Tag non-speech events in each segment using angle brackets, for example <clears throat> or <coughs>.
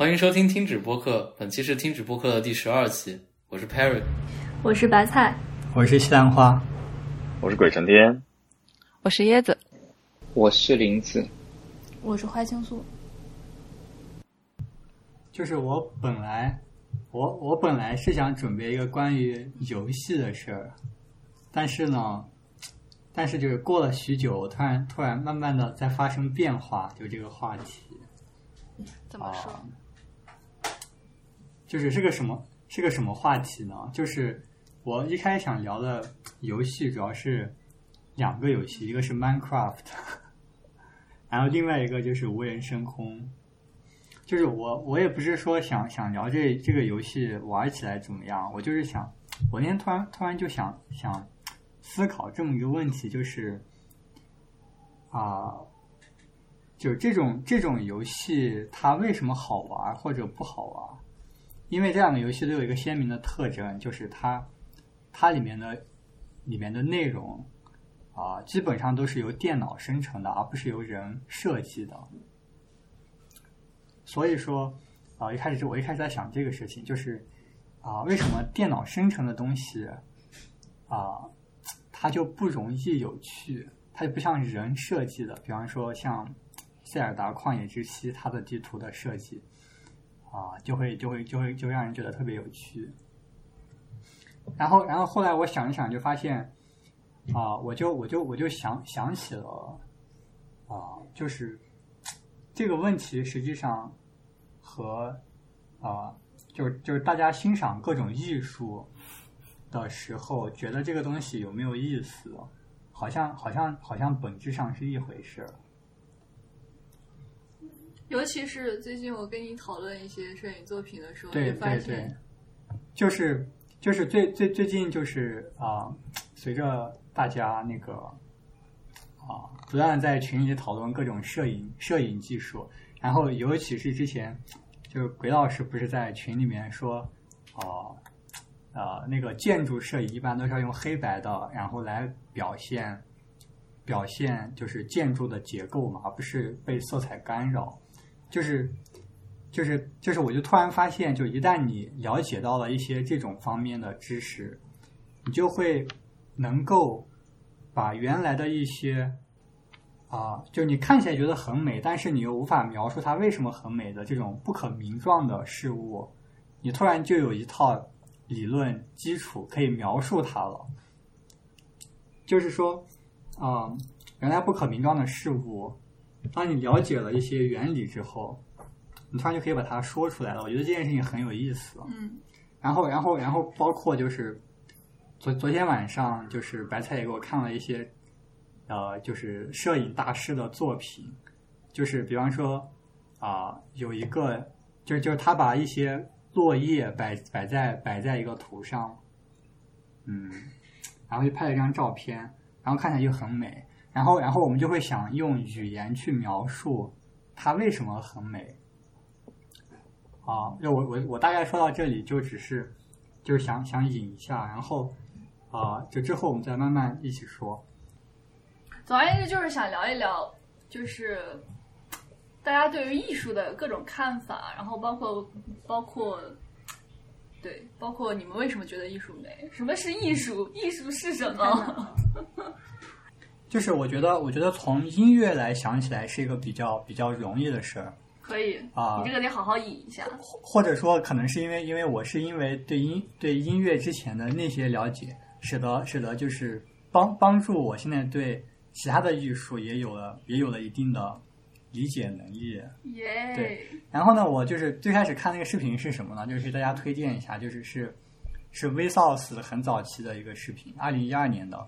欢迎收听听止播客，本期是听止播客的第十二期，我是 Perry，我是白菜，我是西兰花，我是鬼神天，我是椰子，我是林子，我是花青素。就是我本来，我我本来是想准备一个关于游戏的事儿，但是呢，但是就是过了许久，我突然突然慢慢的在发生变化，就这个话题。怎么说？就是是个什么是个什么话题呢？就是我一开始想聊的游戏主要是两个游戏，一个是 Minecraft，<laughs> 然后另外一个就是无人升空。就是我我也不是说想想聊这这个游戏玩起来怎么样，我就是想，我那天突然突然就想想思考这么一个问题，就是啊。就这种这种游戏，它为什么好玩或者不好玩？因为这两个游戏都有一个鲜明的特征，就是它它里面的里面的内容啊，基本上都是由电脑生成的，而不是由人设计的。所以说啊，一开始我一开始在想这个事情，就是啊，为什么电脑生成的东西啊，它就不容易有趣？它就不像人设计的，比方说像。塞尔达旷野之息，它的地图的设计啊，就会就会就会就让人觉得特别有趣。然后，然后后来我想一想，就发现啊，我就我就我就想想起了啊，就是这个问题实际上和啊，就是就是大家欣赏各种艺术的时候，觉得这个东西有没有意思，好像好像好像本质上是一回事。尤其是最近我跟你讨论一些摄影作品的时候，对对对，就是就是最最最近就是啊，随着大家那个啊，不断的在群里讨论各种摄影摄影技术，然后尤其是之前就是鬼老师不是在群里面说哦啊那个建筑摄影一般都是要用黑白的，然后来表现表现就是建筑的结构嘛，而不是被色彩干扰。就是，就是，就是，我就突然发现，就一旦你了解到了一些这种方面的知识，你就会能够把原来的一些啊，就你看起来觉得很美，但是你又无法描述它为什么很美的这种不可名状的事物，你突然就有一套理论基础可以描述它了。就是说，啊，原来不可名状的事物。当你了解了一些原理之后，你突然就可以把它说出来了。我觉得这件事情很有意思。嗯。然后，然后，然后，包括就是昨昨天晚上，就是白菜也给我看了一些，呃，就是摄影大师的作品。就是比方说啊，有一个，就是就是他把一些落叶摆摆在摆在一个图上，嗯，然后就拍了一张照片，然后看起来就很美。然后，然后我们就会想用语言去描述它为什么很美。啊，就我我我大概说到这里，就只是就是想想引一下，然后啊，就之后我们再慢慢一起说。总而言之，就是想聊一聊，就是大家对于艺术的各种看法，然后包括包括对，包括你们为什么觉得艺术美？什么是艺术？艺术是什么？<laughs> 就是我觉得，我觉得从音乐来想起来是一个比较比较容易的事儿。可以啊，你这个得好好引一下。或者说，可能是因为因为我是因为对音对音乐之前的那些了解，使得使得就是帮帮助我现在对其他的艺术也有了也有了一定的理解能力。耶。对。然后呢，我就是最开始看那个视频是什么呢？就是大家推荐一下，就是是是 V Sauce 很早期的一个视频，二零一二年的。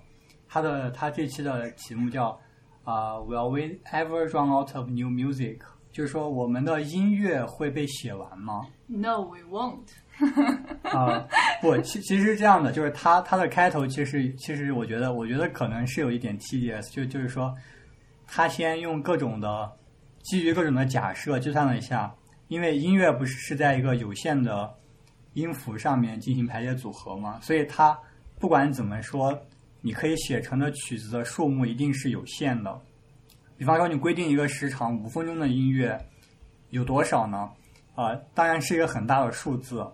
他的他这期的题目叫啊，Will we ever run out of new music？就是说我们的音乐会被写完吗？No, we won't。啊，不，其其实是这样的，就是他他的开头其实其实我觉得我觉得可能是有一点 tedious，就就是说他先用各种的基于各种的假设计算了一下，因为音乐不是是在一个有限的音符上面进行排列组合嘛，所以他不管怎么说。你可以写成的曲子的数目一定是有限的，比方说你规定一个时长五分钟的音乐有多少呢？呃，当然是一个很大的数字。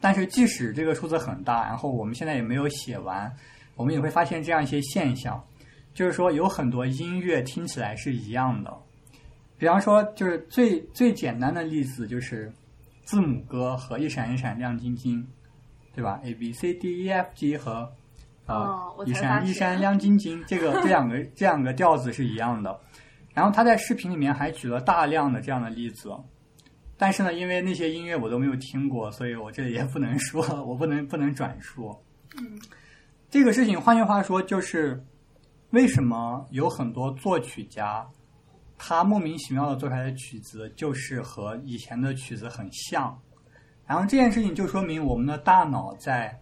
但是即使这个数字很大，然后我们现在也没有写完，我们也会发现这样一些现象，就是说有很多音乐听起来是一样的。比方说，就是最最简单的例子就是字母歌和一闪一闪亮晶晶，对吧？A B C D E F G 和呃、哦我一闪一闪亮晶晶，这个这两个这两个调子是一样的。然后他在视频里面还举了大量的这样的例子，但是呢，因为那些音乐我都没有听过，所以我这里也不能说，我不能不能转述。嗯，这个事情，换句话说，就是为什么有很多作曲家，他莫名其妙的做出来的曲子就是和以前的曲子很像，然后这件事情就说明我们的大脑在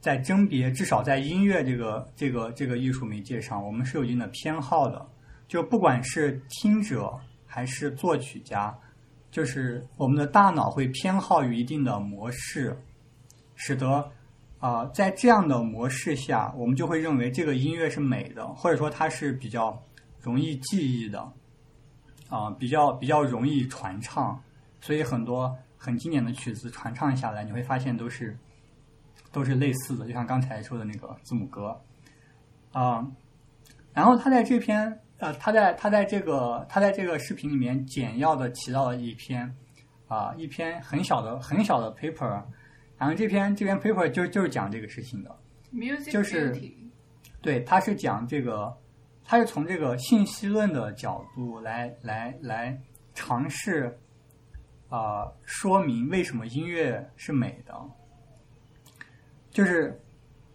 在甄别，至少在音乐这个这个这个艺术媒介上，我们是有一定的偏好的。就不管是听者还是作曲家，就是我们的大脑会偏好于一定的模式，使得啊、在这样的模式下，我们就会认为这个音乐是美的，或者说它是比较容易记忆的，啊、比较比较容易传唱，所以很多很经典的曲子传唱下来，你会发现都是都是类似的，就像刚才说的那个字母歌，啊、然后他在这篇呃，他在他在这个他在这个视频里面简要的提到了一篇啊、一篇很小的很小的 paper，然后这篇这篇 paper 就就是讲这个事情的。就是对，他是讲这个，他是从这个信息论的角度来来来尝试啊、呃说明为什么音乐是美的，就是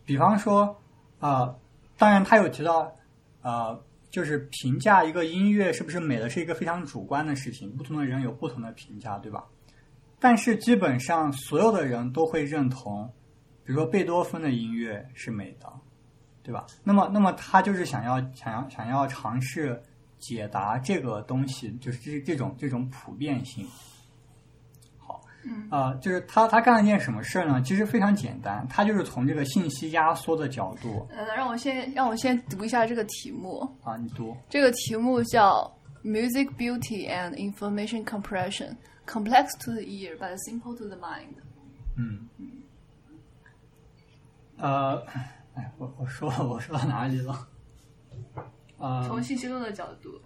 比方说啊、当然他有提到呃，就是评价一个音乐是不是美的是一个非常主观的事情，不同的人有不同的评价，对吧？但是基本上所有的人都会认同，比如说贝多芬的音乐是美的，对吧？那么，那么他就是想要想要想要尝试解答这个东西，就是这这种这种普遍性。好，嗯啊、就是他他干了一件什么事儿呢？其实非常简单，他就是从这个信息压缩的角度呃，让我先让我先读一下这个题目。啊，你读这个题目叫 Music Beauty and Information Compression: Complex to the ear but simple to the mind。嗯，呃，哎，我我说我说到哪里了？呃，从信息论的角度，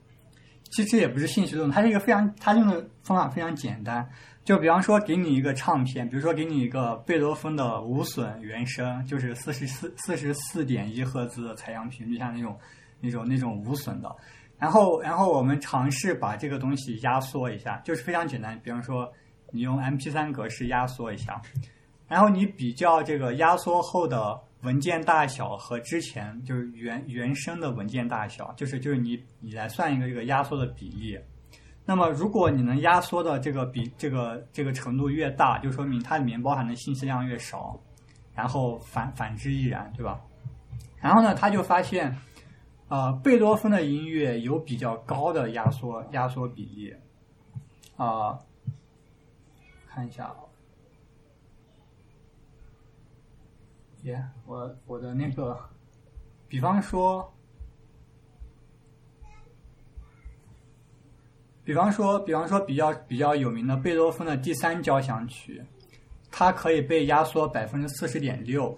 其实也不是信息论，它是一个非常，它用的方法非常简单。就比方说，给你一个唱片，比如说给你一个贝多芬的无损原声，就是四十四四十四点一赫兹的采样频率下那种那种那种无损的。然后，然后我们尝试把这个东西压缩一下，就是非常简单。比方说，你用 MP3 格式压缩一下，然后你比较这个压缩后的文件大小和之前就是原原生的文件大小，就是就是你你来算一个这个压缩的比例。那么，如果你能压缩的这个比这个这个程度越大，就说明它里面包含的信息量越少，然后反反之亦然，对吧？然后呢，他就发现，呃，贝多芬的音乐有比较高的压缩压缩比例，啊、看一下啊，耶、我我的那个，比方说。比方说，比方说比较比较有名的贝多芬的第三交响曲，它可以被压缩百分之四十点六，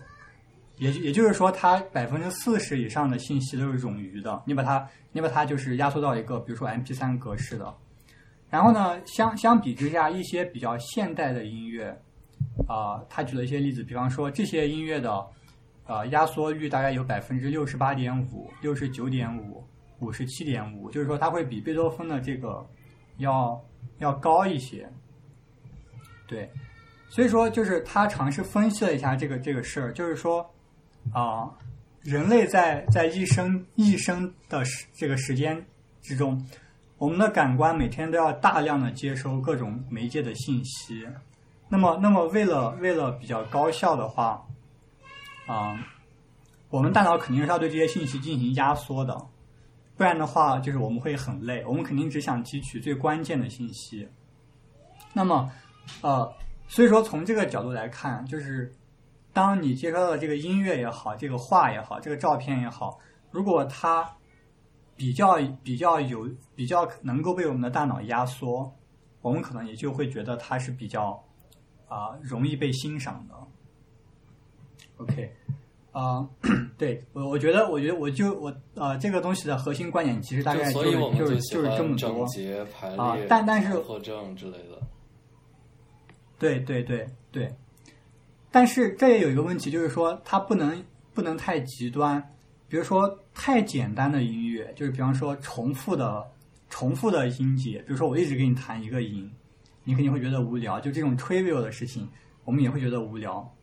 也也就是说，它百分之四十以上的信息都是冗余的。你把它，你把它就是压缩到一个比如说 MP 3格式的。然后呢，相相比之下，一些比较现代的音乐，啊、他举了一些例子，比方说这些音乐的，呃，压缩率大概有百分之六十八点五、六十九点五、五十七点五，就是说它会比贝多芬的这个要要高一些。对，所以说就是他尝试分析了一下这个这个事儿，就是说啊、人类在在一生一生的时这个时间之中，我们的感官每天都要大量的接收各种媒介的信息。那么，那么为了为了比较高效的话，啊、我们大脑肯定是要对这些信息进行压缩的，不然的话，就是我们会很累。我们肯定只想提取最关键的信息。那么，呃，所以说从这个角度来看，就是当你接收到的这个音乐也好，这个画也好，这个照片也好，如果它比较比较有比较能够被我们的大脑压缩，我们可能也就会觉得它是比较啊、容易被欣赏的。OK，啊、<clears throat> 对我我觉得我觉得我就我呃这个东西的核心观点其实大概就就是就是就是这么多。啊列、但但是强迫症之类的。对对对对，但是这也有一个问题，就是说它不能不能太极端，比如说太简单的音乐，就是比方说重复的重复的音节，比如说我一直给你弹一个音，你肯定会觉得无聊，就这种 trivial 的事情，我们也会觉得无聊。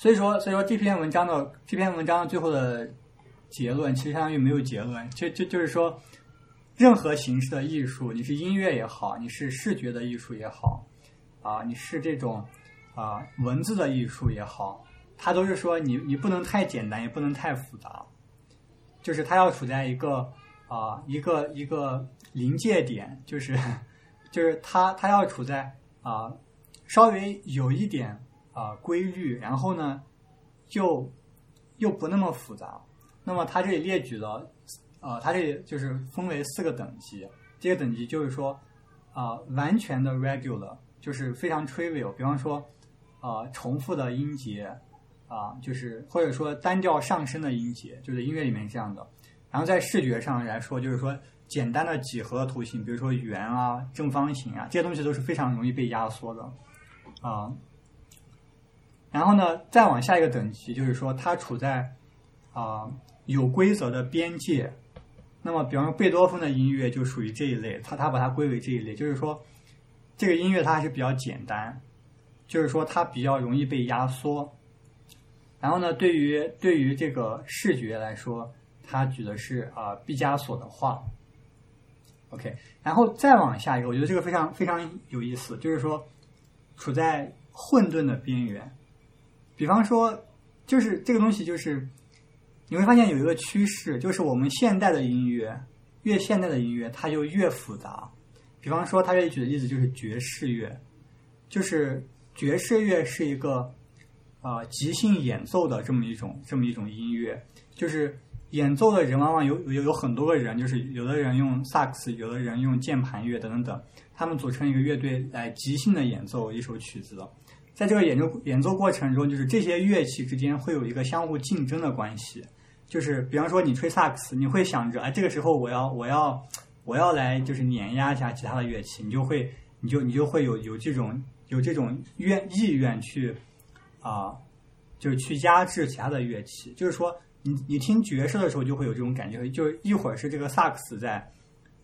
所以说，所以说这篇文章的这篇文章最后的结论，其实相当于没有结论，就就就是说，任何形式的艺术，你是音乐也好，你是视觉的艺术也好，啊，你是这种啊文字的艺术也好，它都是说你你不能太简单，也不能太复杂，就是它要处在一个啊一个一个临界点，就是 <laughs> 就是它它要处在啊稍微有一点啊规律，然后呢又又不那么复杂。那么它这里列举了，呃，它这里就是分为四个等级，这个等级就是说啊、完全的 regular，就是非常 trivial，比方说啊、重复的音节啊、就是或者说单调上升的音节，就是音乐里面这样的。然后在视觉上来说，就是说简单的几何图形，比如说圆啊、正方形啊，这些东西都是非常容易被压缩的啊、然后呢，再往下一个等级，就是说它处在啊、有规则的边界。那么，比方说贝多芬的音乐就属于这一类，他他把它归为这一类，就是说这个音乐它还是比较简单，就是说它比较容易被压缩。然后呢，对于对于这个视觉来说，他举的是啊、毕加索的画。OK，然后再往下一个，我觉得这个非常非常有意思，就是说处在混沌的边缘。比方说，就是这个东西，就是你会发现有一个趋势，就是我们现代的音乐，越现代的音乐，它就越复杂。比方说，他这里举的例子就是爵士乐，就是爵士乐是一个呃即兴演奏的这么一种这么一种音乐，就是演奏的人往往有有有很多个人，就是有的人用萨克斯，有的人用键盘乐等等等，他们组成一个乐队来即兴的演奏一首曲子。在这个演奏演奏过程中，就是这些乐器之间会有一个相互竞争的关系。就是比方说你吹萨克斯，你会想着，哎，这个时候我要我要我要来就是碾压一下其他的乐器，你就会你就你就会有有这种有这种愿意愿去啊、就是去压制其他的乐器。就是说，你你听爵士的时候就会有这种感觉，就是一会儿是这个萨克斯在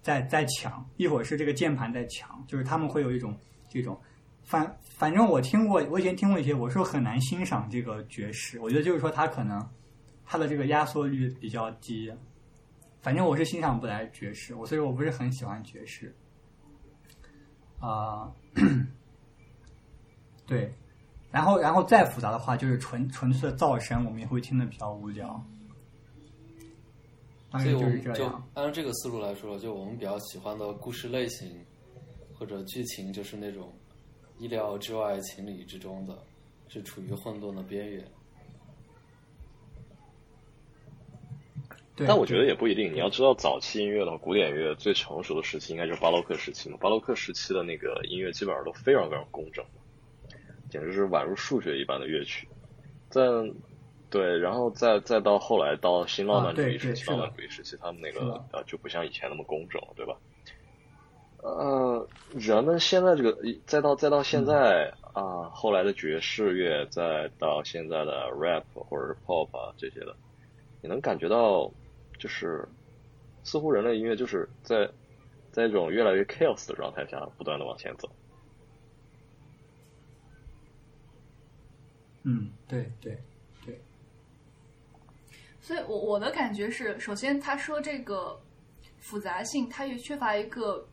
在在抢，一会儿是这个键盘在抢，就是他们会有一种这种。反反正我听过，我以前听过一些，我是很难欣赏这个爵士。我觉得就是说，它可能它的这个压缩率比较低。反正我是欣赏不来爵士，我所以我不是很喜欢爵士。啊、对，然后然后再复杂的话，就是纯纯粹的噪声，我们也会听得比较无聊。所以我就是们就这样。按照这个思路来说，就我们比较喜欢的故事类型或者剧情，就是那种意料之外、情理之中的，是处于混沌的边缘。但我觉得也不一定。你要知道，早期音乐的话，古典乐最成熟的时期应该就是巴洛克时期嘛。巴洛克时期的那个音乐基本上都非常非常工整，简直是宛如数学一般的乐曲。在对，然后再再到后来到新浪漫主义时期，浪漫主义时期，他们那个呃就不像以前那么工整了，对吧？呃，人们现在这个，再到再到现在啊、后来的爵士乐，再到现在的 rap 或者是 pop 啊这些的，你能感觉到，就是似乎人类音乐就是在在一种越来越 chaos 的状态下不断的往前走。嗯，对对对，所以我我的感觉是，首先他说这个复杂性，它也缺乏一个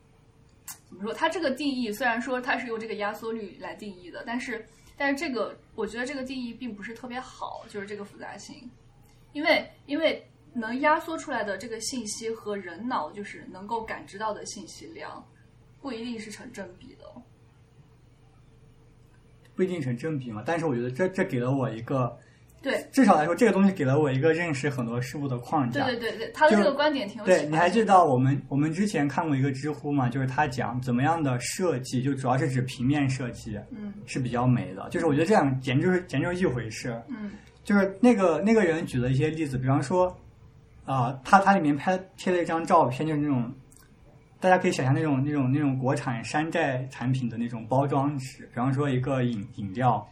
怎么说？它这个定义虽然说它是用这个压缩率来定义的，但是但是这个我觉得这个定义并不是特别好，就是这个复杂性，因为因为能压缩出来的这个信息和人脑就是能够感知到的信息量，不一定是成正比的。不一定成正比嘛。但是我觉得这这给了我一个对至少来说，这个东西给了我一个认识很多事物的框架。对对对对，他的这个观点挺有对，你还记得我们我们之前看过一个知乎嘛？就是他讲怎么样的设计，就主要是指平面设计嗯是比较美的。就是我觉得这样简直就是简直就是一回事。嗯就是那个那个人举了一些例子，比方说，啊、他他里面拍贴了一张照片，就是那种大家可以想象那种那种那种国产山寨产品的那种包装纸，比方说一个饮饮料，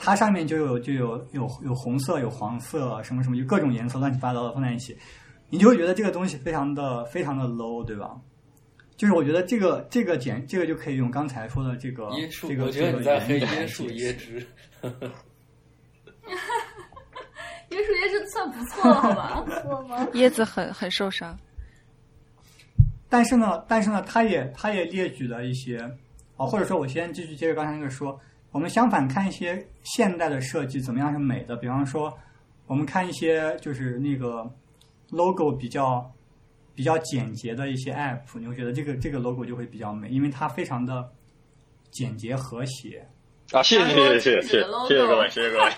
它上面就有就有有有红色有黄色什么什么，就各种颜色乱七八糟的放在一起，你就会觉得这个东西非常的非常的 low，对吧？就是我觉得这个这个简这个就可以用刚才说的这个椰树这，个我觉得你在黑这个原理来椰树椰汁。<laughs> 椰树椰汁算不错了，<laughs> 好吧？椰子很很受伤。<laughs> 但是呢，但是呢，他也他也列举了一些，啊，或者说我先继续接着刚才那个说，我们相反看一些现代的设计怎么样是美的，比方说，我们看一些就是那个 logo 比较比较简洁的一些 app，你会觉得这个这个 logo 就会比较美，因为它非常的简洁和谐。啊，谢谢谢谢谢谢谢谢各位，谢谢各位。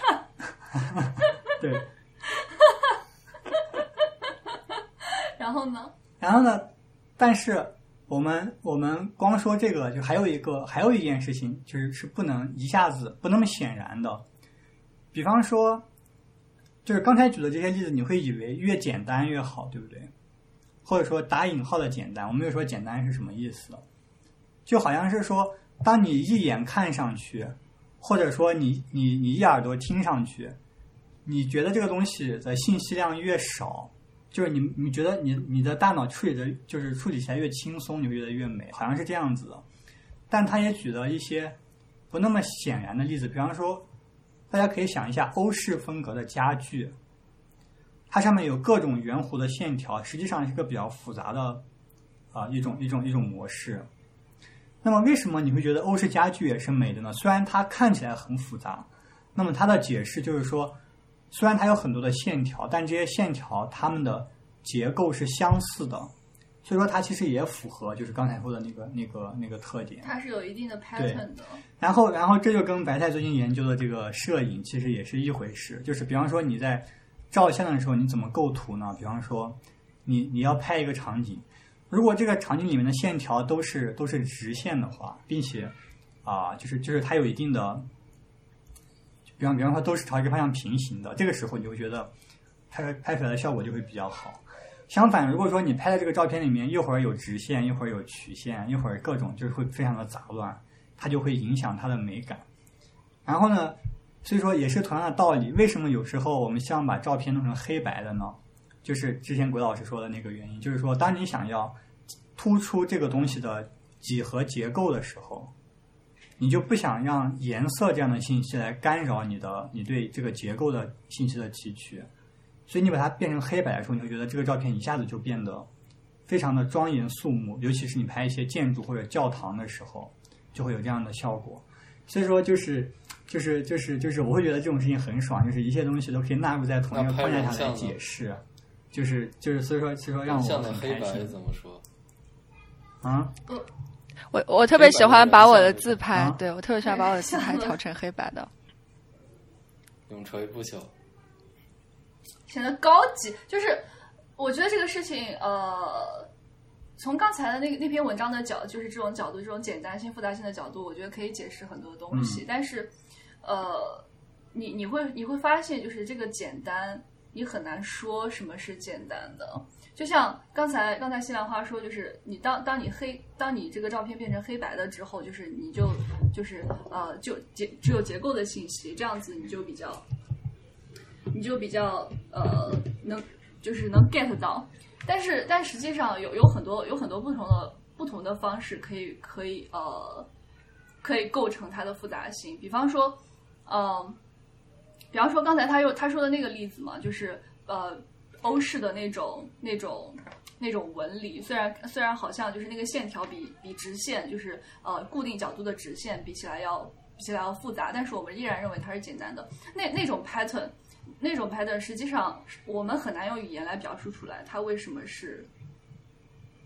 对，<laughs> 然后呢？然后呢，但是我们我们光说这个，就还有一个还有一件事情，就是是不能一下子不那么显然的。比方说，就是刚才举的这些例子，你会以为越简单越好，对不对？或者说打引号的简单，我没有说简单是什么意思，就好像是说，当你一眼看上去，或者说你你你一耳朵听上去，你觉得这个东西的信息量越少，就是你你觉得你你的大脑处理的就是处理起来越轻松，你会觉得越美，好像是这样子的。但他也举了一些不那么显然的例子，比方说，大家可以想一下欧式风格的家具，它上面有各种圆弧的线条，实际上是个比较复杂的啊、一种一种一种模式。那么为什么你会觉得欧式家具也是美的呢？虽然它看起来很复杂，那么它的解释就是说，虽然它有很多的线条，但这些线条它们的结构是相似的，所以说它其实也符合就是刚才说的那个那个那个特点。它是有一定的 pattern 的。然后，然后这就跟白菜最近研究的这个摄影其实也是一回事。就是比方说你在照相的时候，你怎么构图呢？比方说你你要拍一个场景，如果这个场景里面的线条都是都是直线的话，并且啊、就是就是它有一定的，比方比方说都是朝一个方向平行的，这个时候你就会觉得拍拍出来的效果就会比较好。相反，如果说你拍的这个照片里面一会儿有直线，一会儿有曲线，一会儿各种就是会非常的杂乱，它就会影响它的美感。然后呢，所以说也是同样的道理，为什么有时候我们希望把照片弄成黑白的呢？就是之前鬼老师说的那个原因，就是说当你想要突出这个东西的几何结构的时候，你就不想让颜色这样的信息来干扰你的你对这个结构的信息的提取，所以你把它变成黑白的时候，你会觉得这个照片一下子就变得非常的庄严肃穆，尤其是你拍一些建筑或者教堂的时候，就会有这样的效果。所以说，就是就是就是就是，我会觉得这种事情很爽，就是一切东西都可以纳入在同一个框架下来解释，就是就是，所以说所以说让我很开黑白心怎么说？啊。我我特别喜欢把我的自拍啊，对我特别喜欢把我的自拍调成黑白的。<laughs> 永垂不朽。显得高级。就是我觉得这个事情，呃，从刚才的那个那篇文章的角，就是这种角度，这种简单性、复杂性的角度，我觉得可以解释很多东西。嗯但是，呃，你你会你会发现，就是这个简单，你很难说什么是简单的。就像刚才刚才西兰花说，就是你当当你黑当你这个照片变成黑白的之后，就是你就就是呃就结只有结构的信息，这样子你就比较你就比较呃能就是能 get 到，但是但实际上有有很多有很多不同的不同的方式可以可以呃可以构成它的复杂性，比方说嗯、比方说刚才他又他说的那个例子嘛，就是呃欧式的那种那种。那种纹理虽然虽然好像就是那个线条比比直线就是呃固定角度的直线比起来要比起来要复杂，但是我们依然认为它是简单的。那那种 pattern 那种 pattern 实际上我们很难用语言来表述出来，它为什么是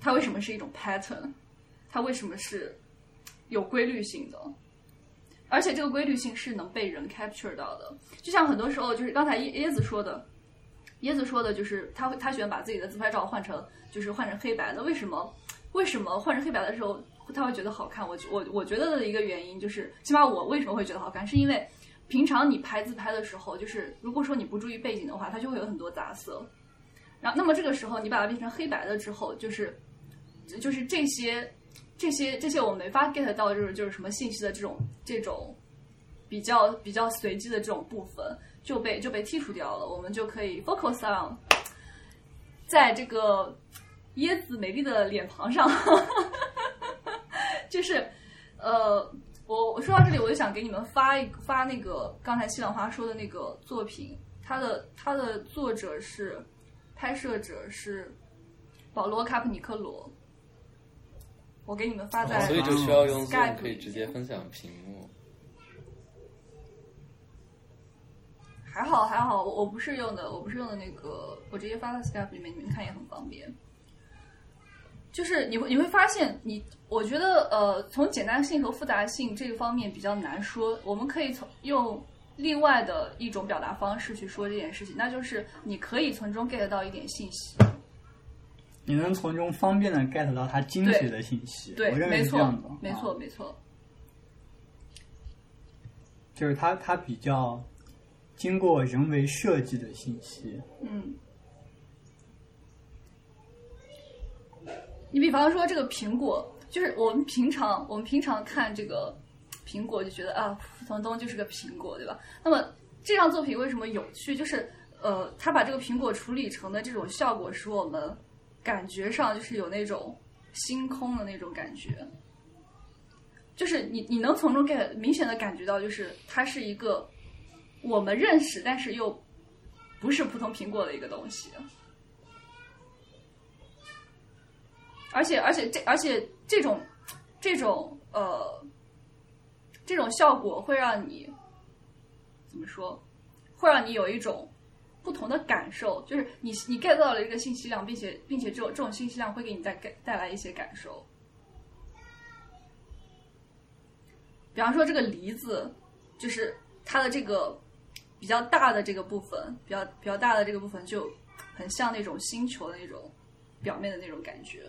它为什么是一种 pattern，它为什么是有规律性的。而且这个规律性是能被人 capture 到的。就像很多时候，就是刚才椰椰子说的，椰子说的就是他会他喜欢把自己的自拍照换成就是换成黑白的，为什么？为什么换成黑白的时候他会觉得好看？我我我觉得的一个原因就是，起码我为什么会觉得好看，是因为平常你拍自拍的时候，就是如果说你不注意背景的话，它就会有很多杂色。然后，那么这个时候你把它变成黑白的之后，就是就是这些这些这些我没法 get 到，就是就是什么信息的这种这种比较比较随机的这种部分就被就被剔除掉了，我们就可以 focus on 在这个椰子美丽的脸庞上，<laughs> 就是呃，我我说到这里，我就想给你们发一发那个刚才西兰花说的那个作品，它的它的作者是拍摄者是保罗卡普尼克罗，我给你们发在、哦所以就需要用 Skype 可以直接分享屏幕。还好还好，我我不是用的，我不是用的那个，我直接发到 Skype 里面，你们看也很方便。就是你会你会发现你，我觉得呃，从简单性和复杂性这个方面比较难说。我们可以从用另外的一种表达方式去说这件事情，那就是你可以从中 get 到一点信息。你能从中方便的 get 到它精髓的信息，对，我认为没错是这样的，，没错，啊没错。就是它它比较经过人为设计的信息，嗯，你比方说这个苹果，就是我们平常我们平常看这个苹果就觉得啊，蒲松东就是个苹果，对吧？那么这张作品为什么有趣？就是呃，他把这个苹果处理成的这种效果，使我们感觉上就是有那种星空的那种感觉。就是你你能从中 get 明显的感觉到，就是它是一个我们认识，但是又不是普通苹果的一个东西。而且而且这而且这种这种呃这种效果会让你怎么说？会让你有一种不同的感受，就是你你 get 到了一个信息量，并且并且这种这种信息量会给你带带带来一些感受。比方说这个梨子，就是它的这个比较大的这个部分，比较比较大的这个部分就很像那种星球的那种表面的那种感觉，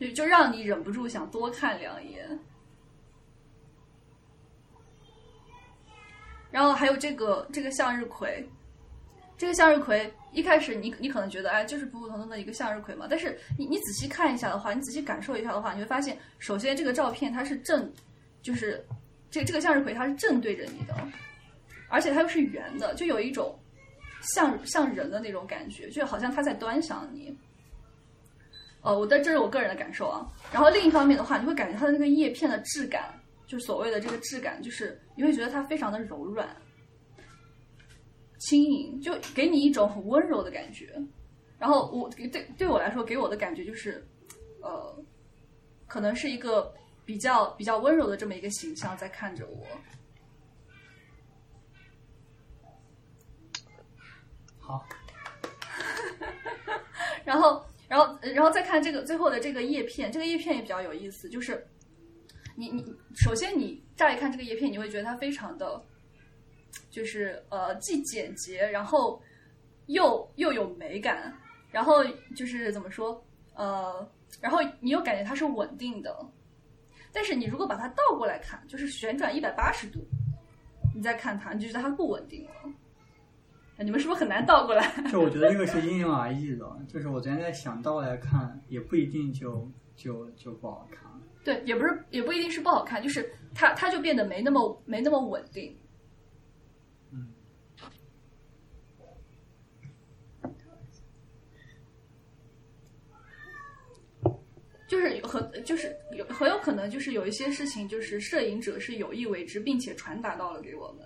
就就让你忍不住想多看两眼。然后还有这个这个向日葵，这个向日葵一开始你你可能觉得哎就是普普通通的一个向日葵嘛，但是你你仔细看一下的话，你仔细感受一下的话，你会发现，首先这个照片它是正，就是这这个向日葵它是正对着你的，而且它又是圆的，就有一种像像人的那种感觉，就好像它在端详你。呃，我的这是我个人的感受啊。然后另一方面的话，你会感觉它的那个叶片的质感，就所谓的这个质感，就是你会觉得它非常的柔软、轻盈，就给你一种很温柔的感觉。然后我对对我来说，给我的感觉就是，呃，可能是一个比较比较温柔的这么一个形象在看着我。好，<laughs> 然后，然后，然后再看这个最后的这个叶片，这个叶片也比较有意思，就是你你首先你乍一看这个叶片，你会觉得它非常的，就是呃既简洁，然后又又有美感，然后就是怎么说呃，然后你又感觉它是稳定的，但是你如果把它倒过来看，就是旋转一百八十度，你再看它，你就觉得它不稳定了。你们是不是很难倒过来？就我觉得这个是因人而异的，就是我昨天在想倒来看，也不一定就就就不好看。对，也不是，也不一定是不好看，就是它它就变得没那么没那么稳定。就是有很就是有很有可能就是有一些事情，就是摄影者是有意为之，并且传达到了给我们。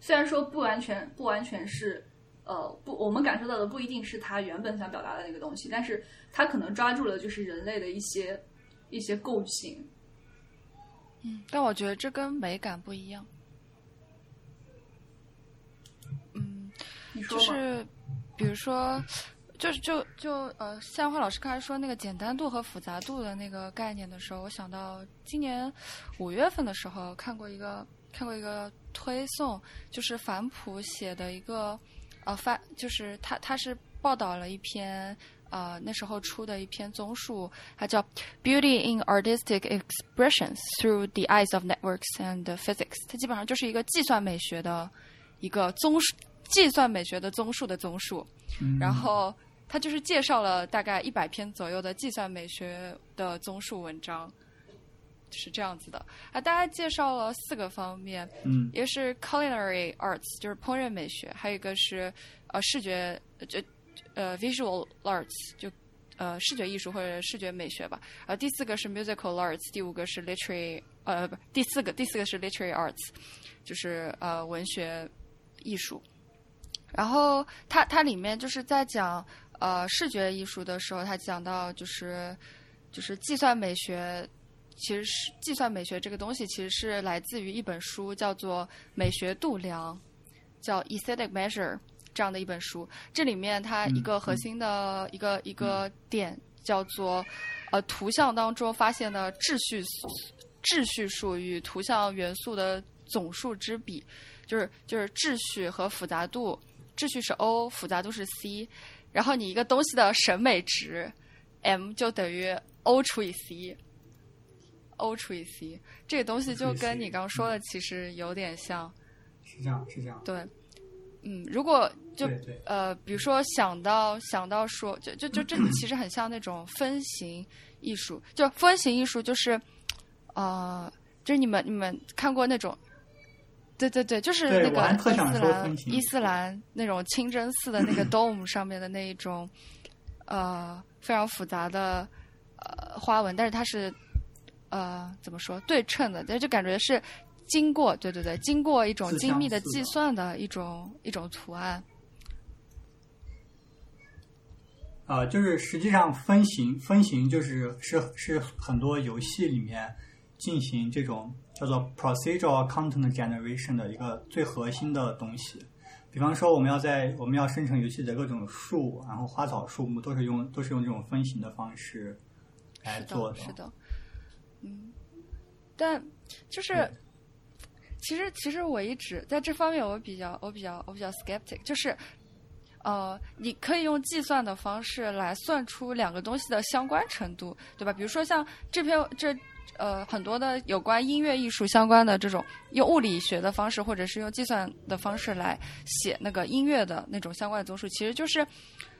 虽然说不完全不完全是呃不，我们感受到的不一定是他原本想表达的那个东西，但是他可能抓住了就是人类的一些一些共性。嗯，但我觉得这跟美感不一样。嗯，你说吗？就是比如说，就是就就呃，夏花老师刚才说那个简单度和复杂度的那个概念的时候，我想到今年五月份的时候看过一个看过一个推送，就是反哺写的一个呃发，就是他他是报道了一篇呃那时候出的一篇综述，它叫《Beauty in Artistic Expressions Through the Eyes of Networks and Physics》，它基本上就是一个计算美学的一个综述，计算美学的综述的综述。嗯然后他就是介绍了大概一百篇左右的计算美学的综述文章，就是这样子的啊。大概介绍了四个方面，嗯一个是 culinary arts，就是烹饪美学，还有一个是呃视觉，就呃 visual arts，就呃视觉艺术或者视觉美学吧。啊，第四个是 musical arts，第五个是 literary，呃不，第四个第四个是 literary arts，就是呃文学艺术。然后它它里面就是在讲呃视觉艺术的时候，他讲到就是就是计算美学，其实是计算美学这个东西其实是来自于一本书，叫做《美学度量》，叫《Aesthetic Measure》这样的一本书。这里面它一个核心的一个、一个点叫做呃图像当中发现的秩序秩序数与图像元素的总数之比，就是就是秩序和复杂度，秩序是 O，复杂度是 C，然后你一个东西的审美值 M 就等于 O 除以 C，O 除以 C，这个东西就跟你刚刚说的其实有点像，是这样，是这样。对，嗯，如果就呃，比如说想到想到说，就就就这其实很像那种分形艺术，就分形艺术就是，呃，就是你们你们看过那种。对对对，就是那个伊斯兰伊斯兰那种清真寺的那个 <laughs> dome 上面的那一种，呃，非常复杂的呃花纹，但是它是呃怎么说对称的，但就感觉是经过对对对，经过一种精密的计算的一种一种图案。呃，就是实际上分形分形就是是是很多游戏里面进行这种叫做 procedural content generation 的一个最核心的东西。比方说，我们要在我们要生成游戏的各种树，然后花草树木都是用都是用这种分形的方式来做的，是的，嗯，但就是对其实其实我一直在这方面我比较我比较我比较 skeptic，就是呃，你可以用计算的方式来算出两个东西的相关程度，对吧？比如说像这篇这。呃，很多的有关音乐艺术相关的这种用物理学的方式，或者是用计算的方式来写那个音乐的那种相关的综述，其实就是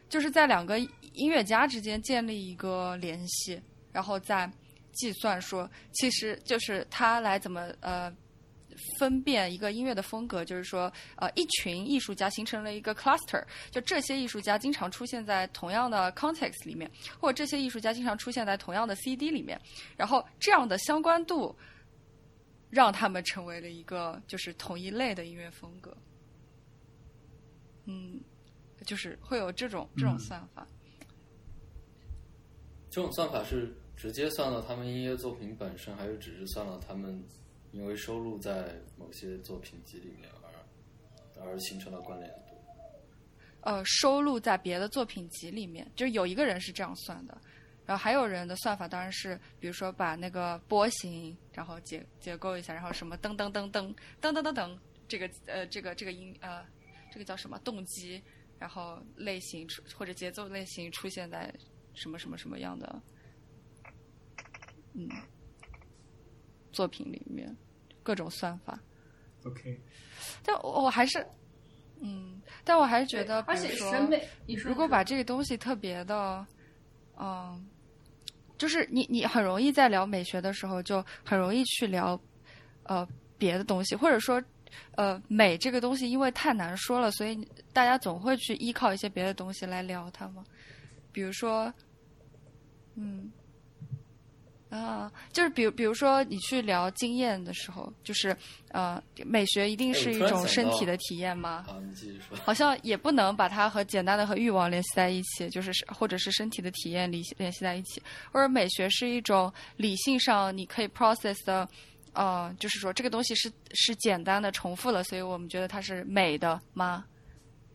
就是在两个音乐家之间建立一个联系，然后再计算说，其实就是他来怎么呃分辨一个音乐的风格，就是说呃一群艺术家形成了一个 cluster，就这些艺术家经常出现在同样的 context 里面，或者这些艺术家经常出现在同样的 CD 里面，然后这样的相关度让他们成为了一个就是同一类的音乐风格。嗯，就是会有这种这种嗯算法。这种算法是直接算到他们音乐作品本身，还是只是算到他们因为收录在某些作品集里面而而形成了关联度？呃收录在别的作品集里面，就是有一个人是这样算的，然后还有人的算法当然是，比如说把那个波形，然后结结构一下，然后什么噔噔噔噔噔噔噔噔，这个呃这个这个音呃这个叫什么动机，然后类型或者节奏类型出现在什么什么什么样的嗯作品里面，各种算法。OK，但我我还是，嗯，但我还是觉得，而且审美，你说如果把这个东西特别的，嗯，就是你你很容易在聊美学的时候，就很容易去聊呃别的东西，或者说呃美这个东西因为太难说了，所以大家总会去依靠一些别的东西来聊它嘛，比如说，嗯。啊，就是比如比如说你去聊经验的时候，就是呃，美学一定是一种身体的体验吗？好，你继续说。好像也不能把它和简单的和欲望联系在一起，就是是或者是身体的体验联系联系在一起，或者美学是一种理性上你可以 process 的，呃，就是说这个东西是是简单的重复了，所以我们觉得它是美的吗？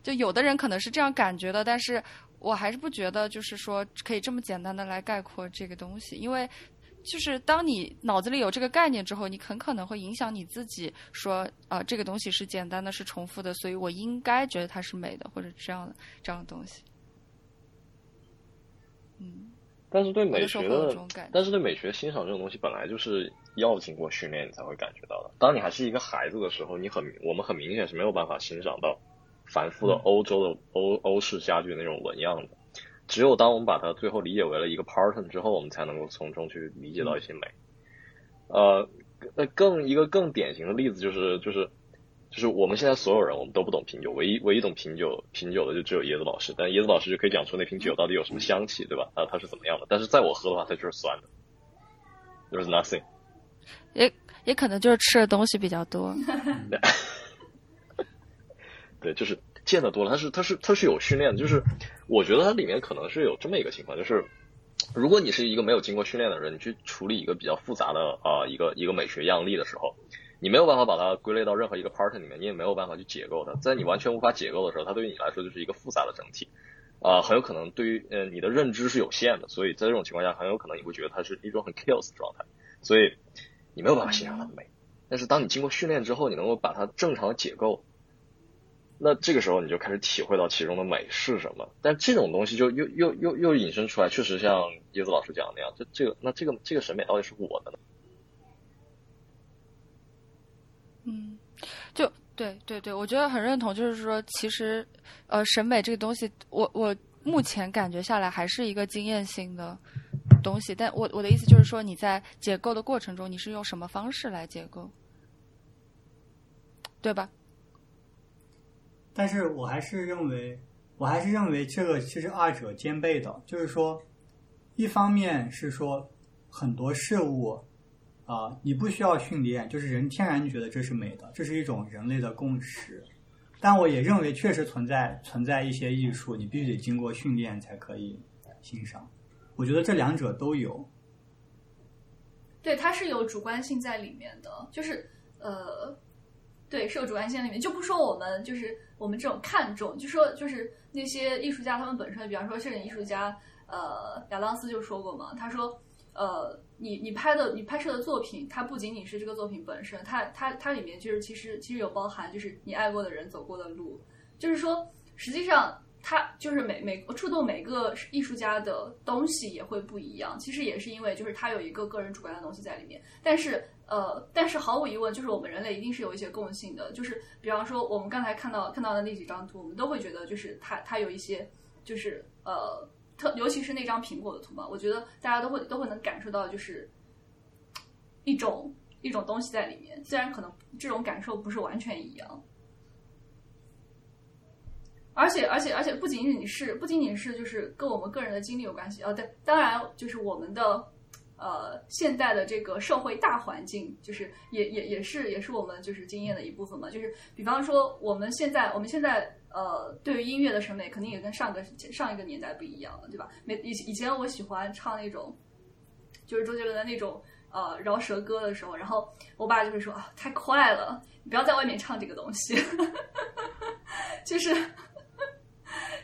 就有的人可能是这样感觉的，但是我还是不觉得就是说可以这么简单的来概括这个东西，因为就是当你脑子里有这个概念之后，你很可能会影响你自己说啊、这个东西是简单的，是重复的，所以我应该觉得它是美的，或者这样的这样的东西。嗯，但是对美学的但是对美学欣赏这种东西本来就是要经过训练你才会感觉到的。当你还是一个孩子的时候，你很我们很明显是没有办法欣赏到繁复的欧洲的欧欧式家具那种纹样的。只有当我们把它最后理解为了一个 pattern 之后，我们才能够从中去理解到一些美。呃，那更一个更典型的例子就是就是就是我们现在所有人我们都不懂品酒，唯一唯一懂品酒品酒的就只有椰子老师，但椰子老师就可以讲出那瓶酒到底有什么香气，对吧？啊，它是怎么样的？但是在我喝的话，它就是酸的，there's nothing。也也可能就是吃的东西比较多。<laughs> 对，就是见得多了，它是它是它是有训练的，就是我觉得它里面可能是有这么一个情况，就是如果你是一个没有经过训练的人，你去处理一个比较复杂的啊、一个一个美学样例的时候，你没有办法把它归类到任何一个 part 里面，你也没有办法去解构它，在你完全无法解构的时候，它对于你来说就是一个复杂的整体。啊、很有可能对于呃你的认知是有限的，所以在这种情况下，很有可能你会觉得它是一种很 chaos 的状态，所以你没有办法欣赏它的美。但是当你经过训练之后，你能够把它正常解构，那这个时候你就开始体会到其中的美是什么。但这种东西就又又又又引申出来，确实像叶子老师讲的那样，这这个那这个这个审美到底是我的呢？嗯，就对对对，我觉得很认同，就是说，其实呃，审美这个东西，我我目前感觉下来还是一个经验性的东西，但我我的意思就是说，你在解构的过程中，你是用什么方式来解构，对吧？但是我还是认为，我还是认为这个其实二者兼备的，就是说，一方面是说很多事物啊、你不需要训练，就是人天然觉得这是美的，这是一种人类的共识。但我也认为，确实存在存在一些艺术，你必须得经过训练才可以欣赏。我觉得这两者都有。对，它是有主观性在里面的，就是呃，对，是有主观性里面。就不说我们就是我们这种看重，就说就是那些艺术家他们本身，比方说摄影艺术家，呃，亚当斯就说过嘛，他说，呃，你你拍的你拍摄的作品，它不仅仅是这个作品本身，它它它里面就是其实其实有包含就是你爱过的人走过的路，就是说实际上。它就是每每触动每个艺术家的东西也会不一样，其实也是因为就是他有一个个人主观的东西在里面。但是呃，但是毫无疑问，就是我们人类一定是有一些共性的，就是比方说我们刚才看到看到的那几张图，我们都会觉得就是它它有一些就是呃特，尤其是那张苹果的图嘛，我觉得大家都会都会能感受到就是一种一种东西在里面，虽然可能这种感受不是完全一样。而且而且而且不仅仅是不仅仅是就是跟我们个人的经历有关系啊，对，当然就是我们的呃现代的这个社会大环境，就是也也也是也是我们就是经验的一部分嘛。就是比方说我们现在我们现在呃对于音乐的审美肯定也跟上个上一个年代不一样了，对吧？每以以前我喜欢唱那种就是周杰伦的那种呃饶舌歌的时候，然后我爸就会说啊太快了，你不要在外面唱这个东西，<laughs> 就是。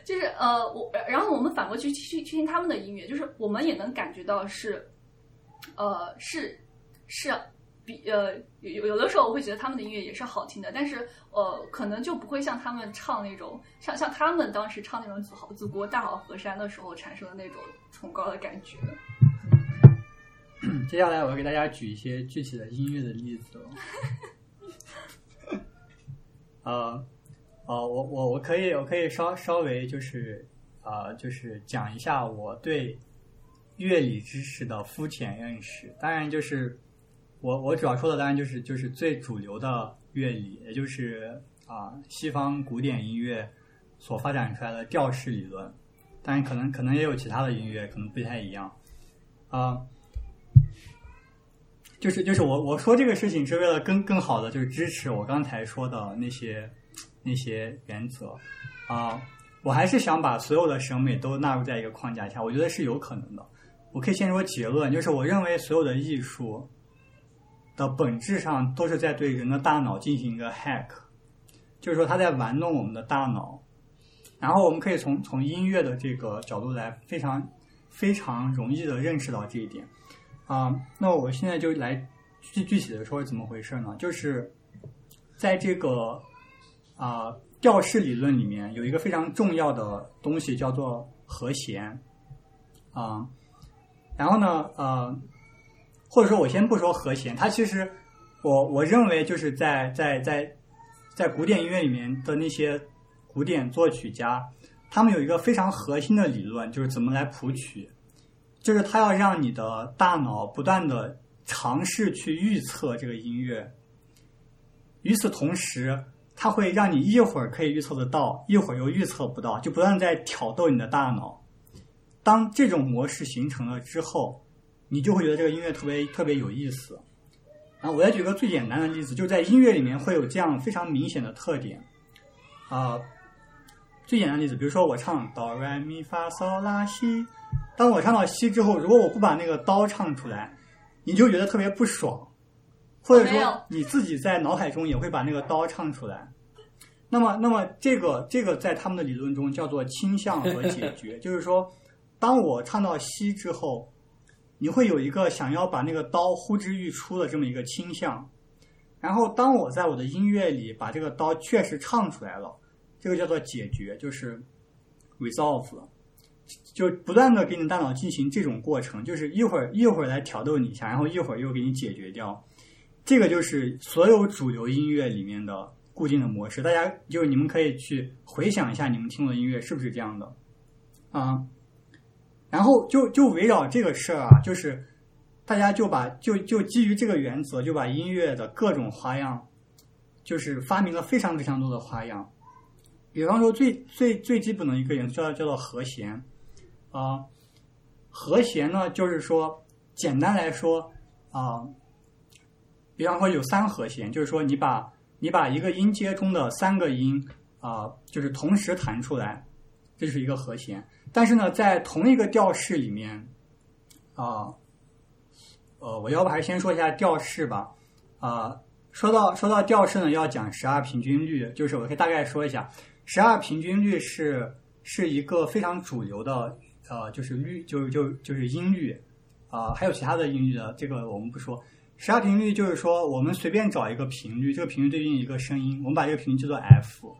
就是呃，我然后我们反过去去听他们的音乐，就是我们也能感觉到是，呃，是是比呃有有的时候我会觉得他们的音乐也是好听的，但是呃可能就不会像他们唱那种像像他们当时唱那种祖好祖国大好河山的时候产生的那种崇高的感觉。<coughs> 接下来我要给大家举一些具体的音乐的例子了。<laughs> 呃。哦，我我我可以我可以稍稍微就是啊、呃，就是讲一下我对乐理知识的肤浅认识。当然，就是我我主要说的当然就是就是最主流的乐理，也就是啊、西方古典音乐所发展出来的调式理论。当然，可能可能也有其他的音乐可能不太一样啊、就是就是我我说这个事情是为了更更好的就是支持我刚才说的那些。那些原则啊，我还是想把所有的审美都纳入在一个框架下，我觉得是有可能的。我可以先说结论，就是我认为所有的艺术的本质上都是在对人的大脑进行一个 hack，就是说他在玩弄我们的大脑，然后我们可以从从音乐的这个角度来非常非常容易的认识到这一点啊、那我现在就来具具体的说是怎么回事呢？就是在这个啊、调式理论里面有一个非常重要的东西叫做和弦啊、然后呢呃，或者说我先不说和弦，它其实我我认为就是在在在在古典音乐里面的那些古典作曲家，他们有一个非常核心的理论，就是怎么来谱曲，就是他要让你的大脑不断的尝试去预测这个音乐，与此同时，它会让你一会儿可以预测得到，一会儿又预测不到，就不断在挑逗你的大脑。当这种模式形成了之后，你就会觉得这个音乐特别特别有意思。然后我再举个最简单的例子，就在音乐里面会有这样非常明显的特点，啊、最简单的例子，比如说我唱哆来咪发嗦拉西，当我唱到西之后，如果我不把那个刀唱出来，你就觉得特别不爽，或者说你自己在脑海中也会把那个刀唱出来。那么，那么这个这个在他们的理论中叫做倾向和解决，<laughs> 就是说，当我唱到西之后，你会有一个想要把那个刀呼之欲出的这么一个倾向。然后，当我在我的音乐里把这个刀确实唱出来了，这个叫做解决，就是 resolve，就不断的给你大脑进行这种过程，就是一会儿一会儿来挑逗你一下，然后一会儿又给你解决掉。这个就是所有主流音乐里面的固定的模式。大家就是你们可以去回想一下你们听过的音乐是不是这样的啊？然后就就围绕这个事儿啊，就是大家就把就就基于这个原则，就把音乐的各种花样，就是发明了非常非常多的花样。比方说最最最基本的一个元素叫叫做和弦啊、和弦呢就是说简单来说啊、比方说有三和弦，就是说你把你把一个音阶中的三个音啊、就是同时弹出来，这是一个和弦。但是呢，在同一个调式里面啊、呃，我要不还是先说一下调式吧。啊、说到说到调式呢，要讲十二平均律，就是我可以大概说一下，十二平均律是是一个非常主流的呃，就是律，就就就是音律啊、还有其他的音律的，这个我们不说。十二频率就是说，我们随便找一个频率，这个频率对应一个声音，我们把这个频率叫做 f。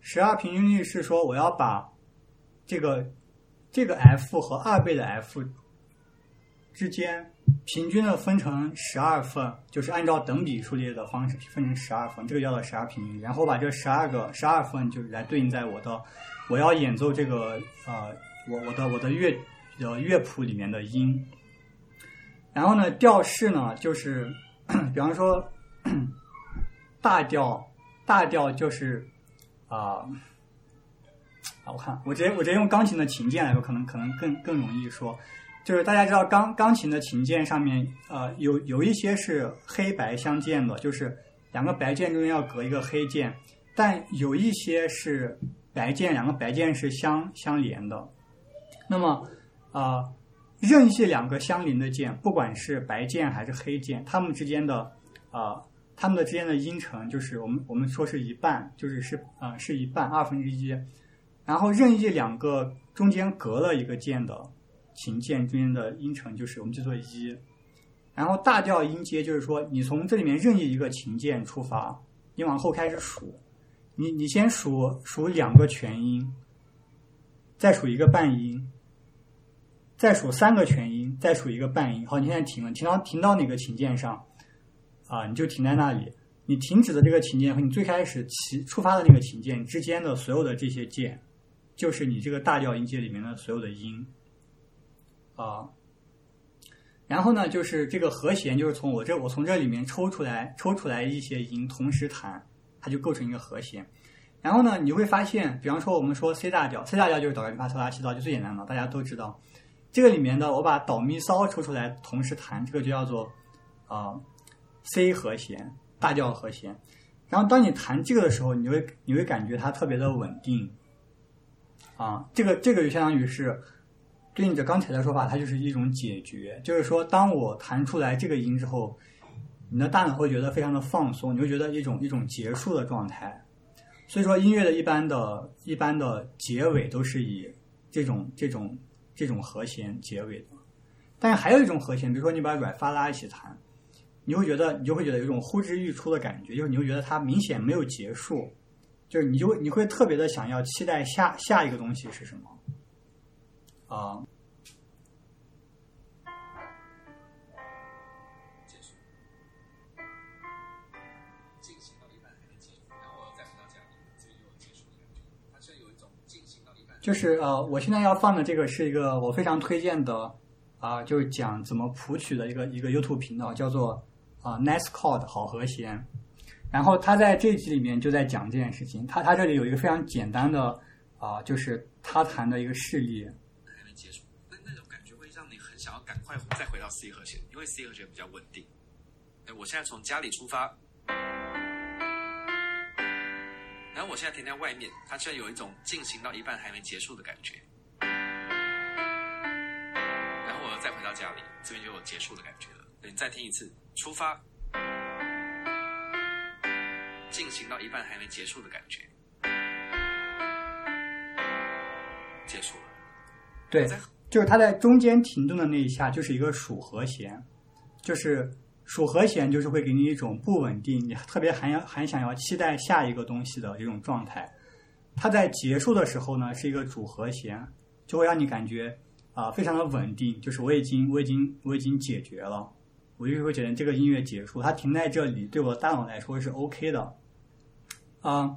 十二平均律是说，我要把这个这个 f 和二倍的 f 之间平均的分成十二份，就是按照等比数列的方式分成十二份，这个叫做十二平均。然后把这十二个十二份就是来对应在我的我要演奏这个呃我我的我的乐呃乐谱里面的音。然后呢，调式呢，就是 <clears throat> 比方说 <clears throat> 大调，大调就是啊、啊，我看我直接我直接用钢琴的琴键来说，可能可能更更容易说。就是大家知道钢钢琴的琴键上面，呃，有有一些是黑白相间的，就是两个白键中间要隔一个黑键，但有一些是白键，两个白键是相相连的。那么，啊、任意两个相邻的键，不管是白键还是黑键，它们之间的啊、它们的之间的音程就是我们我们说是一半，就是是啊、呃是一半二分之一，然后任意两个中间隔了一个键的琴键中间的音程就是我们叫做一，然后大调音阶就是说你从这里面任意一个琴键出发，你往后开始数，你你先数数两个全音，再数一个半音。再数三个全音，再数一个半音。好，你现在停了，停到停到哪个琴键上啊？你就停在那里。你停止的这个琴键和你最开始起触发的那个琴键之间的所有的这些键，就是你这个大调音阶里面的所有的音啊。然后呢，就是这个和弦，就是从我这我从这里面抽出来抽出来一些音，同时弹，它就构成一个和弦。然后呢，你会发现，比方说我们说 C 大调，C 大调就是哆来咪发嗦拉西哆，就最简单的，大家都知道。这个里面的我把哆咪骚抽出来同时弹，这个就叫做啊、C 和弦，大调和弦。然后当你弹这个的时候，你会你会感觉它特别的稳定啊，这个这个就相当于是对应着刚才的说法，它就是一种解决，就是说当我弹出来这个音之后，你的大脑会觉得非常的放松，你会觉得一种一种结束的状态。所以说音乐的一般的一般的结尾都是以这种这种这种和弦结尾的。但是还有一种和弦，比如说你把软发拉一起弹，你会觉得你就会觉得有一种呼之欲出的感觉，就是你会觉得它明显没有结束，就是你就会你会特别的想要期待下下一个东西是什么啊。就是呃，我现在要放的这个是一个我非常推荐的啊、就是讲怎么谱曲的一个一个 YouTube 频道，叫做啊、Nice Chord 好和弦。然后他在这集里面就在讲这件事情，他他这里有一个非常简单的啊、就是他弹的一个示例，还没结束，那那种感觉会让你很想要赶快再回到 C 和弦，因为 C 和弦比较稳定。哎，我现在从家里出发，然后我现在停在外面，它就有一种进行到一半还没结束的感觉。然后我又再回到家里，这边就有结束的感觉了。对你再听一次，出发，进行到一半还没结束的感觉，结束了。对，就是它在中间停顿的那一下就是一个属和弦，就是属和弦就是会给你一种不稳定，你特别还要还想要期待下一个东西的这种状态。它在结束的时候呢是一个主和弦，就会让你感觉啊、非常的稳定，就是我已经我已经我已经解决了，我就会觉得这个音乐结束，它停在这里对我的大脑来说是 OK 的，啊、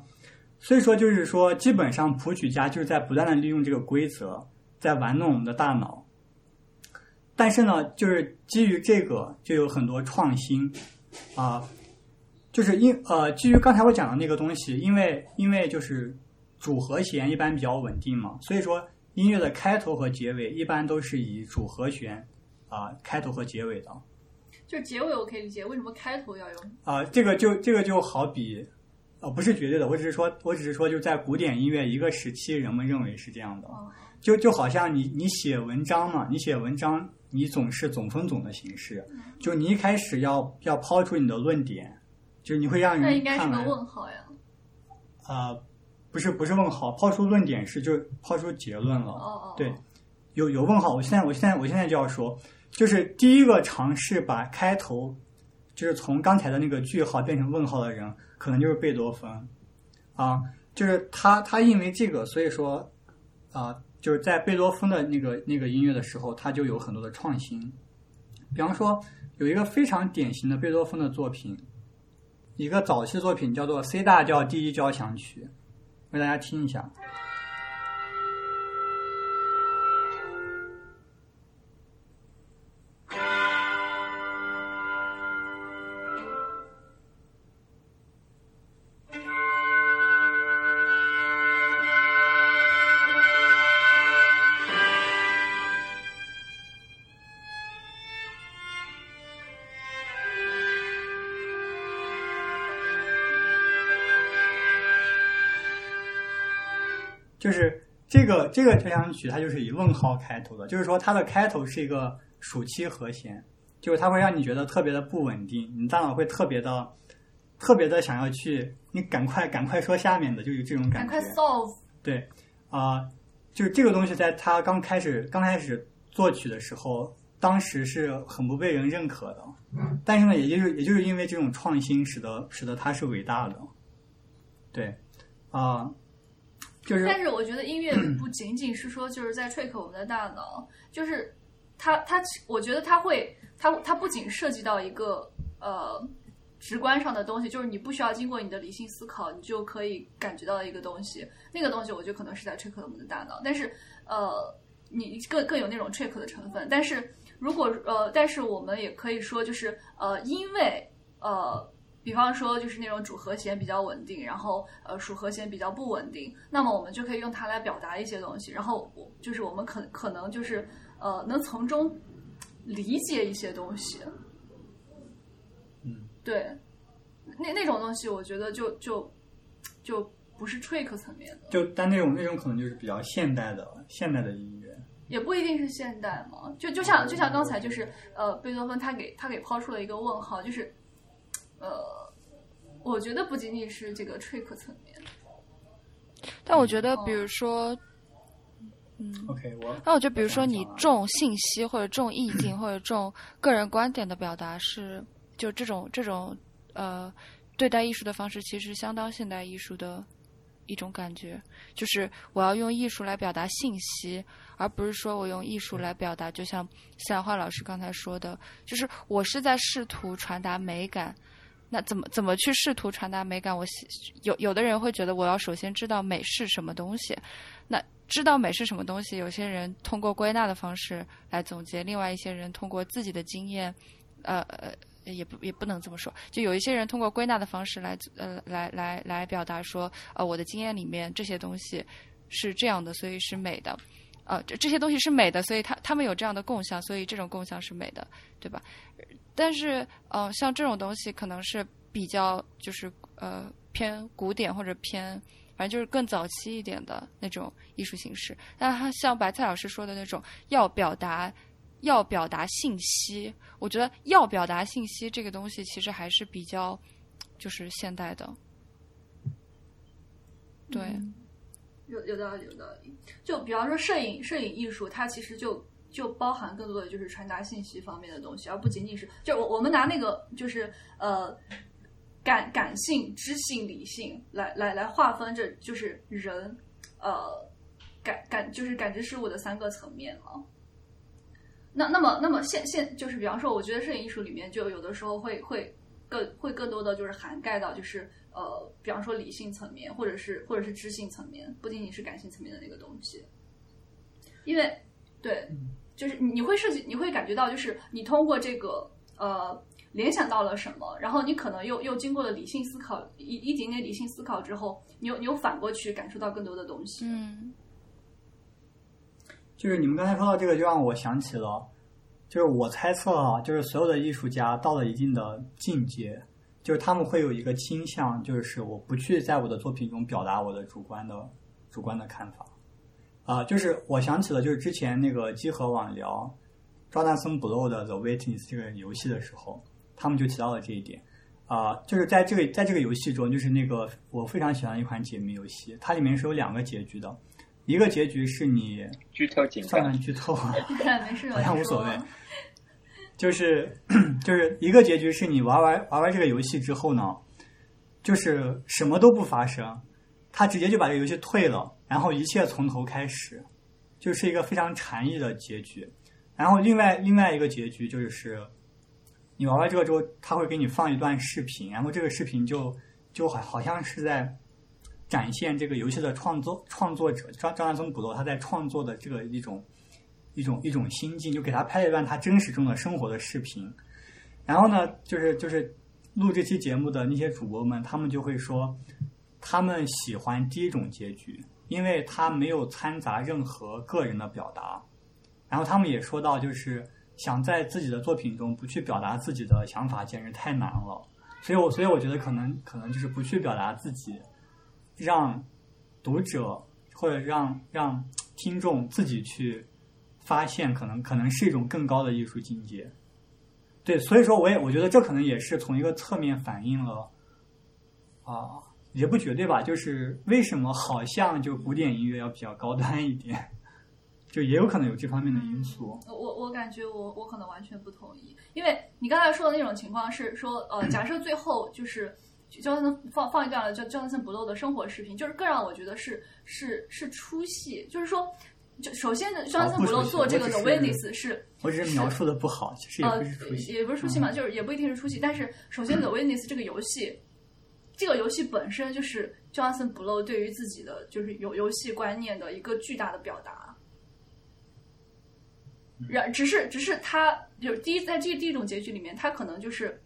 所以说就是说基本上谱曲家就是在不断的利用这个规则。在玩弄我们的大脑。但是呢，就是基于这个，就有很多创新啊、就是因呃，基于刚才我讲的那个东西，因为因为就是主和弦一般比较稳定嘛，所以说音乐的开头和结尾一般都是以主和弦啊、开头和结尾的就结尾我可以理解，为什么开头要用？啊、这个就这个就好比。呃，不是绝对的，我只是说，我只是说，就在古典音乐一个时期，人们认为是这样的。哦就就好像你你写文章嘛，你写文章你总是总分总的形式，就你一开始要要抛出你的论点，就是你会让人那应该是个问号呀。呃，不是不是问号，抛出论点是就抛出结论了。哦哦，对，有有问号，我现在我现在我现在就要说，就是第一个尝试把开头，就是从刚才的那个句号变成问号的人，可能就是贝多芬，啊，就是他他因为这个，所以说啊，就是在贝多芬的那个那个音乐的时候，他就有很多的创新，比方说有一个非常典型的贝多芬的作品，一个早期作品叫做 C 大调第一交响曲，为大家听一下。个这个交响曲，它就是以问号开头的，就是说它的开头是一个属七和弦，就是它会让你觉得特别的不稳定，你大脑会特别的特别的想要去，你赶快赶快说下面的，就有这种感觉。赶快 solve。对，啊、就是这个东西在他刚开始刚开始作曲的时候，当时是很不被人认可的。但是呢，也就是也就是因为这种创新，使得使得它是伟大的。对，啊、就是但是我觉得音乐 <clears throat> 不仅仅是说就是在 trick 我们的大脑，就是它它，我觉得它会它它不仅涉及到一个呃直观上的东西，就是你不需要经过你的理性思考，你就可以感觉到一个东西。那个东西我觉得可能是在 trick 我们的大脑，但是呃，你更更有那种 trick 的成分。但是如果呃，但是我们也可以说就是呃，因为呃。比方说，就是那种主和弦比较稳定，然后呃属和弦比较不稳定，那么我们就可以用它来表达一些东西，然后我就是我们可可能就是呃能从中理解一些东西。嗯，对，那那种东西，我觉得就就就不是 trick 层面的，就但那种那种可能就是比较现代的现代的音乐。也不一定是现代嘛。就就像就像刚才就是呃贝多芬他给他给抛出了一个问号，就是呃我觉得不仅仅是这个 trick 层面。但我觉得，哦比如说，嗯，OK，我那我觉得，比如说你重信息或者重意境或者重个人观点的表达是，就这种这种呃对待艺术的方式，其实相当现代艺术的一种感觉，就是我要用艺术来表达信息，而不是说我用艺术来表达，就像夏小花老师刚才说的，就是我是在试图传达美感。那怎么怎么去试图传达美感？我喜有有的人会觉得我要首先知道美是什么东西，那知道美是什么东西，有些人通过归纳的方式来总结，另外一些人通过自己的经验，呃呃，也不也不能这么说，就有一些人通过归纳的方式来呃来来来表达说，呃，我的经验里面这些东西是这样的，所以是美的。呃，这这些东西是美的，所以他他们有这样的共享，所以这种共享是美的，对吧？但是，呃，像这种东西可能是比较就是呃偏古典或者偏，反正就是更早期一点的那种艺术形式。但他像白菜老师说的那种，要表达要表达信息，我觉得要表达信息这个东西其实还是比较就是现代的。对，有有道理，有道理。就比方说摄影，摄影艺术，它其实就就包含更多的就是传达信息方面的东西，而不仅仅是就我我们拿那个就是呃感感性、知性、理性来来来划分，这就是人呃感感就是感知事物的三个层面了。那那么那么现现就是比方说，我觉得摄影艺术里面就有的时候会会更会更多的就是涵盖到就是呃，比方说理性层面，或者是或者是知性层面，不仅仅是感性层面的那个东西。因为对，就是你会设计，你会感觉到，就是你通过这个呃联想到了什么，然后你可能又又经过了理性思考一一点点理性思考之后，你又你又反过去感受到更多的东西。嗯就是你们刚才说到这个，就让我想起了，就是我猜测啊，就是所有的艺术家到了一定的境界，就是他们会有一个倾向，就是我不去在我的作品中表达我的主观的主观的看法。啊、就是我想起了，就是之前那个集合网聊赵纳森·布洛的《The Witness》这个游戏的时候，他们就提到了这一点。啊、就是在这个在这个游戏中，就是那个我非常喜欢的一款解谜游戏，它里面是有两个结局的，一个结局是你剧透警告算算，剧透啊，没事，好像无所谓。就是 <clears throat> 就是一个结局是你玩完玩完这个游戏之后呢，就是什么都不发生，他直接就把这个游戏退了，然后一切从头开始，就是一个非常禅意的结局。然后另外另外一个结局就是，你玩完这个之后，他会给你放一段视频，然后这个视频就就好好像是在展现这个游戏的创作创作者张张纳森·捕罗他在创作的这个一种一种一种心境，就给他拍了一段他真实中的生活的视频。然后呢，就是就是录这期节目的那些主播们，他们就会说，他们喜欢第一种结局，因为他没有掺杂任何个人的表达。然后他们也说到，就是想在自己的作品中不去表达自己的想法，简直太难了。所以我所以我觉得可能可能就是不去表达自己，让读者或者让让听众自己去发现，可能可能是一种更高的艺术境界。对，所以说我也我觉得这可能也是从一个侧面反映了，啊，也不绝对吧，就是为什么好像就古典音乐要比较高端一点，就也有可能有这方面的因素。我我我感觉我我可能完全不同意，因为你刚才说的那种情况是说，呃，假设最后就是就森放放一段了，就就森不露的生活视频，就是更让我觉得是是是出戏，就是说，就首先的张森不露做这个 The Witness 是我只是描述的不好，其实也呃不是出戏。也不是出戏嘛，就是也不一定是出戏，但是首先 <laughs> The Witness 这个游戏。这个游戏本身就是 Johnson Blow 对于自己的就是游游戏观念的一个巨大的表达，然只是只是他就是第一在这第一种结局里面，他可能就是，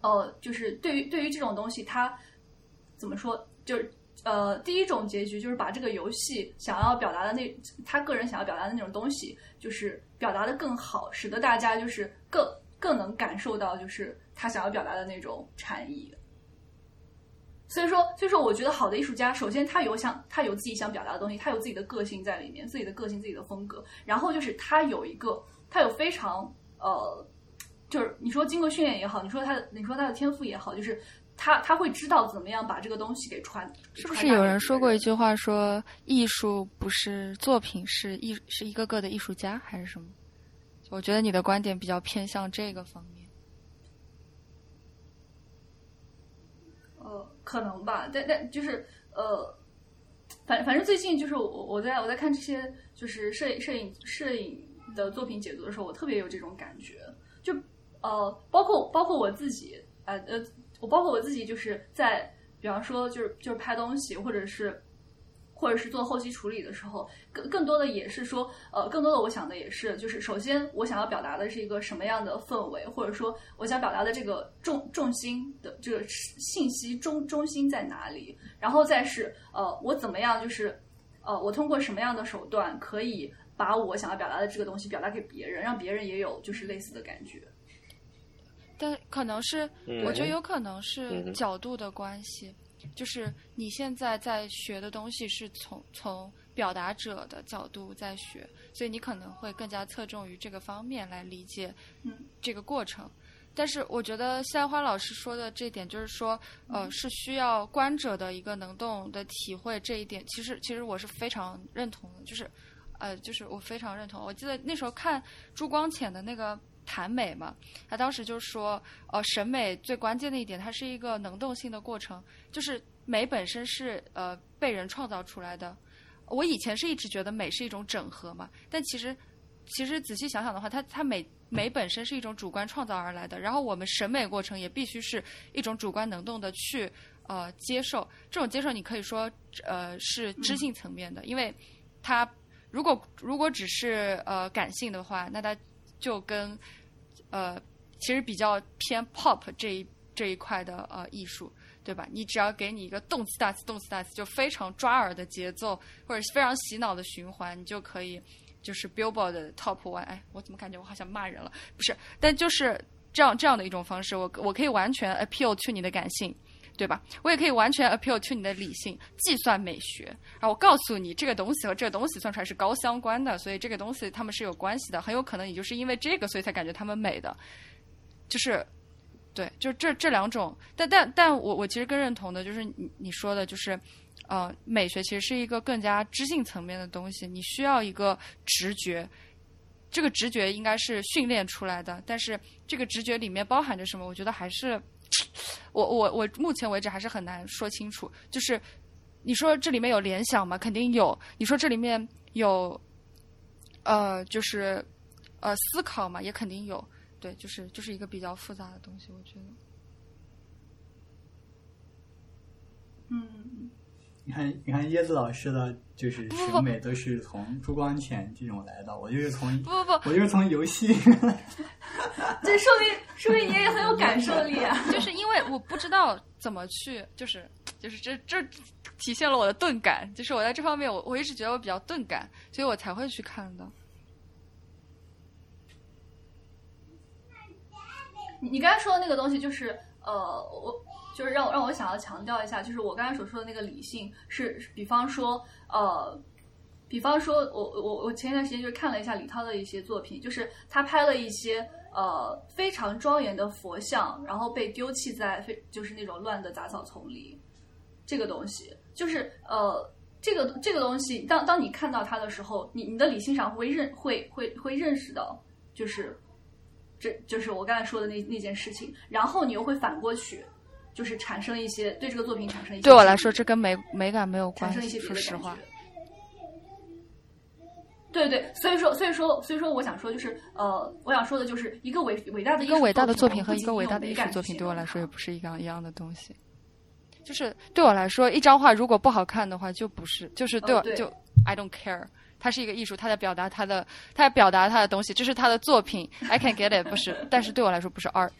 呃，就是对于对于这种东西，他怎么说，就是呃，第一种结局就是把这个游戏想要表达的那他个人想要表达的那种东西，就是表达的更好，使得大家就是更更能感受到就是他想要表达的那种禅意。所以说，所以说，我觉得好的艺术家，首先他有想，他有自己想表达的东西，他有自己的个性在里面，自己的个性，自己的风格。然后就是他有一个，他有非常呃，就是你说经过训练也好，你说他的，你说他的天赋也好，就是他他会知道怎么样把这个东西给传。是不是有人说过一句话说艺术不是作品，是艺是一个个的艺术家还是什么？我觉得你的观点比较偏向这个方面。可能吧，但但就是呃，反反正最近就是我我在我在看这些就是摄影摄影摄影的作品解读的时候，我特别有这种感觉，就呃，包括包括我自己，呃呃，我包括我自己就是在比方说就是就是拍东西或者是。或者是做后期处理的时候，更更多的也是说，呃，更多的我想的也是，就是首先我想要表达的是一个什么样的氛围，或者说我想表达的这个重重心的这个信息中中心在哪里，然后再是呃，我怎么样就是呃，我通过什么样的手段可以把我想要表达的这个东西表达给别人，让别人也有就是类似的感觉。但可能是，我觉得有可能是角度的关系。就是你现在在学的东西是从从表达者的角度在学，所以你可能会更加侧重于这个方面来理解这个过程。但是我觉得夏花老师说的这点，就是说，呃，是需要观者的一个能动的体会这一点。其实，其实我是非常认同的，就是，呃，就是我非常认同。我记得那时候看朱光潜的那个。谈美嘛，他当时就说，呃，审美最关键的一点，它是一个能动性的过程，就是美本身是呃被人创造出来的。我以前是一直觉得美是一种整合嘛，但其实其实仔细想想的话，它它美美本身是一种主观创造而来的，然后我们审美过程也必须是一种主观能动的去呃接受。这种接受你可以说呃是知性层面的，因为它如果如果只是呃感性的话，那它。就跟，呃，其实比较偏 pop 这一这一块的呃艺术，对吧？你只要给你一个动词大词动词大词，就非常抓耳的节奏，或者是非常洗脑的循环，你就可以就是 Billboard 的 top one。哎，我怎么感觉我好像骂人了？不是，但就是这样这样的一种方式，我我可以完全 appeal to 你的感性。对吧？我也可以完全 appeal to 你的理性计算美学，然后我告诉你这个东西和这个东西算出来是高相关的，所以这个东西他们是有关系的，很有可能你就是因为这个，所以才感觉他们美的，就是，对，就这这两种。但但但我我其实更认同的就是你你说的，就是呃，美学其实是一个更加知性层面的东西，你需要一个直觉，这个直觉应该是训练出来的，但是这个直觉里面包含着什么？我觉得还是。<tsk> 我我我目前为止还是很难说清楚。就是你说这里面有联想吗？肯定有。你说这里面有，呃，就是呃思考嘛，也肯定有。对，就是就是一个比较复杂的东西，我觉得。嗯。你看，你看椰子老师的，就是审美都是从朱光潜这种来的。我就是从不不不，我就是从游戏。<laughs> 这说明说明你也很有感受力啊！<laughs> 就是因为我不知道怎么去，就是就是这这体现了我的钝感。就是我在这方面，我我一直觉得我比较钝感，所以我才会去看的。你你刚才说的那个东西，就是呃我。就是让让我想要强调一下，就是我刚才所说的那个理性是，比方说，呃，比方说，我我我前一段时间就看了一下李涛的一些作品，就是他拍了一些呃非常庄严的佛像，然后被丢弃在非就是那种乱的杂草丛里，这个东西就是呃这个这个东西，当当你看到它的时候，你你的理性上会认会会会认识到，就是这就是我刚才说的那那件事情，然后你又会反过去。就是产生一些对这个作品产生一些，对我来说，这跟美美感没有关系。说实话，对对，所以说，所以说，所以说，我想说，就是呃，我想说的就是一个伟伟大的一个伟大的作品和一个伟大的艺术作品，对我来说也不是一样一样的东西。就是对我来说，一张画如果不好看的话，就不是，就是对我就 I don't care，它是一个艺术，它在表达它的，它在表达它的东西，这是它的作品，I can get it，不是，但是对我来说不是 art，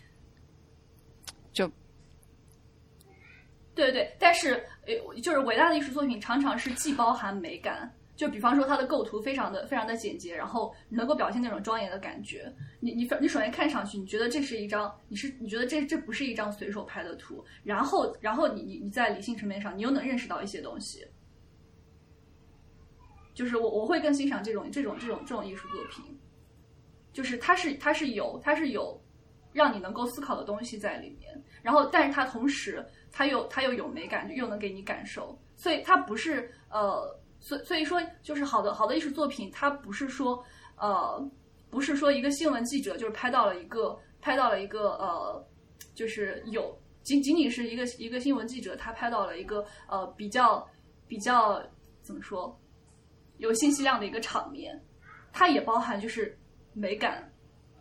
就。对对，但是呃，就是伟大的艺术作品常常是既包含美感，就比方说它的构图非常的非常的简洁，然后能够表现那种庄严的感觉。你你你首先看上去，你觉得这是一张，你是你觉得这这不是一张随手拍的图，然后然后你你你在理性层面上，你又能认识到一些东西。就是我我会更欣赏这种这种这种这种艺术作品，就是它是它是有它是有让你能够思考的东西在里面。然后，但是它同时，它又它又有美感，又能给你感受，所以它不是呃，所所以说，就是好的好的艺术作品，它不是说呃，不是说一个新闻记者就是拍到了一个拍到了一个呃，就是有仅仅仅是一个一个新闻记者，他拍到了一个呃比较比较怎么说有信息量的一个场面，它也包含就是美感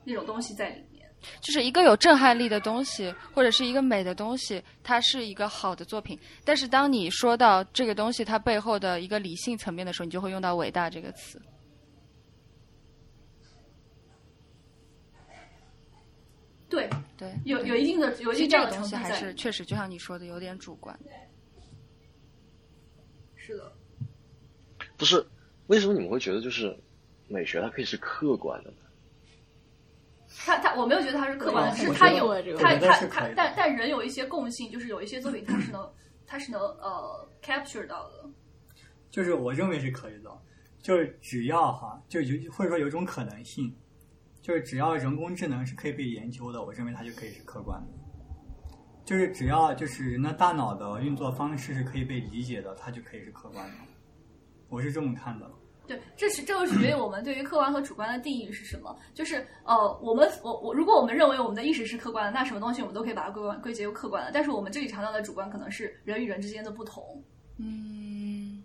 那种东西在里面。就是一个有震撼力的东西，或者是一个美的东西，它是一个好的作品。但是当你说到这个东西它背后的一个理性层面的时候，你就会用到“伟大”这个词。对，对，有有一定的有一定的这个东西还是确实，就像你说的，有点主观。是的。不是，为什么你们会觉得就是美学它可以是客观的呢？他他我没有觉得他是客观的，是他有他他他但但人有一些共性，就是有一些作品他是能他是能呃 capture 到的。就是我认为是可以的，就是只要哈，就有或者说有一种可能性，就是只要人工智能是可以被研究的，我认为它就可以是客观的。就是只要就是人的大脑的运作方式是可以被理解的，它就可以是客观的。我是这么看的。对，这是这个取决于我们对于客观和主观的定义是什么。就是呃，我们我我，如果我们认为我们的意识是客观的，那什么东西我们都可以把它归归结为客观的。但是我们这里强调的主观，可能是人与人之间的不同，嗯，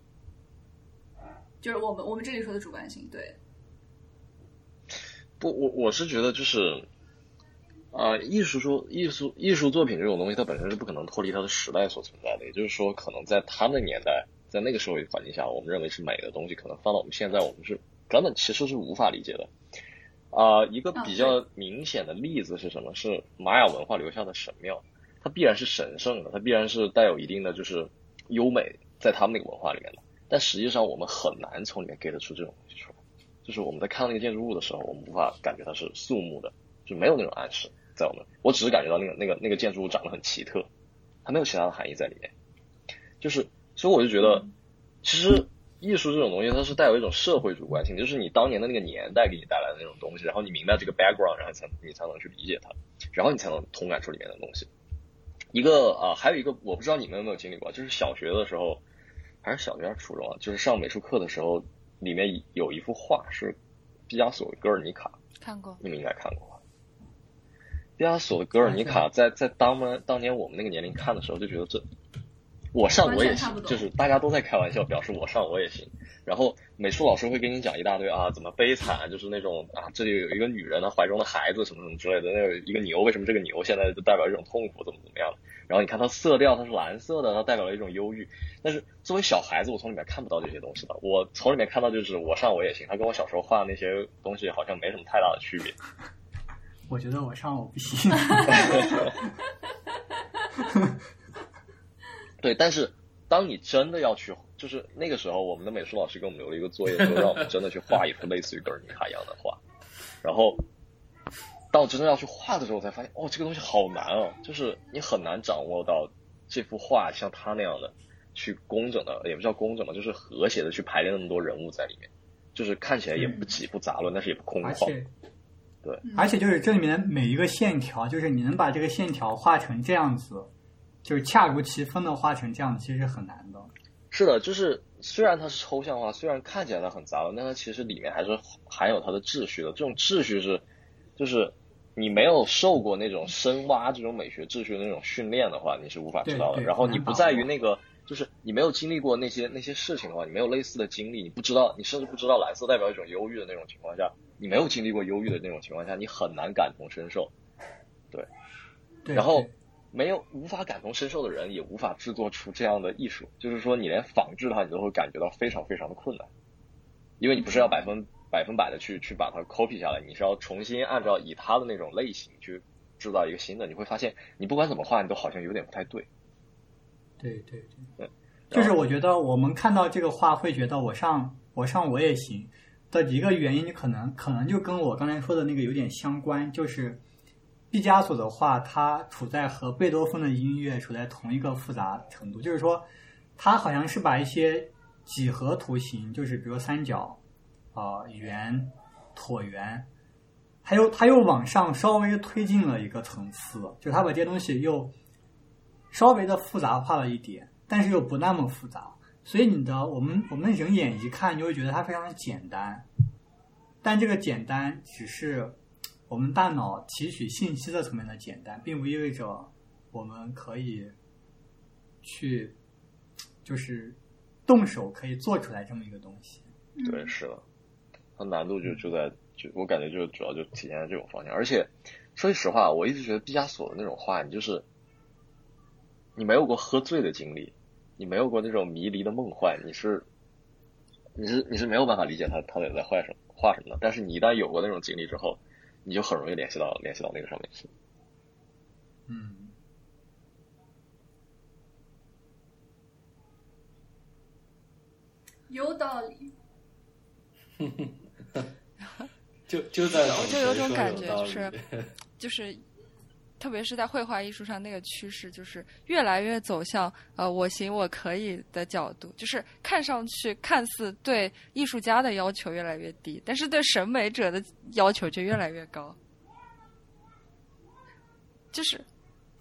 就是我们我们这里说的主观性。对，不，我我是觉得就是，啊、艺术说艺术艺术作品这种东西，它本身是不可能脱离它的时代所存在的。也就是说，可能在它那年代，在那个社会环境下，我们认为是美的东西，可能放到我们现在，我们是根本其实是无法理解的。啊、一个啊比较明显的例子是什么？是玛雅文化留下的神庙，它必然是神圣的，它必然是带有一定的就是优美在他们那个文化里面的。但实际上，我们很难从里面 get 出这种东西出来。就是我们在看那个建筑物的时候，我们无法感觉它是肃穆的，就没有那种暗示在我们。我只是感觉到那个那个那个建筑物长得很奇特，它没有其他的含义在里面。就是，所以我就觉得，其实艺术这种东西，它是带有一种社会主观性，就是你当年的那个年代给你带来的那种东西，然后你明白这个 background，然后才你才能去理解它，然后你才能同感出里面的东西。一个啊、还有一个我不知道你们有没有经历过，就是小学的时候，还是小学还是初中啊，就是上美术课的时候，里面有一幅画是毕加索的《格尔尼卡》，看过。你们应该看过吧？毕加索的《格尔尼卡》在在当们当年我们那个年龄看的时候，就觉得这我上我也行就是大家都在开玩笑，表示我上我也行。然后美术老师会跟你讲一大堆啊，怎么悲惨，就是那种啊，这里有一个女人，她怀中的孩子什么什么之类的，那有一个牛，为什么这个牛现在就代表一种痛苦，怎么怎么样？然后你看它色调，它是蓝色的，它代表了一种忧郁。但是作为小孩子，我从里面看不到这些东西的。我从里面看到就是我上我也行，它跟我小时候画的那些东西好像没什么太大的区别。<laughs> 我觉得我上我不行。对，但是当你真的要去，就是那个时候，我们的美术老师给我们留了一个作业，说让我们真的去画一幅类似于格尔尼卡一样的画。然后，当我真正要去画的时候，我才发现，哦，这个东西好难哦，就是你很难掌握到这幅画像他那样的去工整的，也不叫工整吧，就是和谐的去排列那么多人物在里面，就是看起来也不挤不杂乱，但是也不空旷。对，而且就是这里面的每一个线条，就是你能把这个线条画成这样子，就是恰如其分的画成这样，其实很难的。是的，就是虽然它是抽象化，虽然看起来它很杂乱，但它其实里面还是含有它的秩序的。这种秩序是，就是你没有受过那种深挖这种美学秩序的那种训练的话，你是无法知道的。然后你不在于那个，就是你没有经历过那些那些事情的话，你没有类似的经历，你不知道，你甚至不知道蓝色代表一种忧郁的那种情况下，你没有经历过忧郁的那种情况下，你很难感同身受。对，然后对没有无法感同身受的人，也无法制作出这样的艺术。就是说，你连仿制它，你都会感觉到非常非常的困难，因为你不是要百分百分百的去去把它 copy 下来，你是要重新按照以它的那种类型去制造一个新的。你会发现，你不管怎么画，你都好像有点不太对。对对对对，就是我觉得我们看到这个画会觉得我上我上我也行的一个原因，可能可能就跟我刚才说的那个有点相关，就是毕加索的画，它处在和贝多芬的音乐处在同一个复杂程度，就是说，他好像是把一些几何图形，就是比如三角、呃圆、椭圆，他又他又往上稍微推进了一个层次，就他把这些东西又稍微的复杂化了一点，但是又不那么复杂，所以你的我们我们人眼一看就会觉得它非常的简单，但这个简单只是我们大脑提取信息的层面的简单，并不意味着我们可以去就是动手可以做出来这么一个东西。对，是的，它难度就就在就我感觉就主要就体现在这种方向，而且说句实话，我一直觉得毕加索的那种画，你就是你没有过喝醉的经历，你没有过那种迷离的梦幻，你是你是你是没有办法理解他他到底在画什么画什么的。但是你一旦有过那种经历之后，你就很容易联系到联系到那个上面去。嗯，有道理。<laughs> 就就在我就有种感觉，<laughs> 就是就是，特别是在绘画艺术上，那个趋势就是越来越走向呃我行我可以的角度，就是看上去看似对艺术家的要求越来越低，但是对审美者的要求就越来越高。就是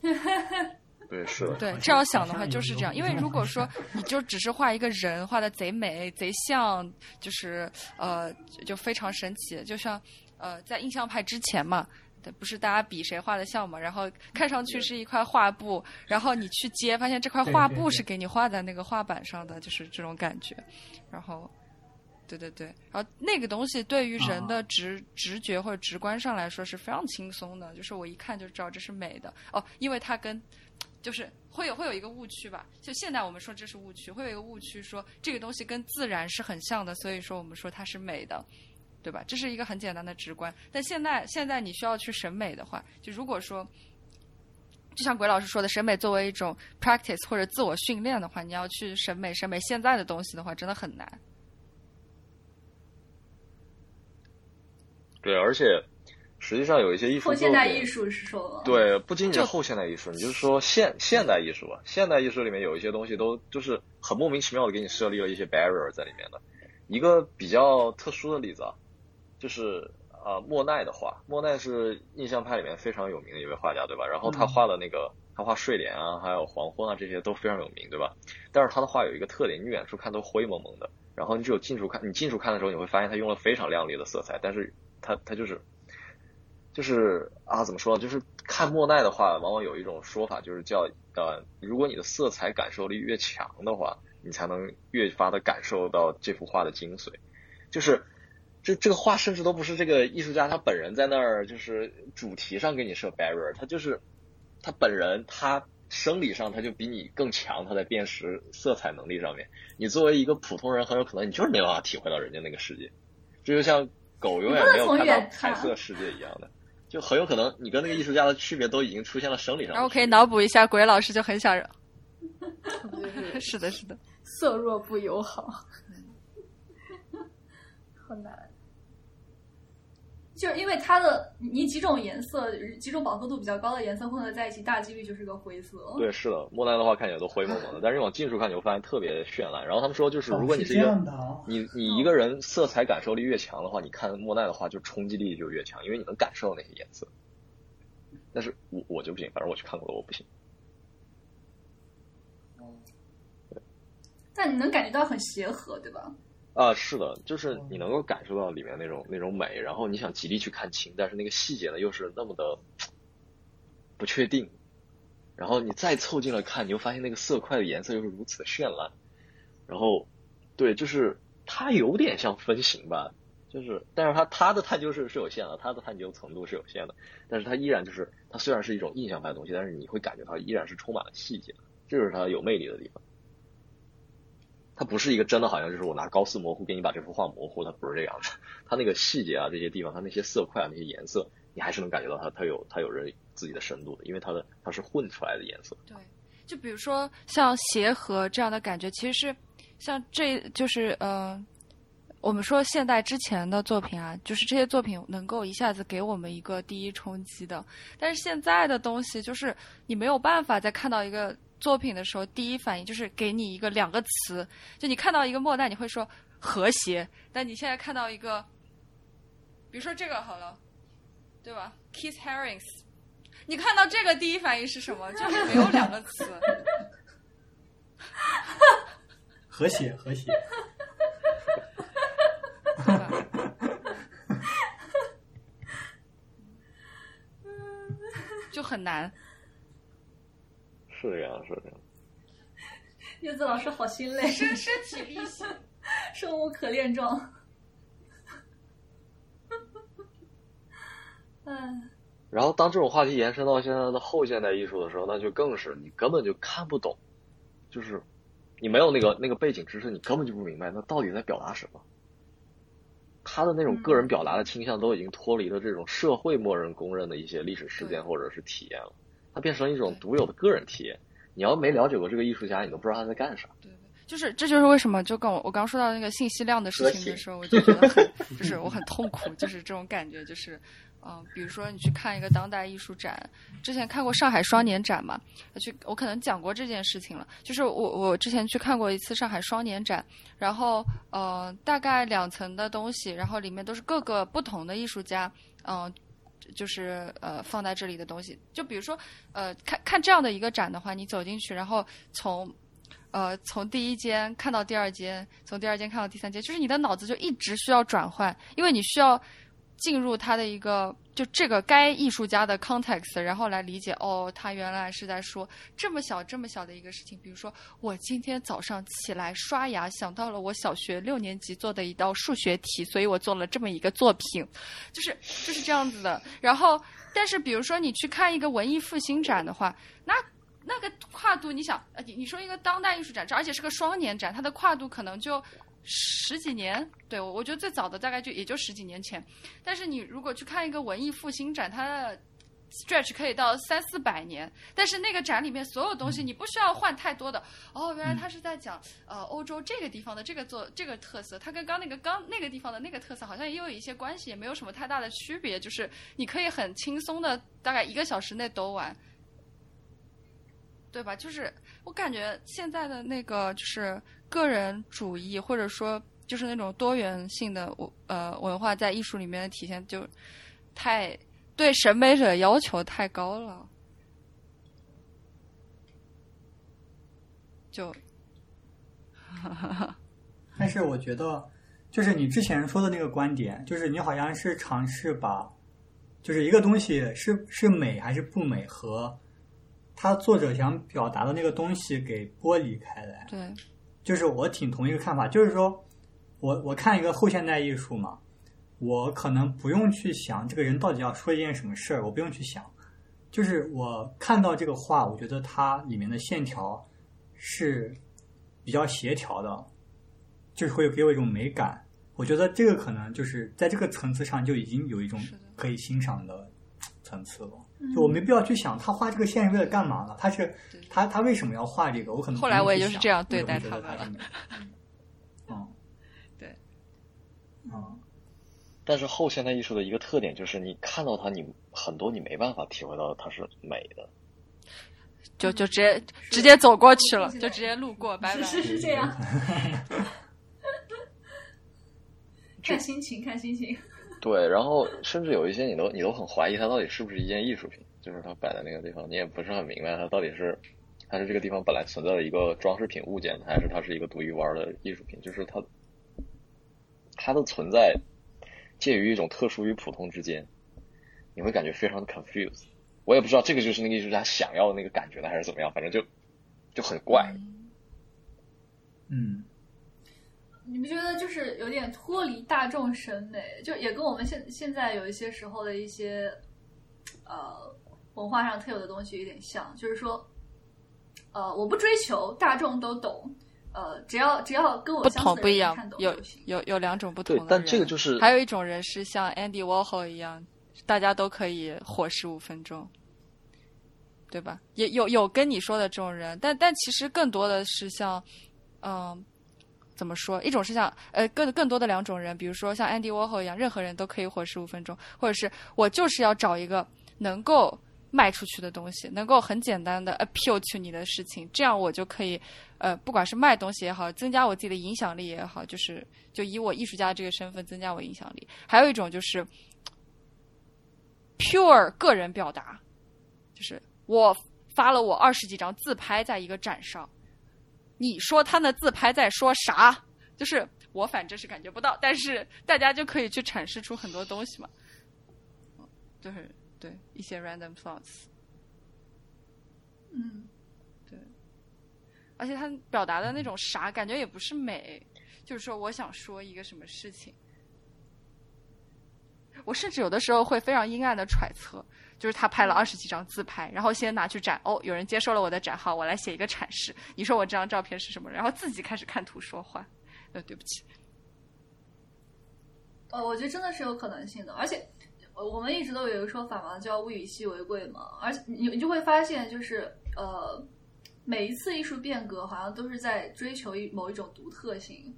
<laughs> 对，是的，对这样想的话就是这样，因为如果说你就只是画一个人，画的贼美贼像，就是呃就非常神奇，就像呃在印象派之前嘛。对不是大家比谁画的像嘛？然后看上去是一块画布，然后你去接，发现这块画布是给你画在那个画板上的，就是这种感觉。然后，对对对，然后那个东西对于人啊。的直、直觉或者直观上来说是非常轻松的，就是我一看就知道这是美的。哦，因为它跟就是会有会有一个误区吧，就现在我们说这是误区，会有一个误区说这个东西跟自然是很像的，所以说我们说它是美的，对吧？这是一个很简单的直观。但现在现在你需要去审美的话，就如果说。就像鬼老师说的，审美作为一种 practice 或者自我训练的话，你要去审美审美现在的东西的话，真的很难。对，而且实际上有一些艺术后现代艺术是说了，对，不仅仅是后现代艺术，<laughs> 你就是说现现代艺术吧，现代艺术里面有一些东西都就是很莫名其妙的给你设立了一些 barrier 在里面的。一个比较特殊的例子啊，就是呃莫奈的画，莫奈是印象派里面非常有名的一位画家，对吧？然后他嗯画的那个他画睡莲啊，还有黄昏啊这些都非常有名，对吧？但是他的画有一个特点，你远处看都灰蒙蒙的，然后你只有近处看，你近处看的时候你会发现他用了非常亮丽的色彩，但是他他就是就是啊，怎么说呢？就是看莫奈的画，往往有一种说法，就是叫呃，如果你的色彩感受力越强的话，你才能越发的感受到这幅画的精髓。就是这这个画甚至都不是这个艺术家他本人在那儿，就是主题上给你设 barrier，他就是他本人他生理上他就比你更强，他在辨识色彩能力上面，你作为一个普通人，很有可能你就是没办法体会到人家那个世界。这就像狗永远没有看到彩色世界一样的，就很有可能你跟那个艺术家的区别都已经出现了生理上。然后可以脑补一下，鬼老师就很想，就是是的，是的，色弱不友好，<laughs> 好难。就是因为它的你几种颜色，几种饱和度比较高的颜色混合在一起，大几率就是个灰色。对，是的，莫奈的话看起来都灰蒙蒙的，<laughs> 但是你往近处看，你会发现特别绚烂。然后他们说，就是如果你哦是一个、你你一个人色彩感受力越强的话，你看莫奈的话就冲击力就越强，因为你能感受那些颜色。但是我我就不行，反正我去看过了，我不行。但你能感觉到很协和，对吧？啊，是的，就是你能够感受到里面那种那种美，然后你想极力去看清，但是那个细节呢又是那么的不确定，然后你再凑近了看，你又发现那个色块的颜色又是如此的绚烂，然后，对，就是它有点像分形吧，就是，但是它它的探究是是有限的，它的探究程度是有限的，但是它依然就是它虽然是一种印象派的东西，但是你会感觉到依然是充满了细节，这就是它有魅力的地方。它不是一个真的好像就是我拿高斯模糊给你把这幅画模糊，它不是这样的。它那个细节啊，这些地方，它那些色块啊，那些颜色，你还是能感觉到它它有它有着自己的深度的，因为它的它是混出来的颜色。对，就比如说像协和这样的感觉，其实是像这就是呃，我们说现代之前的作品啊，就是这些作品能够一下子给我们一个第一冲击的。但是现在的东西，就是你没有办法再看到一个作品的时候，第一反应就是给你一个两个词，就你看到一个莫奈，你会说和谐，但你现在看到一个，比如说这个好了。对吧？Keith Harris，你看到这个第一反应是什么？<laughs> 就是没有两个词。和谐和谐，对吧？就很难。是这样，是这样。<laughs> 叶子老师好心累，身身体力行。<laughs> 生无可恋状。<laughs> 嗯，然后当这种话题延伸到现在的后现代艺术的时候，那就更是你根本就看不懂，就是你没有那个那个背景知识，你根本就不明白那到底在表达什么。他的那种个人表达的倾向都已经脱离了这种社会默认公认的一些历史事件或者是体验了，它变成一种独有的个人体验。你要没了解过这个艺术家，你都不知道他在干啥。对对，就是这就是为什么就跟我我刚说到那个信息量的事情的时候，我就觉得很就是我很痛苦，就是这种感觉，就是嗯、比如说你去看一个当代艺术展，之前看过上海双年展嘛，去我可能讲过这件事情了，就是我我之前去看过一次上海双年展，然后呃大概两层的东西，然后里面都是各个不同的艺术家，嗯、就是呃放在这里的东西，就比如说呃看看这样的一个展的话，你走进去，然后从呃从第一间看到第二间，从第二间看到第三间，就是你的脑子就一直需要转换，因为你需要进入他的一个就这个该艺术家的 context，然后来理解哦，他原来是在说这么小这么小的一个事情，比如说我今天早上起来刷牙，想到了我小学六年级做的一道数学题，所以我做了这么一个作品，就是就是这样子的。然后，但是比如说你去看一个文艺复兴展的话，那那个跨度，你想，呃，你说一个当代艺术展，这而且是个双年展，它的跨度可能就十几年。对我，我觉得最早的大概就也就十几年前。但是你如果去看一个文艺复兴展，它的 stretch 可以到三四百年，但是那个展里面所有东西你不需要换太多的。哦，原来他是在讲呃欧洲这个地方的这个做这个特色，它跟刚那个刚那个地方的那个特色好像也有一些关系，也没有什么太大的区别，就是你可以很轻松的大概一个小时内都完。对吧？就是我感觉现在的那个就是个人主义，或者说就是那种多元性的文呃文化在艺术里面的体现，就太对审美者要求太高了，就 <laughs> 但是我觉得，就是你之前说的那个观点，就是你好像是尝试把，就是一个东西是是美还是不美和他作者想表达的那个东西给剥离开来。对就是我挺同意一个看法，就是说我我看一个后现代艺术嘛，我可能不用去想这个人到底要说一件什么事儿，我不用去想，就是我看到这个画，我觉得它里面的线条是比较协调的，就是会给我一种美感。我觉得这个可能就是在这个层次上就已经有一种可以欣赏的层次了。就我没必要去想他画这个线是为了干嘛呢？他是他他为什么要画这个？我可能后来我也就是这样对待他们它是美 <laughs> 嗯，对，嗯，但是后现代艺术的一个特点就是，你看到它，你很多你没办法体会到它是美的。就就直接直接走过去了，就直接路过，拜拜。是是是这样。<laughs> <laughs> 看心情，看心情。对，然后甚至有一些你都你都很怀疑它到底是不是一件艺术品，就是它摆在那个地方，你也不是很明白它到底是它是这个地方本来存在的一个装饰品物件，还是它是一个独一无二的艺术品，就是它它的存在介于一种特殊与普通之间，你会感觉非常的 confused。我也不知道这个就是那个艺术家想要的那个感觉呢，还是怎么样，反正就就很怪。嗯，你不觉得就是有点脱离大众审美，就也跟我们现现在有一些时候的一些呃文化上特有的东西有点像，就是说，呃，我不追求大众都懂，呃，只要只要跟我不相似的同不一样人看懂，有就行。有有两种不同的，人。但这个就是还有一种人是像 Andy Warhol 一样，大家都可以火十五分钟，对吧？也有有跟你说的这种人，但但其实更多的是像，嗯、怎么说？一种是像呃更更多的两种人，比如说像 Andy Warhol 一样，任何人都可以火十五分钟，或者是我就是要找一个能够卖出去的东西，能够很简单的 appeal to 你的事情，这样我就可以呃，不管是卖东西也好，增加我自己的影响力也好，就是就以我艺术家这个身份增加我影响力。还有一种就是，pure 个人表达，就是我发了我二十几张自拍在一个展上，你说他的自拍在说啥？就是我反正是感觉不到，但是大家就可以去阐释出很多东西嘛。嗯就是对一些 random thoughts，嗯，对而且他表达的那种啥，感觉也不是美，就是说我想说一个什么事情。我甚至有的时候会非常阴暗的揣测，就是他拍了二十几张自拍，然后先拿去展，哦，有人接受了我的展号，我来写一个阐释。你说我这张照片是什么？然后自己开始看图说话。呃，对不起，呃，我觉得真的是有可能性的，而且我们一直都有一个说法嘛，叫物以稀为贵嘛，而且你你就会发现，就是呃，每一次艺术变革好像都是在追求一某一种独特性。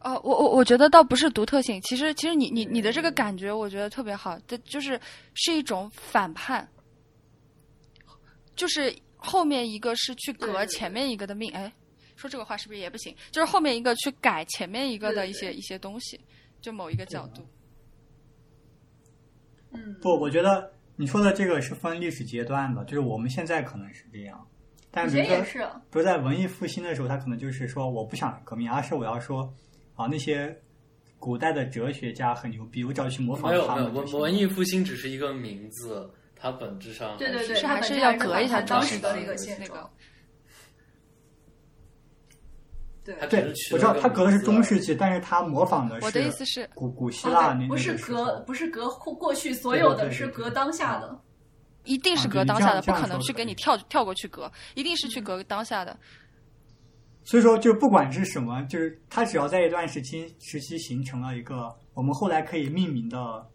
哦，我我我觉得倒不是独特性，其实其实你你你的这个感觉，我觉得特别好，这就是是一种反叛，就是后面一个是去革前面一个的命，哎，说这个话是不是也不行？就是后面一个去改前面一个的一些一些东西，就某一个角度。嗯，不，我觉得你说的这个是分历史阶段的，就是我们现在可能是这样，但以比如说，前也是，比如在文艺复兴的时候，他可能就是说我不想革命，而是我要说啊那些古代的哲学家很牛逼，我只要去模仿他们。文文艺复兴只是一个名字，它本质上对对对，是还是要隔一下当时的那个现状那个。对，我知道他隔的是中世纪，但是他模仿的我的意思是古古希哦腊那对不是那个时革候不是隔过过去所有的，是隔当下的。一定是啊对你革当下的，不可能去给你跳跳过去隔，一定是去隔当下的。所以说，就不管是什么，就是它只要在一段时期时期形成了一个我们后来可以命名的，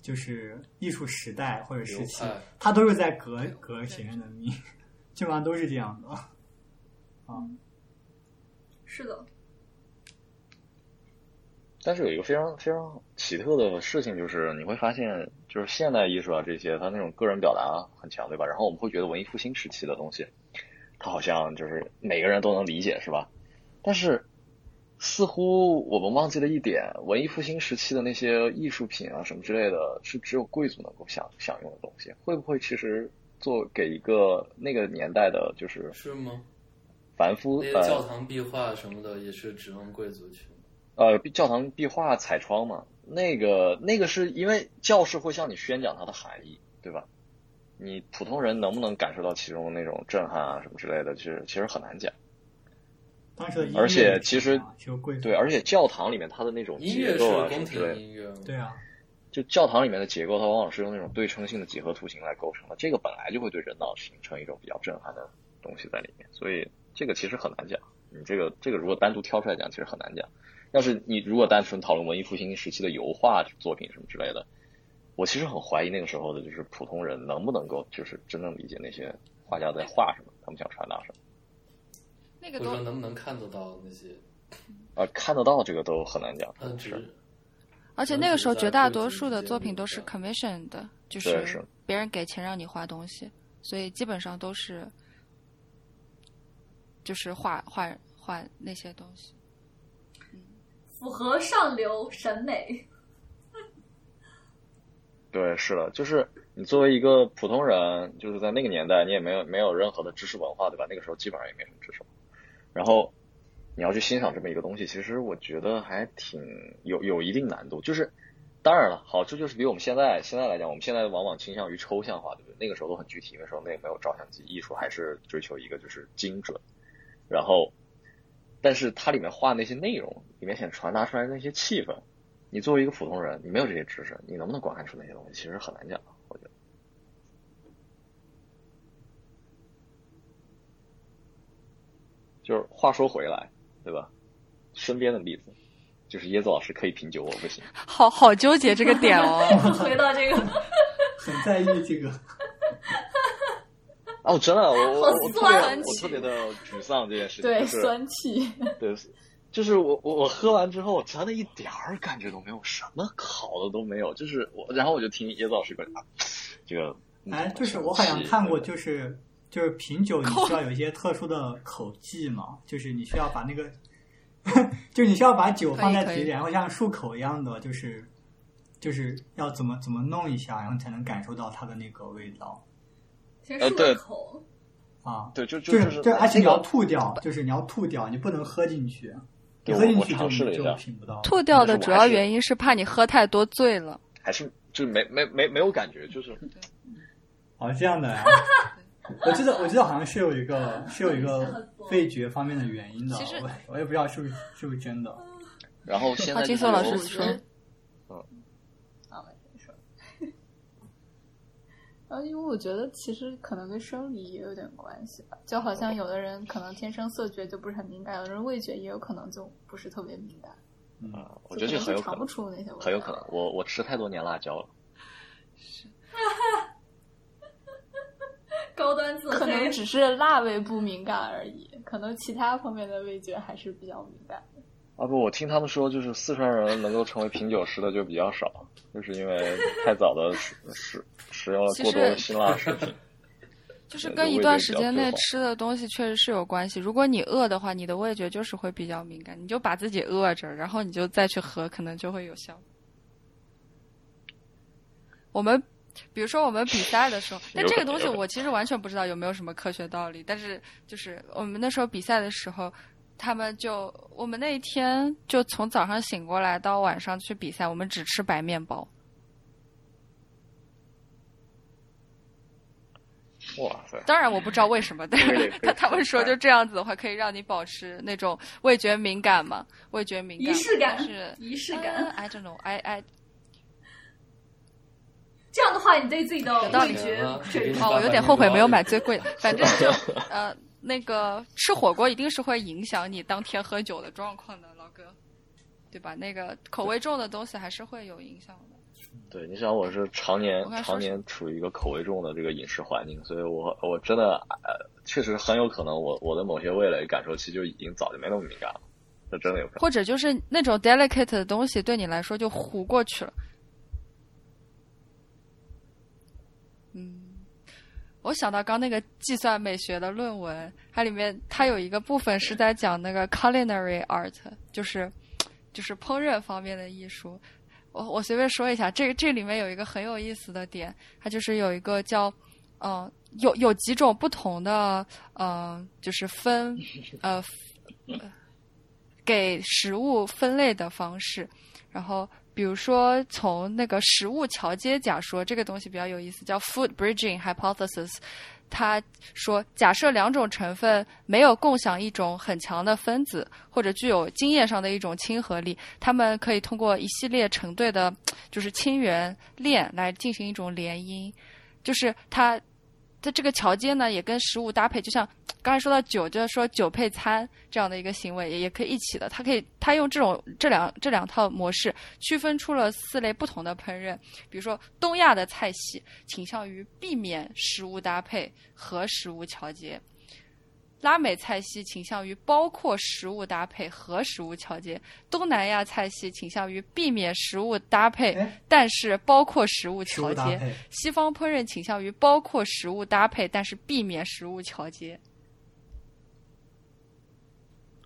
就是艺术时代或者时期它都是在革革前面的命，<laughs> 基本上都是这样的。啊 <laughs> 是的，但是有一个非常非常奇特的事情，就是你会发现，就是现代艺术啊这些，它那种个人表达很强，对吧？然后我们会觉得文艺复兴时期的东西，它好像就是每个人都能理解，是吧？但是似乎我们忘记了一点，文艺复兴时期的那些艺术品啊什么之类的，是只有贵族能够享享用的东西。会不会其实做给一个那个年代的，就是是吗？凡夫那些教呃堂壁画什么的也是只能贵族去。呃教堂壁画彩窗嘛？那个那个是因为教士会向你宣讲它的含义，对吧？你普通人能不能感受到其中的那种震撼啊什么之类的，其实其实很难讲。当时的音乐而且其实对，而且教堂里面它的那种音乐是结构啊什宫么之类的，廷音乐？对啊，就教堂里面的结构，它往往是用那种对称性的几何图形来构成的，这个本来就会对人脑形成一种比较震撼的东西在里面，所以这个其实很难讲。你这个这个如果单独挑出来讲，其实很难讲。要是你如果单纯讨论文艺复兴时期的油画作品什么之类的，我其实很怀疑那个时候的就是普通人能不能够就是真正理解那些画家在画什么，他们想传达什么。那个都能不能看得到那些？啊，看得到这个都很难讲。它只是而且那个时候绝大多数的作品都是是 commission 的，就是别人给钱让你画东西，所以基本上都是就是画画画那些东西。符合上流审美。对，是的，就是你作为一个普通人，就是在那个年代，你也没有没有任何的知识文化，对吧？那个时候基本上也没什么知识。然后你要去欣赏这么一个东西，其实我觉得还挺有有一定难度。就是当然了，好处就是比我们现在现在来讲，我们现在往往倾向于抽象化，对不对？那个时候都很具体，那时候那也没有照相机，艺术还是追求一个就是精准。然后，但是它里面画那些内容，里面想传达出来的那些气氛，你作为一个普通人，你没有这些知识，你能不能观看出那些东西，其实很难讲，我觉得。就是话说回来，对吧？身边的例子，就是椰子老师可以品酒，我不行。好好纠结这个点哦。<laughs> 回到这个，<laughs> 很在意这个。哦，真的，我我我特别我特别的沮丧这件事情，对就是酸气，对，就是我我我喝完之后，真的一点儿感觉都没有，什么好的都没有。就是我，然后我就听椰子老师说啊，这个哎，就是我好像看过，就是就是品酒，你需要有一些特殊的口技嘛，就是你需要把那个，<laughs> 就你需要把酒放在嘴里，然后像漱口一样的，就是就是要怎么怎么弄一下，然后才能感受到它的那个味道先漱呃对了口，啊。对，就就就是就而且你要吐掉，就是你要吐掉，你不能喝进去，我我喝进去就就尝试了一下品不到。吐掉的主要原因是怕你喝太多醉了。还是就没没没没有感觉，就是哦，这样的呀。我记得我记得好像是有一个是有一个味觉方面的原因的，其实我我也不知道是不是是不是真的。然后现在啊，金就是有松老师说，啊，没事。然后，因为我觉得其实可能跟生理也有点关系吧，就好像有的人可能天生色觉就不是很敏感，有的人味觉也有可能就不是特别敏感。嗯，我觉得这就可能尝不很有可能，出那些味。很有可能。我我吃太多年辣椒了，是高端自可能。只是辣味不敏感而已，可能其他方面的味觉还是比较敏感的。啊不，我听他们说，就是四川人能够成为品酒师的就比较少，就是因为太早的食食食用了过多的辛辣食品。就是跟一段时间内吃的东西确实是有关系。如果你饿的话，你的味觉就是会比较敏感，你就把自己饿着，然后你就再去喝，可能就会有效。我们比如说我们比赛的时候，<laughs> 但这个东西我其实完全不知道有没有什么科学道理。但是就是我们那时候比赛的时候，他们就我们那一天就从早上醒过来到晚上去比赛，我们只吃白面包。哇塞！当然我不知道为什么，但是他 <laughs> 他们说就这样子的话，可以让你保持那种味觉敏感嘛，味觉敏感，仪式感是仪式感嗯 I don't know, I I 这样的话，你对自己的有道理味觉啊水平哦，我有点后悔没有买最贵的，反正就呃那个吃火锅一定是会影响你当天喝酒的状况的，老哥，对吧？那个口味重的东西还是会有影响的。对，你想我是常年常年处于一个口味重的这个饮食环境，所以我我真的呃，确实很有可能我我的某些味蕾感受器就已经早就没那么敏感了，这真的有可能。或者就是那种 delicate 的东西对你来说就糊过去了。嗯，我想到刚那个计算美学的论文，它里面它有一个部分是在讲那个 culinary art，就是就是烹饪方面的艺术。我我随便说一下，这这里面有一个很有意思的点，它就是有一个叫嗯、有有几种不同的嗯、就是分呃给食物分类的方式，然后比如说从那个食物桥接假说这个东西比较有意思，叫 food bridging hypothesis。他说，假设两种成分没有共享一种很强的分子，或者具有经验上的一种亲和力，它们可以通过一系列成对的，就是亲缘链来进行一种联姻。就是它它这个桥接呢，也跟食物搭配，就像刚才说到酒，就是说酒配餐这样的一个行为，也也可以一起的。它可以，它用这种这两这两套模式区分出了四类不同的烹饪。比如说，东亚的菜系倾向于避免食物搭配和食物桥接。拉美菜系倾向于包括食物搭配和食物桥接，东南亚菜系倾向于避免食物搭配哎，但是包括食物食桥接。物搭配，西方烹饪倾向于包括食物搭配，但是避免食物桥接，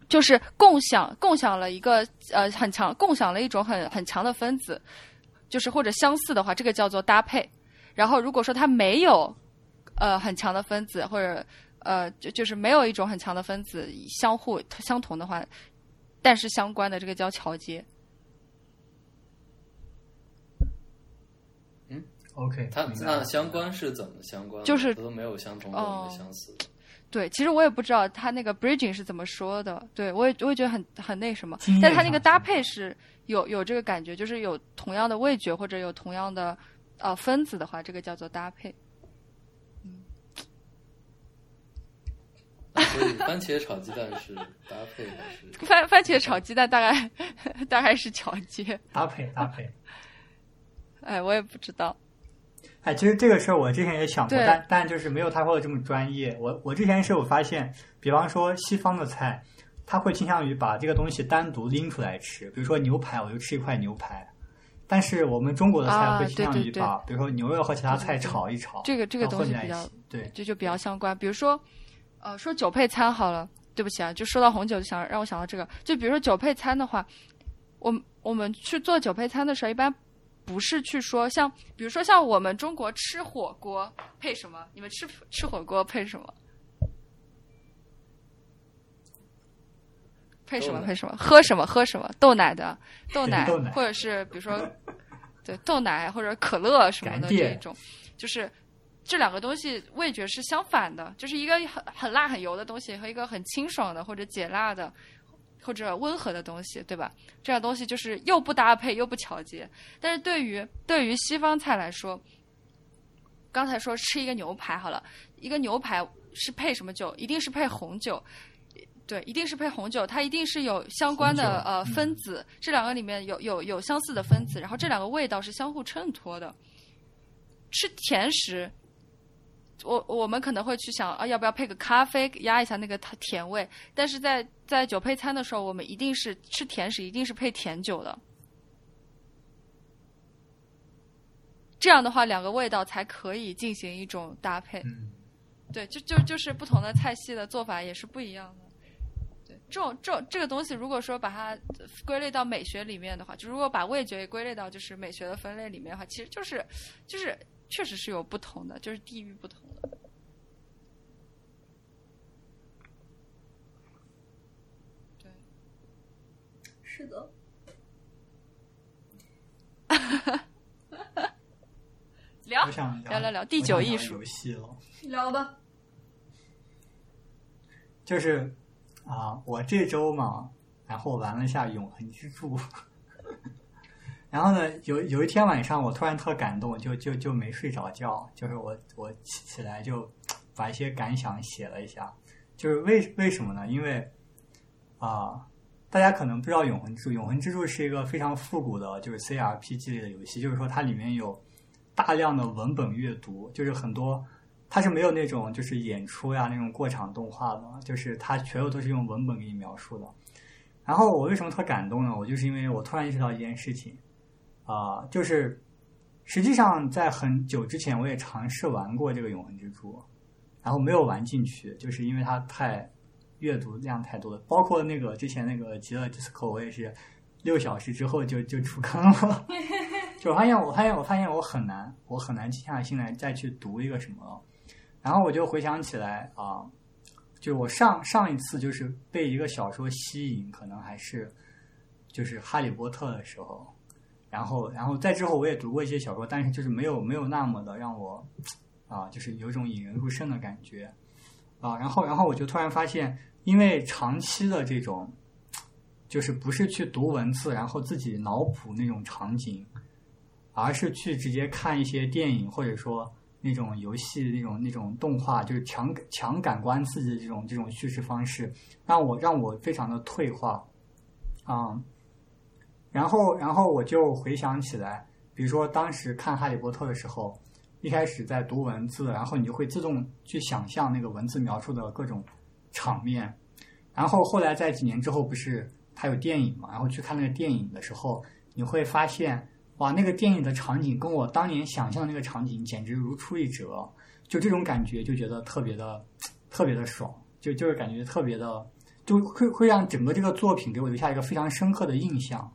就是共享共享了一个呃很强共享了一种很很强的分子，就是或者相似的话，这个叫做搭配。然后如果说它没有呃很强的分子，或者呃就就是没有一种很强的分子相互相同的话，但是相关的这个叫桥接。嗯 OK，它那相关是怎么相关？就是它都没有相同的，相似。对，其实我也不知道他那个 bridging 是怎么说的，对我也我也觉得很很那什么但他那个搭配是有有这个感觉，就是有同样的味觉或者有同样的呃分子的话，这个叫做搭配。所以番茄炒鸡蛋是搭配还是？番番茄炒鸡蛋大概 <laughs> 大概是巧接，搭配搭配。哎，我也不知道。哎，其实这个事儿我之前也想过，但但就是没有他说的这么专业。我我之前是有发现，比方说西方的菜，他会倾向于把这个东西单独拎出来吃，比如说牛排，我就吃一块牛排。但是我们中国的菜啊会倾向对对对于把，比如说牛肉和其他菜对对对炒一炒，这个这个混在一东西比较起对，这就比较相关。比如说，呃，说酒配餐好了，对不起啊，就说到红酒，就想让我想到这个。就比如说酒配餐的话，我们我们去做酒配餐的时候，一般不是去说像，比如说像我们中国吃火锅配什么？你们吃吃火锅配什么？配什么配什么？喝什么喝什么？豆奶的豆奶，<laughs> 或者是比如说 <laughs> 对豆奶或者可乐什么的这种，就是这两个东西味觉是相反的，就是一个很很辣很油的东西和一个很清爽的或者解辣的或者温和的东西，对吧？这样东西就是又不搭配又不调节。但是对于对于西方菜来说，刚才说吃一个牛排好了，一个牛排是配什么酒？一定是配红酒。对，一定是配红酒，它一定是有相关的呃嗯分子，这两个里面有有有相似的分子，然后这两个味道是相互衬托的。吃甜食，我我们可能会去想啊，要不要配个咖啡压一下那个甜甜味？但是在在酒配餐的时候，我们一定是吃甜食，一定是配甜酒的。这样的话，两个味道才可以进行一种搭配。嗯，对，就就就是不同的菜系的做法也是不一样的。对，这种这种这个东西，如果说把它呃归类到美学里面的话，就如果把味觉归类到就是美学的分类里面的话，其实就是就是确实是有不同的，就是地域不同是的，聊我想聊聊聊第九艺术游戏了。聊吧。就是啊、我这周嘛，然后玩了一下《永恒之柱》，<laughs> 然后呢，有有一天晚上我突然特感动，就就就没睡着觉，就是我我起起来就把一些感想写了一下，就是为为什么呢？因为啊、大家可能不知道《永恒之柱》，《永恒之柱》是一个非常复古的，就是 CRPG 类的游戏，就是说它里面有大量的文本阅读，就是很多。它是没有那种就是演出呀那种过场动画的，就是它全部都是用文本给你描述的。然后我为什么特感动呢？我就是因为我突然意识到一件事情，啊、就是实际上在很久之前我也尝试玩过这个《永恒之柱》，然后没有玩进去，就是因为它太阅读量太多了。包括那个之前那个《极乐 DISCO》，我也是六小时之后就就出坑了。<laughs> 就发现，我发现，我发现我很难，我很难静下心来再去读一个什么。然后我就回想起来啊，就我上上一次就是被一个小说吸引，可能还是就是《哈利波特》的时候。然后，然后再之后我也读过一些小说，但是就是没有没有那么的让我啊，就是有种引人入胜的感觉啊。然后，然后我就突然发现，因为长期的这种，就是不是去读文字，然后自己脑补那种场景，而是去直接看一些电影，或者说那种游戏、那种那种动画，就是强强感官刺激的这种这种叙事方式，让我让我非常的退化啊、然后然后我就回想起来，比如说当时看《哈利波特》的时候，一开始在读文字，然后你就会自动去想象那个文字描述的各种场面，然后后来在几年之后，不是它有电影嘛，然后去看那个电影的时候，你会发现，哇，那个电影的场景跟我当年想象的那个场景简直如出一辙，就这种感觉就觉得特别的特别的爽，就就是感觉特别的，就会会让整个这个作品给我留下一个非常深刻的印象。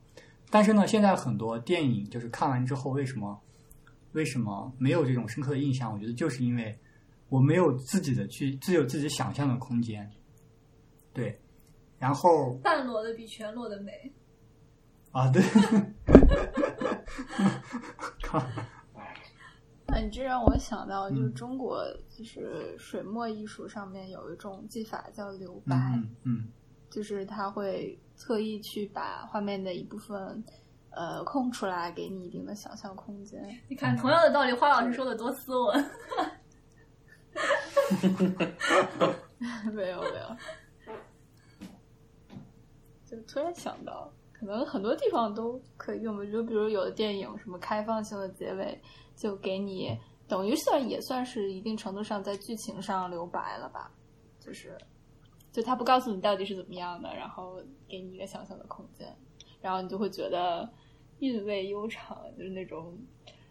但是呢，现在很多电影就是看完之后，为什么为什么没有这种深刻的印象？我觉得就是因为我没有自己的去自有自己想象的空间。对，然后半裸的比全裸的美。啊，对，啊，你这让我想到，就是嗯中国就是水墨艺术上面有一种技法叫留白，嗯嗯就是他会特意去把画面的一部分呃空出来，给你一定的想象空间。你看，同样的道理，花老师说的多斯文。<laughs> 没有没有，就突然想到，可能很多地方都可以用吧。就比如有的电影什么开放性的结尾，就给你等于算也算是一定程度上在剧情上留白了吧，就是就他不告诉你到底是怎么样的，然后给你一个想象的空间，然后你就会觉得韵味悠长，就是那种。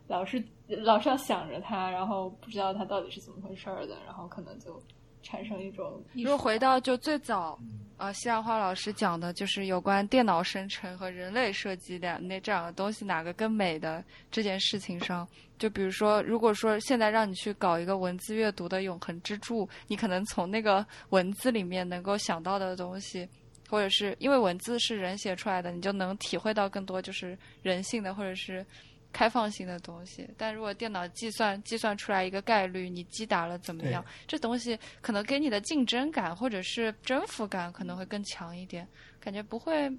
老是老是要想着他，然后不知道他到底是怎么回事儿的，然后可能就产生一种如果。回到就最早，呃，西兰花老师讲的就是有关电脑生成和人类设计的那这两个东西哪个更美的这件事情上，就比如说，如果说现在让你去搞一个文字阅读的永恒之柱，你可能从那个文字里面能够想到的东西，或者是因为文字是人写出来的，你就能体会到更多就是人性的或者是开放性的东西。但如果电脑计算计算出来一个概率，你击打了怎么样，这东西可能给你的竞争感或者是征服感可能会更强一点，感觉不会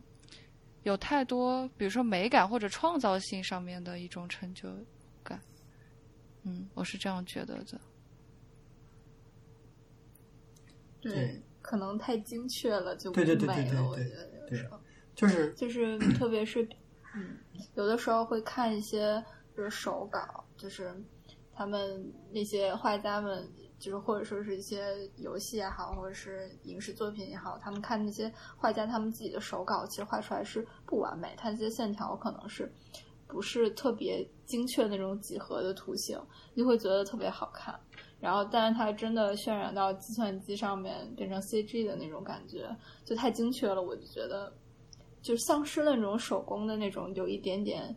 有太多，比如说美感或者创造性上面的一种成就感。嗯，我是这样觉得的。对，可能太精确了就不对对对美了，对对对我觉得有对时候。就是就是特别是，嗯，有的时候会看一些就是手稿，就是他们那些画家们，就是或者说是一些游戏也好，或者是影视作品也好，他们看那些画家他们自己的手稿，其实画出来是不完美，它这些线条可能是不是特别精确的那种几何的图形，就会觉得特别好看。然后，但是它真的渲染到计算机上面变成 CG 的那种感觉，就太精确了，我就觉得就丧失了那种手工的那种有一点点，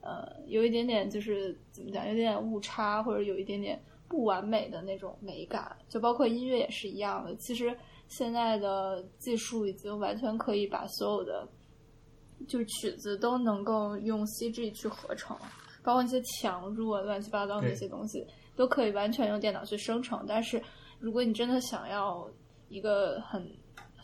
呃，有一点点就是怎么讲，有点点误差或者有一点点不完美的那种美感。就包括音乐也是一样的。其实现在的技术已经完全可以把所有的就是曲子都能够用 CG 去合成，包括一些强弱啊、乱七八糟的那些东西都可以完全用电脑去生成。但是如果你真的想要一个很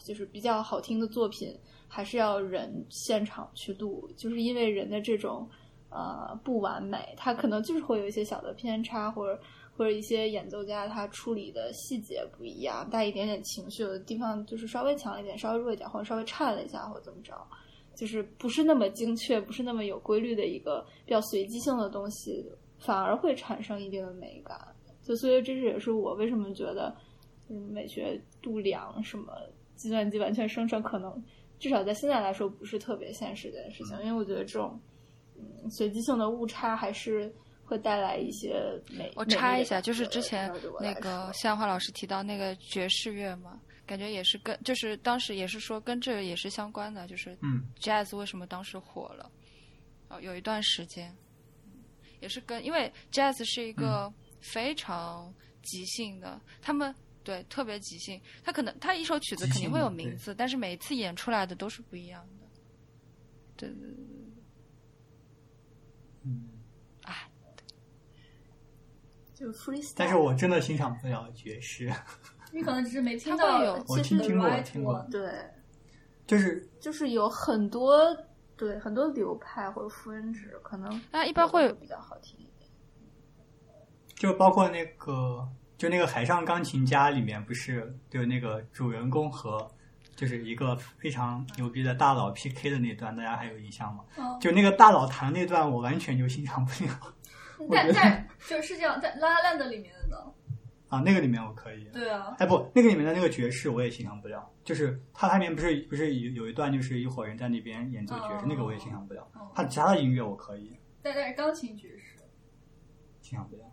就是比较好听的作品，还是要人现场去录，就是因为人的这种呃不完美，他可能就是会有一些小的偏差，或者或者一些演奏家他处理的细节不一样，带一点点情绪，有的地方就是稍微强一点，稍微弱一点，或者稍微颤了一下，或者怎么着，就是不是那么精确，不是那么有规律的一个比较随机性的东西，反而会产生一定的美感。就所以这是也是我为什么觉得，嗯，美学度量什么计算机完全生成可能。至少在现在来说不是特别现实的事情，因为我觉得这种嗯随机性的误差还是会带来一些美。我插一下，就是之前那个说谢兰花老师提到那个爵士乐嘛，感觉也是跟就是当时也是说跟这个也是相关的，就是嗯 jazz 为什么当时火了？哦，有一段时间，也是跟因为 jazz 是一个非常即兴的，他们对特别即兴，他可能他一首曲子肯定会有名字，但是每一次演出来的都是不一样的。对对对对，嗯，哎，就 freestyle。但是我真的欣赏不了爵士，<laughs> 你可能只是没听它会有到我其实听听过听过。对，就是就是有很多对很多流派或者复音指，可能那一般会比较好听一点。就包括那个就那个海上钢琴家里面不是就那个主人公和就是一个非常牛逼的大佬 PK 的那段，大家还有印象吗？哦就那个大佬弹那段，我完全就欣赏不了但但就是这样，在拉拉烂的里面的呢，啊。那个里面我可以，对啊，哎不，那个里面的那个爵士我也欣赏不了，就是它它里面不是不是有有一段就是一伙人在那边演奏爵士，哦那个我也欣赏不了哦。它其他的音乐我可以但但是钢琴爵士，欣赏不了，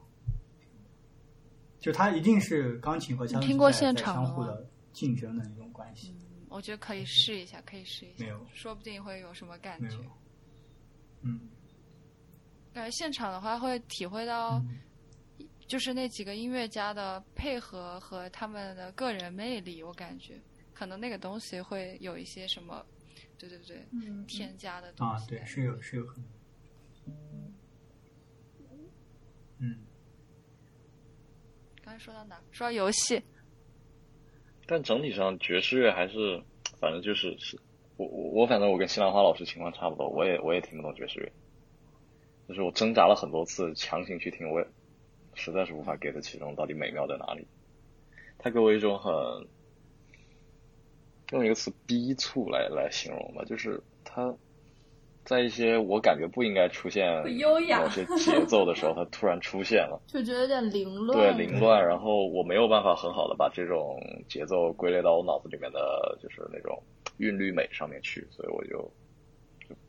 就他一定是钢琴和枪你听过现场吗相互的竞争的那种关系。嗯，我觉得可以试一下，可以试一下，没有说不定会有什么感觉。嗯，感觉现场的话会体会到，嗯就是那几个音乐家的配合和他们的个人魅力，我感觉可能那个东西会有一些什么，对对对，嗯，添加的东啊，西。对，是有是有可能。嗯，刚才说到哪？说到游戏，但整体上爵士乐还是，反正就是是，我我我反正我跟西兰花老师情况差不多，我也我也听不懂爵士乐，就是我挣扎了很多次，强行去听，我也实在是无法 get 其中到底美妙在哪里。它给我一种很，用一个词逼促来来形容吧，就是它在一些我感觉不应该出现不优雅某些节奏的时候，<laughs> 它突然出现了。就觉得有点凌乱。对凌乱，然后我没有办法很好的把这种节奏归类到我脑子里面的就是那种韵律美上面去，所以我就就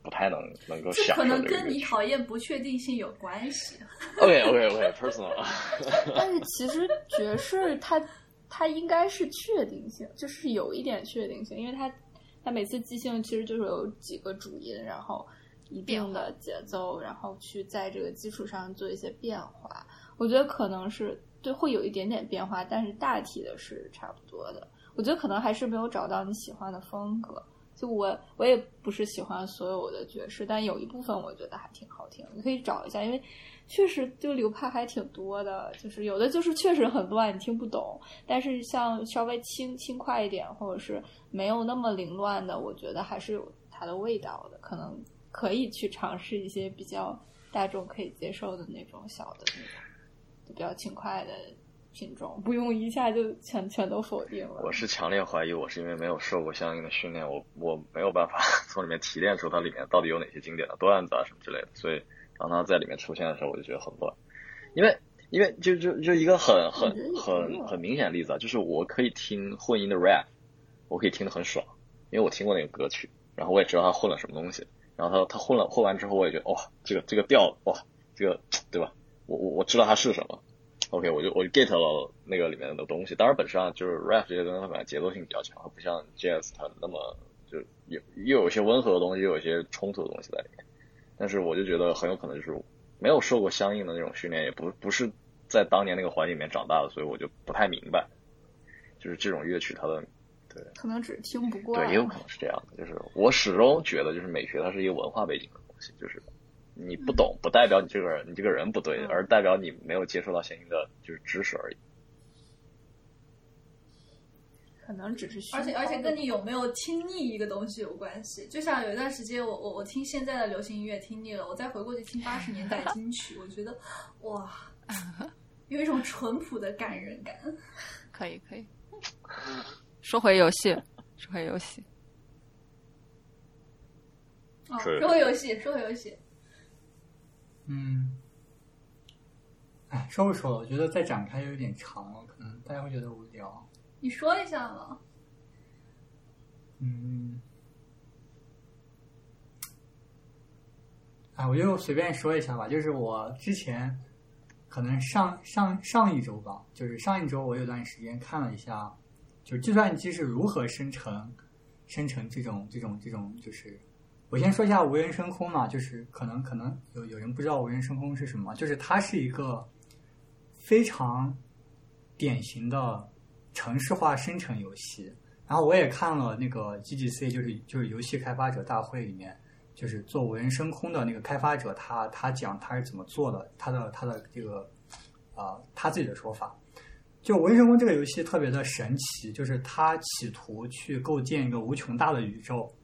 不太能能够这可能跟你。讨厌不确定性有关系。OK OK OK personal，<laughs> 但是其实爵士它它应该是确定性，就是有一点确定性，因为它它每次即兴其实就是有几个主音，然后一定的节奏，然后去在这个基础上做一些变化。我觉得可能是对会有一点点变化，但是大体的是差不多的。我觉得可能还是没有找到你喜欢的风格。就我我也不是喜欢所有的爵士，但有一部分我觉得还挺好听，你可以找一下，因为确实就流派还挺多的，就是有的就是确实很乱，你听不懂，但是像稍微轻轻快一点，或者是没有那么凌乱的，我觉得还是有它的味道的，可能可以去尝试一些比较大众可以接受的那种小的那种，就比较轻快的。品种不用一下就全全都否定了。我是强烈怀疑，我是因为没有受过相应的训练，我我没有办法 <laughs> 从里面提炼出它里面到底有哪些经典的段子啊什么之类的。所以当它在里面出现的时候，我就觉得很乱。因为因为就就就一个很很很很明显的例子啊，就是我可以听混音的 rap，我可以听得很爽，因为我听过那个歌曲，然后我也知道他混了什么东西，然后他他混了混完之后，我也觉得哇，这个这个调哇，这个对吧？我我我知道它是什么。OK，我就我就 get 了那个里面的东西。当然，本质上就是 rap 这些东西，它本来节奏性比较强，它不像 jazz 它那么就有又有一些温和的东西，又有一些冲突的东西在里面。但是我就觉得很有可能就是没有受过相应的那种训练，也不不是在当年那个环境里面长大的，所以我就不太明白，就是这种乐曲它的对，可能只是听不过，对，也有可能是这样的。就是我始终觉得，就是美学它是一个文化背景的东西，就是。你不懂，不代表你这个人，你这个人不对，而代表你没有接受到相应的就是知识而已。可能只是，而且而且跟你有没有听腻一个东西有关系。就像有一段时间，我我我听现在的流行音乐听腻了，我再回过去听八十年代金曲，我觉得哇，<laughs> 有一种淳朴的感人感。<laughs> 可以可以，说回游戏，说回游戏。哦，说回游戏，说回游戏。嗯，哎，说不说了？我觉得再展开有点长了，可能大家会觉得无聊。你说一下吧。嗯，哎，我就随便说一下吧。就是我之前可能上上上一周吧，就是上一周我有段时间看了一下，就是计算机是如何生成生成这种这种这种就是。我先说一下无人升空嘛，就是可能可能有有人不知道无人升空是什么，就是它是一个非常典型的城市化生成游戏。然后我也看了那个 GGC，就是就是游戏开发者大会里面，就是做无人升空的那个开发者，他他讲他是怎么做的，他的他的这个啊他自己的说法。就无人升空这个游戏特别的神奇，就是他企图去构建一个无穷大的宇宙。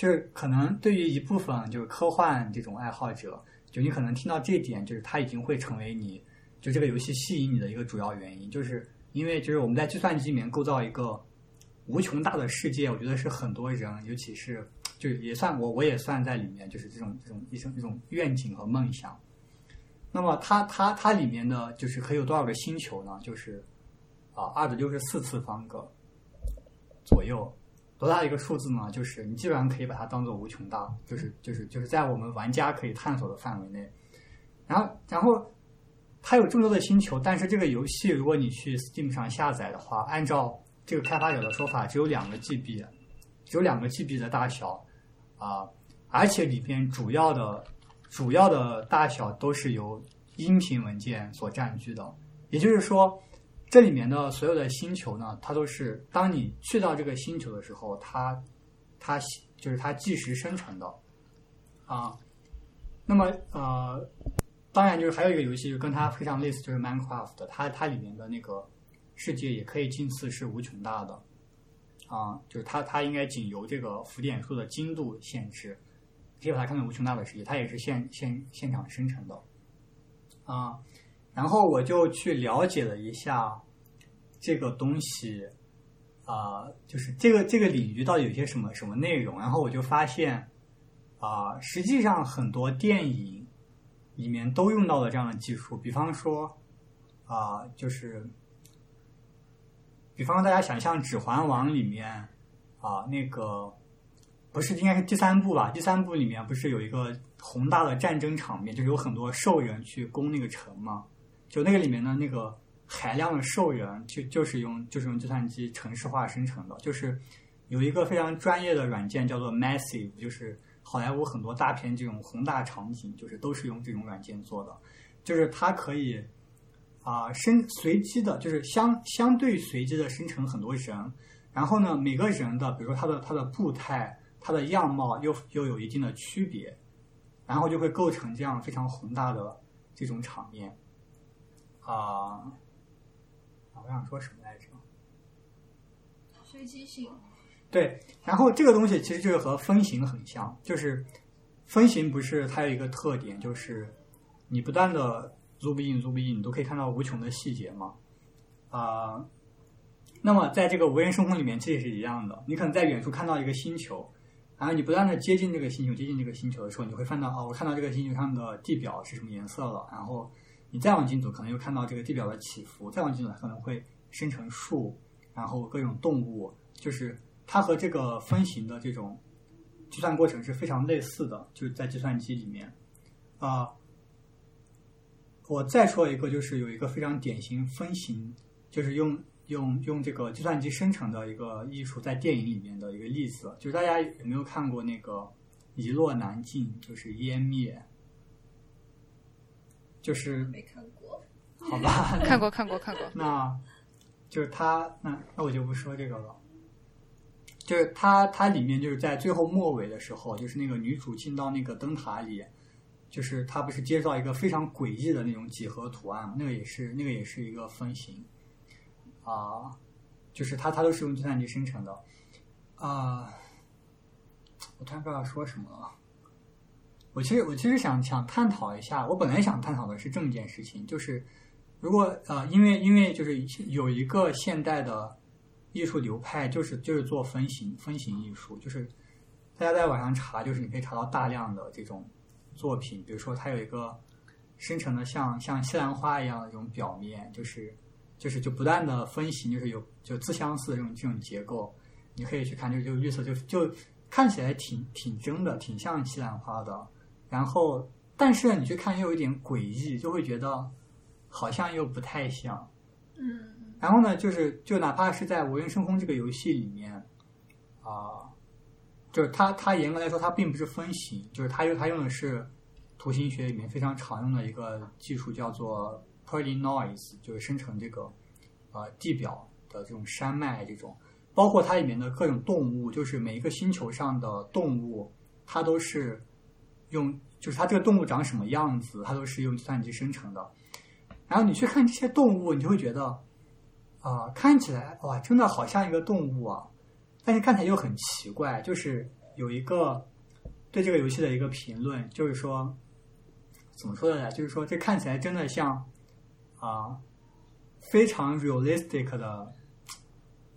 就是可能对于一部分就是科幻这种爱好者，就你可能听到这点，就是它已经会成为你就这个游戏吸引你的一个主要原因，就是因为就是我们在计算机里面构造一个无穷大的世界，我觉得是很多人，尤其是就也算我我也算在里面，就是这种这种一种一种愿景和梦想。那么它它它里面的就是可以有多少个星球呢？就是啊二的六十四次方个左右。多大的一个数字呢？就是你基本上可以把它当做无穷大，就是就是就是在我们玩家可以探索的范围内。然后然后它有这么多的星球，但是这个游戏如果你去 Steam 上下载的话，按照这个开发者的说法，只有两个 GB，只有两个 GB 的大小啊，而且里边主要的主要的大小都是由音频文件所占据的，也就是说。这里面的所有的星球呢，它都是当你去到这个星球的时候，它它就是它计时生成的啊。那么呃，当然就是还有一个游戏就跟它非常类似，就是 Minecraft，它它里面的那个世界也可以近似是无穷大的啊，就是它它应该仅由这个浮点数的精度限制，可以把它看成无穷大的世界，它也是现现现场生成的啊。然后我就去了解了一下这个东西，啊，就是这个这个领域到底有些什么什么内容。然后我就发现，啊，实际上很多电影里面都用到了这样的技术。比方说，啊，就是，比方大家想象《指环王》里面，啊，那个不是应该是第三部吧？第三部里面不是有一个宏大的战争场面，就是有很多兽人去攻那个城吗？就那个里面的那个海量的兽人就就是用就是用计算机程式化生成的，就是有一个非常专业的软件叫做 Massive，就是好莱坞很多大片这种宏大场景，就是都是用这种软件做的，就是它可以啊、生随机的，就是相相对随机的生成很多人，然后呢，每个人的比如说他的他的步态、他的样貌又又有一定的区别，然后就会构成这样非常宏大的这种场面。啊。啊，我想说什么来着？随机性，对，然后这个东西其实就是和分形很像，就是分形不是它有一个特点，就是你不断的 zoom in zoom in，你都可以看到无穷的细节嘛。啊、那么在这个无人生活里面，这也是一样的。你可能在远处看到一个星球，然后你不断的接近这个星球，接近这个星球的时候，你会看到哦，我看到这个星球上的地表是什么颜色了。然后你再往近走，可能又看到这个地表的起伏，再往近走可能会生成树，然后各种动物，就是它和这个分形的这种计算过程是非常类似的，就是在计算机里面。啊、我再说一个，就是有一个非常典型分形，就是用用用这个计算机生成的一个艺术，在电影里面的一个例子，就是大家有没有看过那个《一落难尽》，就是湮灭，就是没看过。好吧，<laughs> 看过看过看过，<laughs> 那就是他，那那我就不说这个了。就是他，他里面就是在最后末尾的时候，就是那个女主进到那个灯塔里，就是她不是接到一个非常诡异的那种几何图案，那个也是那个也是一个分形啊、就是它它都是用计算机生成的啊、我突然不知道说什么了。我其实我其实想想探讨一下，我本来想探讨的是这么一件事情，就是如果呃，因为因为就是有一个现代的艺术流派，就是就是做分形分形艺术，就是大家在网上查，就是你可以查到大量的这种作品，比如说它有一个生成的像像西兰花一样的这种表面，就是就是就不断的分形，就是有就自相似的这种这种结构，你可以去看，就就绿色就就看起来挺挺真的，挺像西兰花的，然后但是你去看又有一点诡异，就会觉得好像又不太像。嗯然后呢，就是就哪怕是在《无人升空》这个游戏里面，啊、就是它它严格来说它并不是分形，就是它用它用的是图形学里面非常常用的一个技术，叫做 Polynoise，就是生成这个呃地表的这种山脉这种，包括它里面的各种动物，就是每一个星球上的动物，它都是用，就是它这个动物长什么样子，它都是用计算机生成的。然后你去看这些动物，你就会觉得。啊、看起来哇，真的好像一个动物啊，但是看起来又很奇怪。就是有一个对这个游戏的一个评论，就是说怎么说的呢？就是说这看起来真的像啊、非常 realistic 的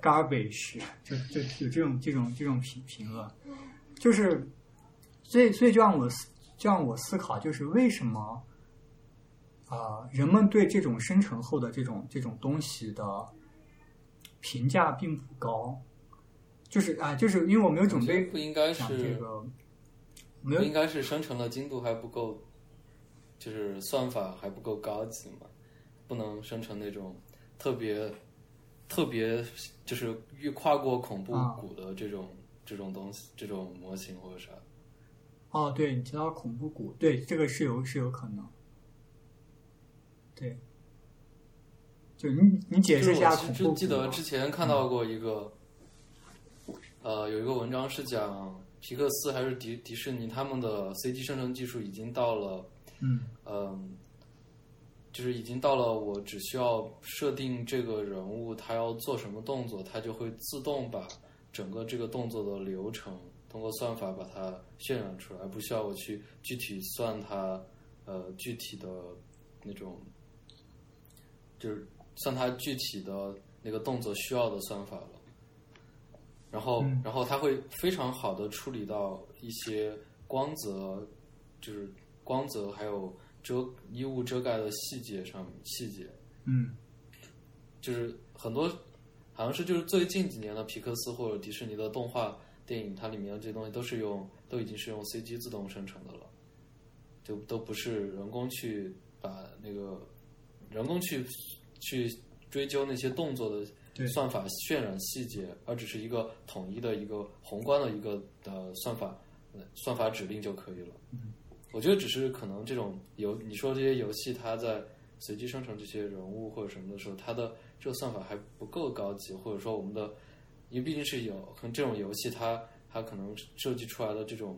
garbage，就就有这种这种这种评评论，就是所以所以就让我思就让我思考，就是为什么。啊、人们对这种生成后的这种这种东西的评价并不高，就是啊、就是因为我没有准备不应该讲是这个，没有应该是生成的精度还不够，就是算法还不够高级嘛，不能生成那种特别特别就是越跨过恐怖啊谷的这种、这种东西，这种模型或者啥。哦，对你提到恐怖谷，对这个是有是有可能，对，就你你解释一下恐怖谷吧记得之前看到过一个，呃，有一个文章是讲皮克斯还是迪迪士尼他们的 CG 生成技术已经到了，嗯。嗯，就是已经到了我只需要设定这个人物他要做什么动作，它就会自动把整个这个动作的流程通过算法把它渲染出来，不需要我去具体算它呃具体的那种，就是算它具体的那个动作需要的算法了。然后，嗯然后它会非常好的处理到一些光泽，就是光泽还有遮衣物遮盖的细节上细节，嗯就是很多好像是就是最近几年的皮克斯或者迪士尼的动画电影，它里面的这些东西都是用都已经是用 CG 自动生成的了，就都不是人工去把那个人工去去追究那些动作的对算法渲染细节，而只是一个统一的一个宏观的一个的算法呃算法指令就可以了。我觉得只是可能这种游你说这些游戏，它在随机生成这些人物或者什么的时候，它的这个算法还不够高级，或者说我们的，因为毕竟是有可能这种游戏它它可能设计出来的这种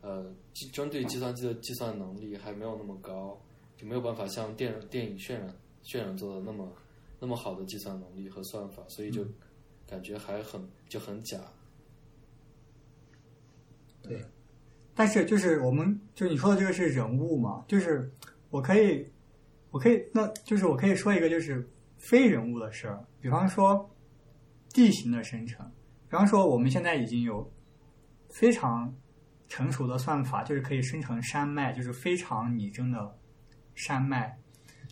呃计针对计算机的计算能力还没有那么高，就没有办法像电电影渲染渲染做的那么那么好的计算能力和算法，所以就感觉还很就很假。对，但是就是我们就是你说的这个是人物嘛，就是我可以，我可以，那就是我可以说一个就是非人物的事儿，比方说地形的生成，比方说我们现在已经有非常成熟的算法，就是可以生成山脉，就是非常拟真的山脉。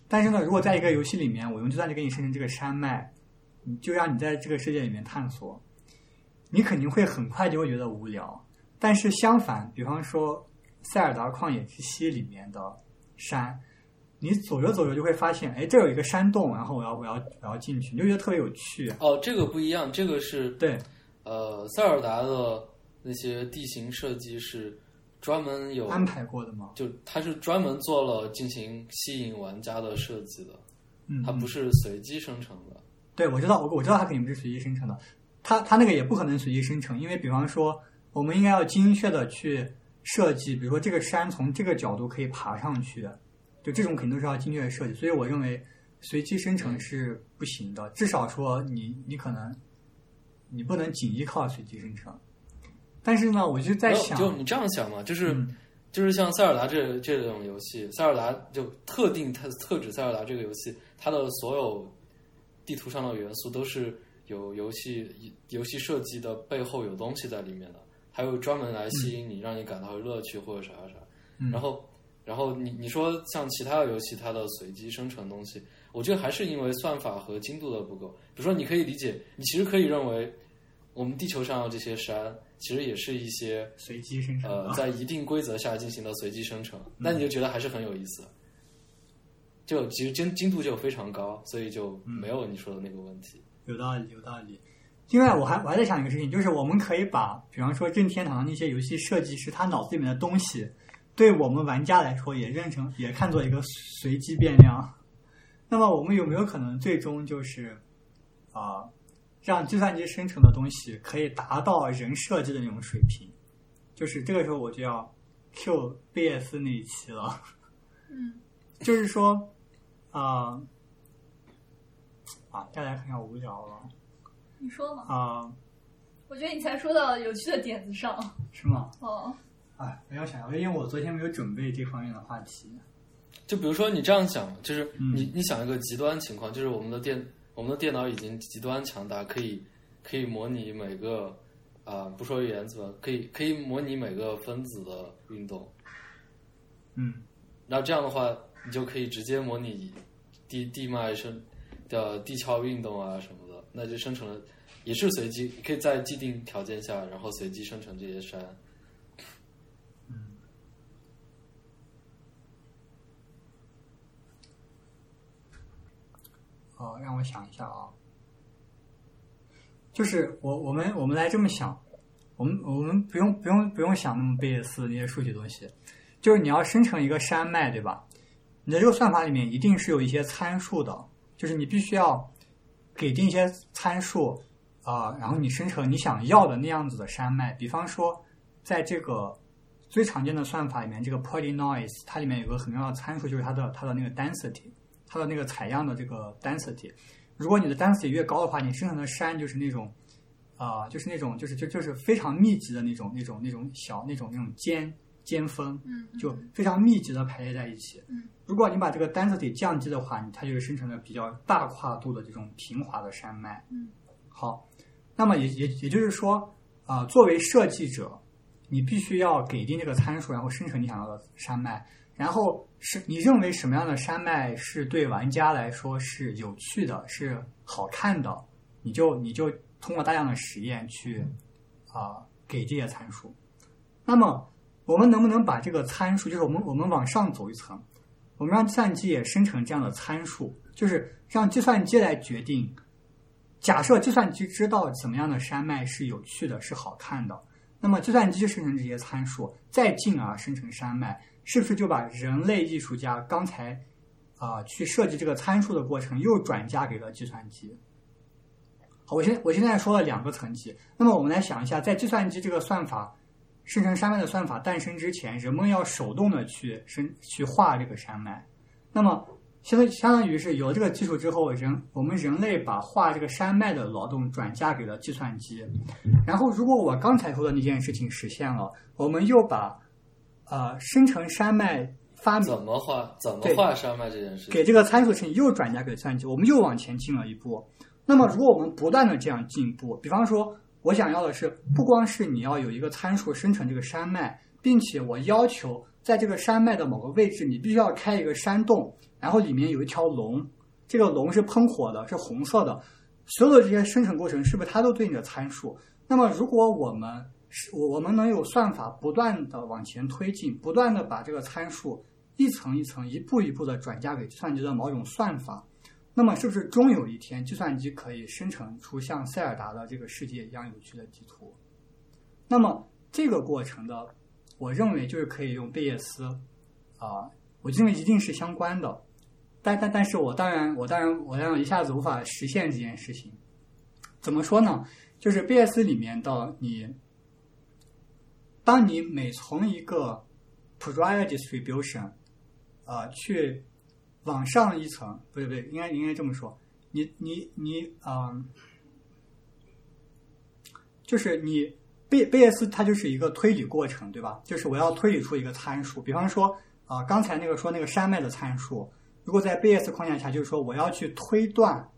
但是呢，如果在一个游戏里面，我用计算机给你生成这个山脉，你就让你在这个世界里面探索，你肯定会很快就会觉得无聊。但是相反，比方说《塞尔达旷野之息》里面的山，你走着走着就会发现，哎，这有一个山洞，然后我要我要我要进去，你就觉得特别有趣。哦，这个不一样，这个是对，呃，塞尔达的那些地形设计是专门有安排过的吗？就它是专门做了进行吸引玩家的设计的，嗯，它不是随机生成的。对，我知道，我我知道它肯定不是随机生成的，它它那个也不可能随机生成，因为比方说，我们应该要精确的去设计，比如说这个山从这个角度可以爬上去，就这种肯定都是要精确的设计。所以我认为随机生成是不行的，至少说你你可能你不能仅依靠随机生成。但是呢，我就在想，就你这样想嘛，就是、嗯就是像塞尔达这这种游戏，塞尔达就特定它特指塞尔达这个游戏，它的所有地图上的元素都是有游戏游戏设计的背后有东西在里面的，还有专门来吸引你，让你感到乐趣或者啥啥。嗯然后，然后你你说像其他的游戏，它的随机生成东西，我觉得还是因为算法和精度的不够。比如说，你可以理解，你其实可以认为，我们地球上的这些山，其实也是一些随机生成的呃，在一定规则下进行的随机生成，那你就觉得还是很有意思。就其实精精度就非常高，所以就没有你说的那个问题。有道理，有道理。另外，我还我还在想一个事情，就是我们可以把，比方说任天堂那些游戏设计师他脑子里面的东西，对我们玩家来说也认成也看作一个随机变量。那么，我们有没有可能最终就是啊、让计算机生成的东西可以达到人设计的那种水平？就是这个时候我就要 Q 贝叶斯那一期了。嗯，就是说，啊、啊，大家看看无聊了。你说嘛？啊、我觉得你才说到有趣的点子上。是吗？哦，哎，没有想到，因为我昨天没有准备这方面的话题。就比如说你这样想，就是嗯你你想一个极端情况，就是我们的电我们的电脑已经极端强大，可以可以模拟每个啊、不说原子吧，可以可以模拟每个分子的运动。嗯那这样的话，你就可以直接模拟地地脉生的地壳运动啊什么的，那就生成了，也是随机，可以在既定条件下，然后随机生成这些山。哦，让我想一下啊，就是我我们我们来这么想，我们我们不用不用不用想那么贝叶斯那些数学东西，就是你要生成一个山脉，对吧？你的这个算法里面一定是有一些参数的，就是你必须要给定一些参数啊、然后你生成你想要的那样子的山脉。比方说，在这个最常见的算法里面，这个 polynoise 它里面有个很重要的参数，就是它的它的那个 density，它的那个采样的这个 density。如果你的 density 越高的话，你生成的山就是那种啊、就是那种就是就就是非常密集的那种那种那种小那种那种尖尖峰，嗯，就非常密集的排列在一起。嗯，如果你把这个 density 降低的话，它就会生成了比较大跨度的这种平滑的山脉。嗯，好，那么也也也就是说，啊、作为设计者，你必须要给定这个参数，然后生成你想要的山脉。然后是你认为什么样的山脉是对玩家来说是有趣的、是好看的，你就你就通过大量的实验去啊、给这些参数。那么我们能不能把这个参数，就是我们我们往上走一层，我们让计算机也生成这样的参数，就就是让计算机来决定。假设计算机知道怎么样的山脉是有趣的、是好看的，那么计算机生成这些参数，再进而生成山脉，是不是就把人类艺术家刚才啊、去设计这个参数的过程又转嫁给了计算机？好，我现我现在说了两个层级，那么我们来想一下，在计算机这个算法生成山脉的算法诞生之前，人们要手动的去生去画这个山脉，那么相当相当于是有了这个技术之后，人我们人类把画这个山脉的劳动转嫁给了计算机，然后如果我刚才说的那件事情实现了，我们又把呃生成山脉发明怎么画怎么画山脉这件事情，给这个参数事情又转嫁给计算机，我们又往前进了一步。那么，如果我们不断的这样进步，比方说，我想要的是，不光是你要有一个参数生成这个山脉，并且我要求在这个山脉的某个位置，你必须要开一个山洞，然后里面有一条龙，这个龙是喷火的，是红色的。所有的这些生成过程是不是它都对应着参数？那么，如果我们是我我们能有算法不断的往前推进，不断的把这个参数一层一层、一步一步的转嫁给计算机的某种算法，那么是不是终有一天，计算机可以生成出像塞尔达的这个世界一样有趣的地图？那么这个过程的，我认为就是可以用贝叶斯啊、我认为一定是相关的。但但但是我当然我当然我当然一下子无法实现这件事情。怎么说呢？就是贝叶斯里面的你，当你每从一个 prior distribution 呃去往上一层，不对不对，应该应该这么说，你你你嗯、就是你贝贝叶斯它就是一个推理过程，对吧？就是我要推理出一个参数，比方说啊、刚才那个说那个山脉的参数，如果在贝叶斯框架下，就是说我要去推断，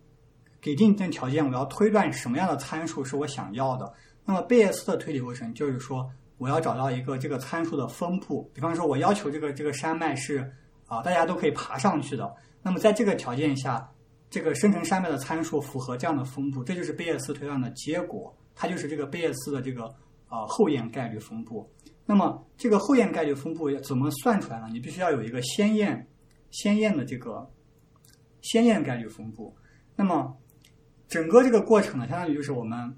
给定一定条件，我要推断什么样的参数是我想要的。那么贝叶斯的推理过程就是说，我要找到一个这个参数的分布，比方说我要求这个这个山脉是啊、大家都可以爬上去的。那么在这个条件下，这个生成山脉的参数符合这样的分布，这就是贝叶斯推断的结果，它就是这个贝叶斯的这个啊、后验概率分布。那么这个后验概率分布要怎么算出来呢？你必须要有一个先验先验的这个先验概率分布。那么整个这个过程呢，相当于就是我们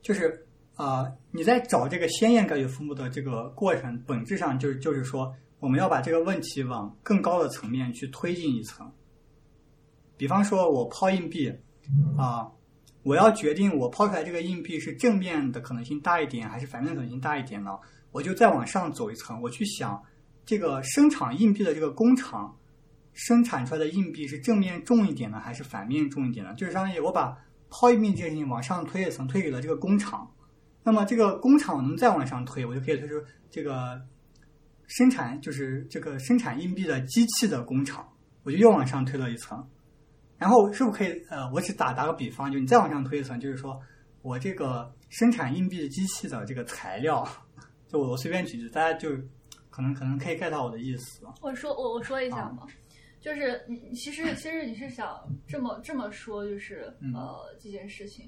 就是啊、呃你在找这个先验概率分布的这个过程，本质上就是就是说，我们要把这个问题往更高的层面去推进一层。比方说，我抛硬币啊、我要决定我抛出来这个硬币是正面的可能性大一点，还是反面可能性大一点呢？我就再往上走一层，我去想这个生产硬币的这个工厂生产出来的硬币是正面重一点呢，还是反面重一点呢？就是相当于我把抛硬币这件事情往上推一层，推给了这个工厂。那么这个工厂我能再往上推，我就可以推出这个生产就是这个生产硬币的机器的工厂，我就又往上推了一层。然后是不是可以呃，我只打打个比方，就你再往上推一层，就是说我这个生产硬币的机器的这个材料，就我随便举例，大家就可能可能可以 get 到我的意思。我说我我说一下嘛，就是你你其实其实你是想这么这么说，就是嗯呃这件事情，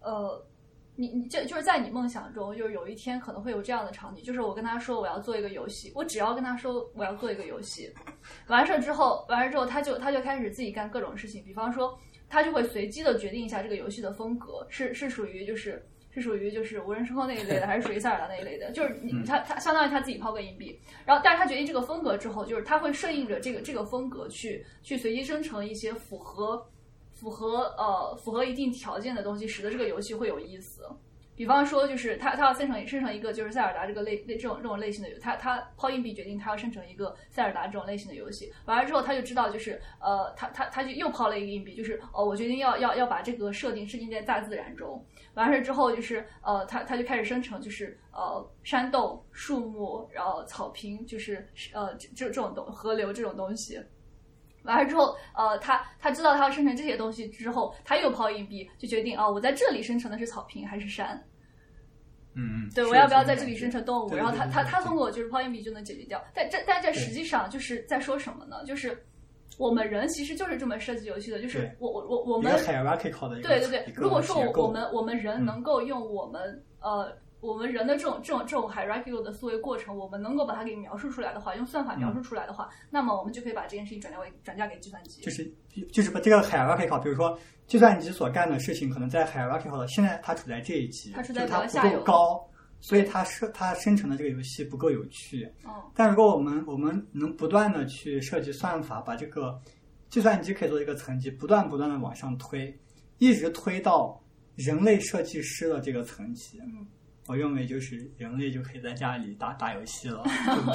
呃。你你这就是在你梦想中，就是有一天可能会有这样的场景，就是我跟他说我要做一个游戏，我只要跟他说我要做一个游戏，完事儿之后，完事儿之后他就他就开始自己干各种事情，比方说他就会随机的决定一下这个游戏的风格，是是属于就是是属于就是无人升空那一类的，还是属于塞尔达那一类的？就是你他他相当于他自己抛个硬币，然后但是他决定这个风格之后，就是他会顺应着这个这个风格去去随机生成一些符合符合呃符合一定条件的东西，使得这个游戏会有意思。比方说，就是他他要生成生成一个就是塞尔达这个类类这种这种类型的游他他抛硬币决定他要生成一个塞尔达这种类型的游戏，完了之后他就知道就是呃他他他就又抛了一个硬币，就是哦我决定要要要把这个设定设定在大自然中，完事之后就是呃他他就开始生成就是呃山洞、树木，然后草坪，就是呃这这这种东河流这种东西。完了之后，呃，他他知道他要生成这些东西之后，他又抛硬币，就决定啊、我在这里生成的是草坪还是山？嗯，对，我要不要在这里生成动物？然后他他他通过就是抛硬币就能解决掉。但这但这实际上就是在说什么呢？就是我们人其实就是这么设计游戏的，就是我我我我们一个 hierarchical 的对对对如果说我我们我们人嗯能够用我们呃我们人的这种这种这种 hierarchical 的思维过程，我们能够把它给描述出来的话，用算法描述出来的话，那么我们就可以把这件事情转嫁为转嫁给计算机。就是就是把这个 hierarchical，比如说计算机所干的事情，可能在 hierarchical 的现在它处在这一级，它处在它比较下游不够高，所以它设它生成的这个游戏不够有趣。哦，但如果我们我们能不断的去设计算法，把这个计算机可以做一个层级不断不断的往上推，一直推到人类设计师的这个层级，嗯我认为就是人类就可以在家里打打游戏了，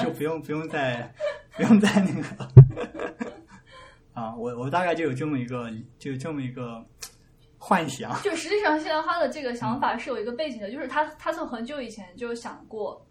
就 <laughs> 就不用不用再 <laughs> 不用再那个 <laughs> 啊，我我大概就有这么一个就这么一个幻想。就实际上，现在他的这个想法是有一个背景的，就是他他从很久以前就想过，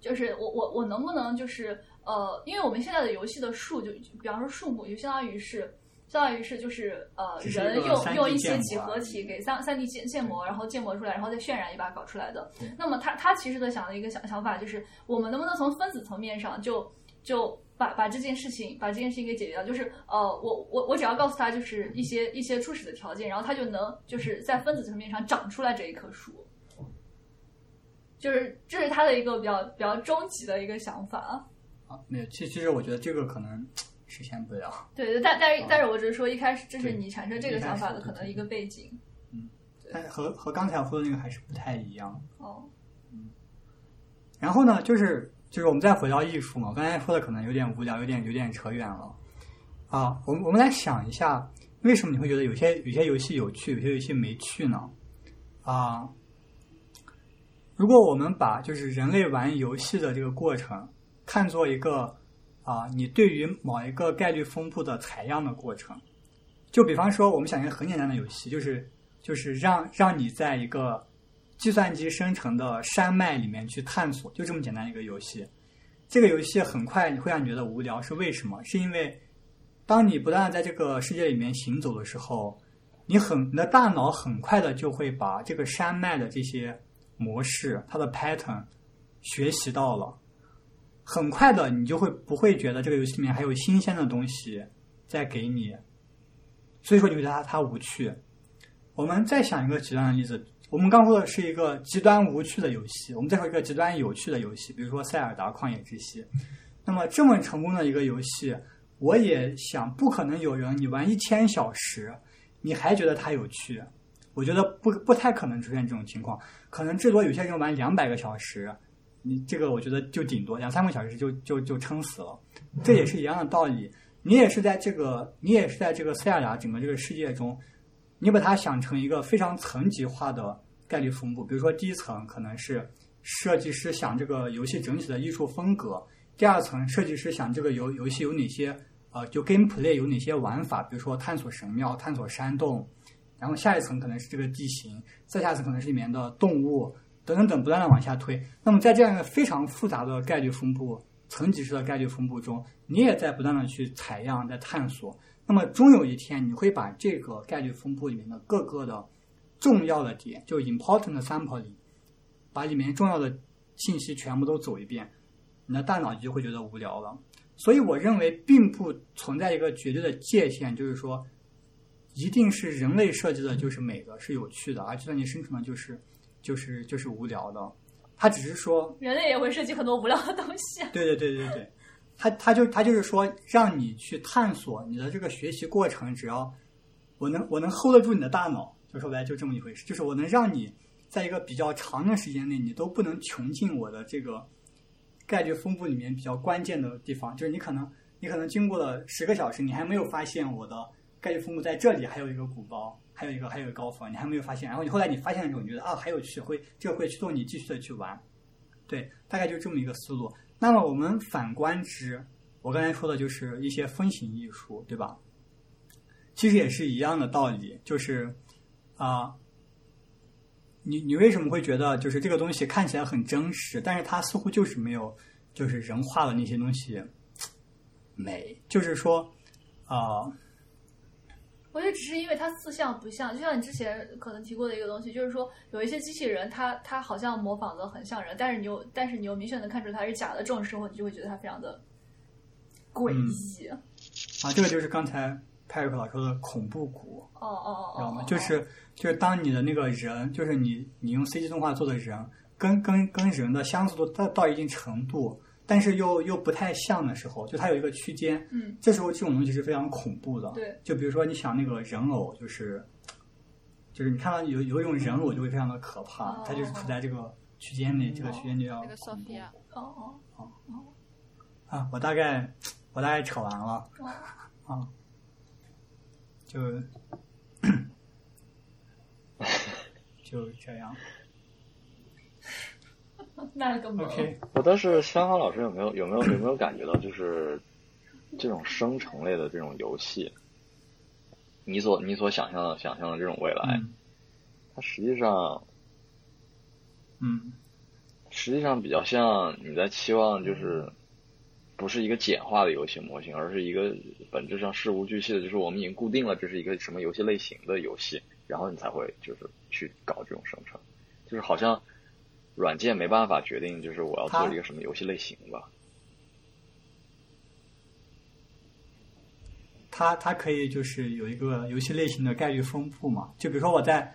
就是我我我能不能就是呃，因为我们现在的游戏的数就比方说数目，就相当于是相当于是就是呃是人用用一些几何体给三三 D 建建模，然后建模出来，然后再渲染一把搞出来的对。那么他他其实的想的一个想想法就是，我们能不能从分子层面上就就把把这件事情把这件事情给解决掉，就是呃，我我我只要告诉他就是一些一些初始的条件，然后他就能就是在分子层面上长出来这一棵树，就是这是他的一个比较比较终极的一个想法。啊，没有，其其实我觉得这个可能实现不了。对，但但是但是我只是说一开始这是你产生这个想法的可能一个背景。嗯但和和刚才我说的那个还是不太一样。哦，嗯然后呢，就是就是我们再回到艺术嘛，我刚才说的可能有点无聊，有点有点扯远了啊。我们我们来想一下，为什么你会觉得有些有些游戏有趣，有些游戏没趣呢？啊，如果我们把就是人类玩游戏的这个过程看作一个啊，你对于某一个概率分布的采样的过程，就比方说，我们想一个很简单的游戏，就是就是让让你在一个计算机生成的山脉里面去探索，就这么简单一个游戏。这个游戏很快会让你觉得无聊，是为什么？是因为当你不断在这个世界里面行走的时候，你很你的大脑很快的就会把这个山脉的这些模式、它的 pattern 学习到了，很快的你就会不会觉得这个游戏里面还有新鲜的东西在给你，所以说你会觉得它它无趣。我们再想一个极端的例子，我们刚说的是一个极端无趣的游戏，我们再说一个极端有趣的游戏，比如说《塞尔达旷野之息》。那么这么成功的一个游戏，我也想不可能有人你玩一千小时，你还觉得它有趣。我觉得不不太可能出现这种情况，可能至多有些人玩两百个小时，你这个我觉得就顶多两三个小时就就就撑死了。这也是一样的道理，你也是在这个你也是在这个塞尔达整个这个世界中。你把它想成一个非常层级化的概率分布，比如说第一层可能是设计师想这个游戏整体的艺术风格，第二层设计师想这个游游戏有哪些呃就 gameplay 有哪些玩法，比如说探索神庙、探索山洞，然后下一层可能是这个地形，再下一层可能是里面的动物等等等，不断的往下推。那么在这样一个非常复杂的概率分布、层级式的概率分布中，你也在不断的去采样、在探索。那么终有一天，你会把这个概率分布里面的各个的重要的点，就 important sample 里，把里面重要的信息全部都走一遍，你的大脑就会觉得无聊了。所以我认为并不存在一个绝对的界限，就是说，一定是人类设计的就是美的，是有趣的，而计算机生成的就是就是就是无聊的。他只是说，人类也会设计很多无聊的东西。对对对对对。他他就他就是说，让你去探索你的这个学习过程，只要我能我能 hold 得住你的大脑，就说白了就这么一回事，就是我能让你在一个比较长的时间内，你都不能穷尽我的这个概率分布里面比较关键的地方，就是你可能你可能经过了十个小时，你还没有发现我的概率分布在这里还有一个鼓包，还有一个还有一个高峰，你还没有发现，然后你后来你发现的时候，你觉得啊还有趣，会这个会驱动你继续的去玩，对，大概就这么一个思路。那么我们反观之，我刚才说的就是一些风行艺术，对吧？其实也是一样的道理，就是啊、你你为什么会觉得就是这个东西看起来很真实，但是它似乎就是没有就是人画的那些东西美？就是说啊、我觉得只是因为它四像不像，就像你之前可能提过的一个东西，就是说有一些机器人它，它好像模仿的很像人，但是你又但是你又明显的看出它是假的，这种时候你就会觉得它非常的诡异。啊，这个就是刚才派瑞克老说的恐怖谷，哦哦哦知道吗哦，？就是就是当你的那个人，就是你你用 CG 动画做的人，跟跟跟人的相似度到到一定程度，但是又又不太像的时候，就它有一个区间，嗯，这时候这种东西是非常恐怖的。对，就比如说你想那个人偶，就是就是你看到有有一种人偶就会非常的可怕，哦。它就是处在这个区间内，这个区间就要那个索恐怖菲亚，哦。哦，啊。我大概我大概扯完了。哦。<laughs> 啊，就 <coughs> 就这样。<laughs> 那个萌 OK，我倒是香港老师有没有有没有有没有感觉到，就是这种生成类的这种游戏，你所你所想象的想象的这种未来，嗯。它实际上嗯。实际上比较像你在期望就是不是一个简化的游戏模型，而是一个本质上事无巨细的，就是我们已经固定了这是一个什么游戏类型的游戏，然后你才会就是去搞这种生成，就是好像软件没办法决定就是我要做一个什么游戏类型吧。它它可以就是有一个游戏类型的概率分布嘛，就比如说我在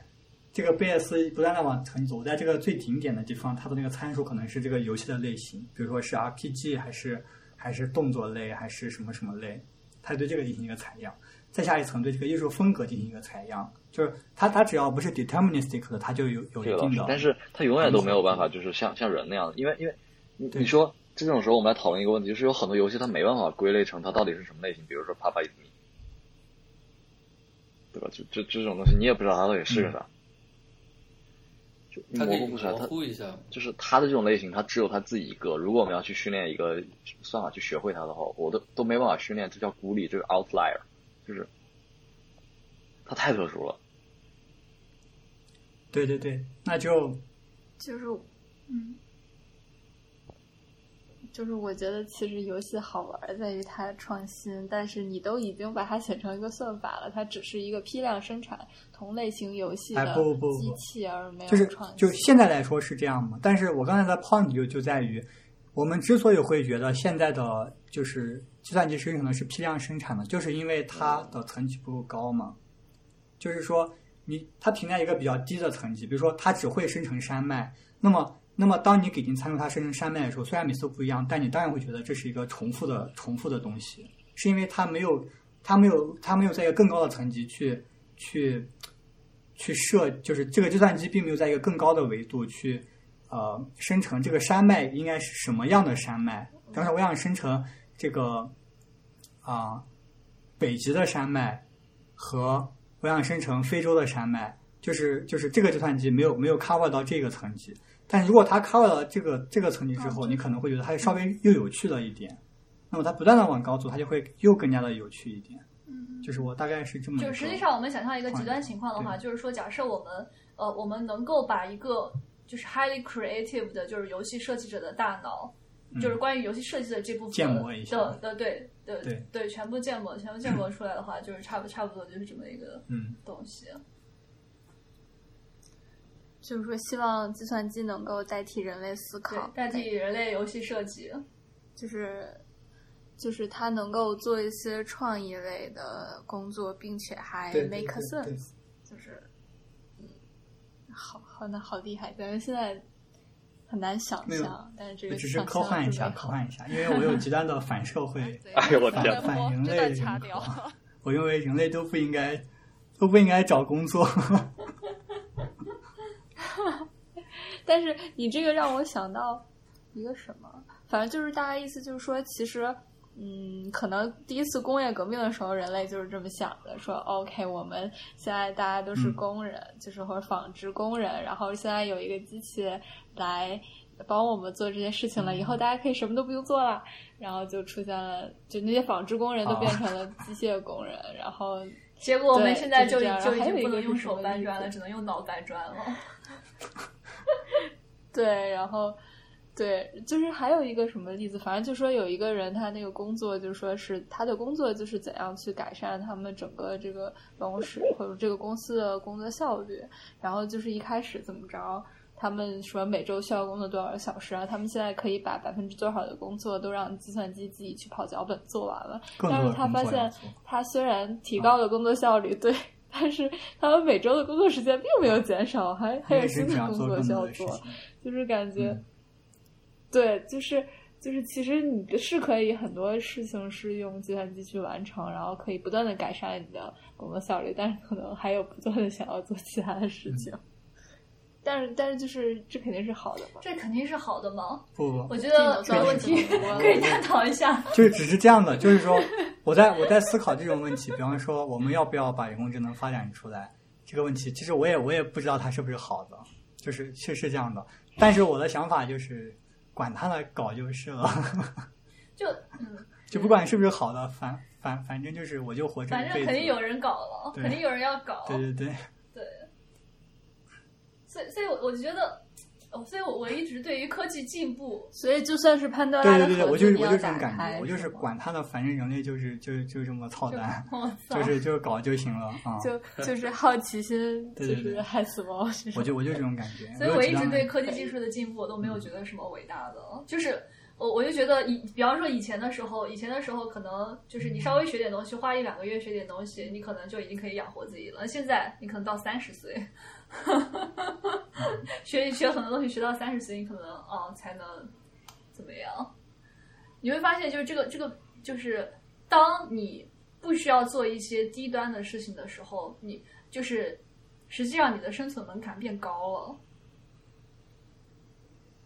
这个贝斯不断的往前走，我在这个最顶点的地方，它的那个参数可能是这个游戏的类型，比如说是 RPG 还是还是动作类还是什么什么类，它对这个进行一个采样。再下一层对这个艺术风格进行一个采样，就是它它只要不是 deterministic 的，它就有有这个倒是一定的，，但是它永远都没有办法，就是像像人那样，因为因为你你说这种时候我们来讨论一个问题，就是有很多游戏它没办法归类成它到底是什么类型，比如说 Papa is me，对吧？就这这种东西你也不知道它到底是个啥，模糊不出来，模它糊一下。就是它的这种类型，它只有它自己一个。如果我们要去训练一个算法去学会它的话，我都都没办法训练，这叫孤立，这是 outlier，就是它太特殊了。对对对，那就就是，嗯，就是我觉得其实游戏好玩在于它创新，但是你都已经把它写成一个算法了，它只是一个批量生产同类型游戏哎的不不机器，而没就是有创新。就现在来说是这样嘛，但是我刚才的 point 就就在于，我们之所以会觉得现在的就是计算机生成的是批量生产的，就是因为它的层级不够高嘛。就是说，你它停在一个比较低的层级，比如说它只会生成山脉，那么那么当你给定参数它生成山脉的时候，虽然每次都不一样，但你当然会觉得这是一个重复的重复的东西，是因为它没有它没有它没有在一个更高的层级去去去设，就是这个计算机并没有在一个更高的维度去呃生成这个山脉应该是什么样的山脉。比方说，我想生成这个啊、北极的山脉和我想生成非洲的山脉，就是就是这个计算机没有没有 cover 到这个层级。但如果它 cover 到这个这个层级之后，你可能会觉得它稍微又有趣了一点。那么它不断的往高走，它就会又更加的有趣一点。就是我大概是这么。就实际上，我们想象一个极端情况的话，就是说，假设我们呃，我们能够把一个就是 highly creative 的，就是游戏设计者的大脑，就是关于游戏设计的这部分嗯建模一下的的对对对对全部建模全部建模出来的话，就是差不差不多就是这么一个嗯，东西。就是说，希望计算机能够代替人类思考，，代替人类游戏设计。就是就是它能够做一些创意类的工作，并且还对对 make 对对 sense，就是嗯，好好那好厉害，但是现在很难想象，但是这个只是想象科幻一下，科幻一下，因为我有极端的反社会 <laughs> 对哎呦我天反人类人掉。格。<laughs> 我认为人类都不应该都不应该找工作。<laughs> 但是你这个让我想到一个什么，反正就是大概意思就是说，其实，嗯，可能第一次工业革命的时候，人类就是这么想的，说 OK，我们现在大家都是嗯。工人，就是或者纺织工人，然后现在有一个机器来帮我们做这些事情了，以后大家可以什么都不用做了，然后就出现了，就那些纺织工人都啊变成了机械工人，然后 <laughs> 结果我们现在就就已经不能用手搬砖了，只能用脑搬砖了。<laughs> 对，然后对，就是还有一个什么例子，反正就说有一个人，他那个工作就说是他的工作就是怎样去改善他们整个这个办公室或者这个公司的工作效率，然后就是一开始怎么着。他们说每周需要工作多少个小时啊？他们现在可以把百分之多少的工作都让计算机自己去跑脚本做完了。但是他发现他虽然提高了工作效率，对但是他们每周的工作时间并没有减少，还还有新的工作需要做，就是感觉，嗯对，就是就是，其实你是可以很多事情是用计算机去完成，然后可以不断的改善你的工作效率，但是可能还有不断的想要做其他的事情。<laughs> 但是，但是就是这肯定是好的嘛。这肯定是好的吗？不不，我觉得这个问题可以探讨一下。<laughs> 就是只是这样的，就是说，我在我在思考这种问题，比方说，我们要不要把人工智能发展出来这个问题，其实我也我也不知道它是不是好的，就是是是这样的。但是我的想法就是，管他呢，搞就是了，<laughs> 就嗯，<laughs> 就不管是不是好的，反反反正就是我就活着反正。肯定有人搞了，肯定有人要搞。对对对，对，所以，所以我我觉得，哦所以我我一直对于科技进步，所以就算是潘多对对对对，拉的盒我就是子，你要我就这种感打开觉，我就是管他的，反正人类就是就就这么操蛋，就是就是搞就行了啊。就就是好奇心，<laughs> 就对对对是害死猫。我就我就这种感觉。所以我一直对科科技技术的进步，我都没有觉得什么伟大的，就是。我我就觉得以，比方说以前的时候，以前的时候可能就是你稍微学点东西，花一两个月学点东西，你可能就已经可以养活自己了。现在你可能到三十岁，<laughs> 学学很多东西，学到三十岁，你可能啊、才能怎么样？你会发现，就是这个这个，就是当你不需要做一些低端的事情的时候，你就是实际上你的生存门槛变高了。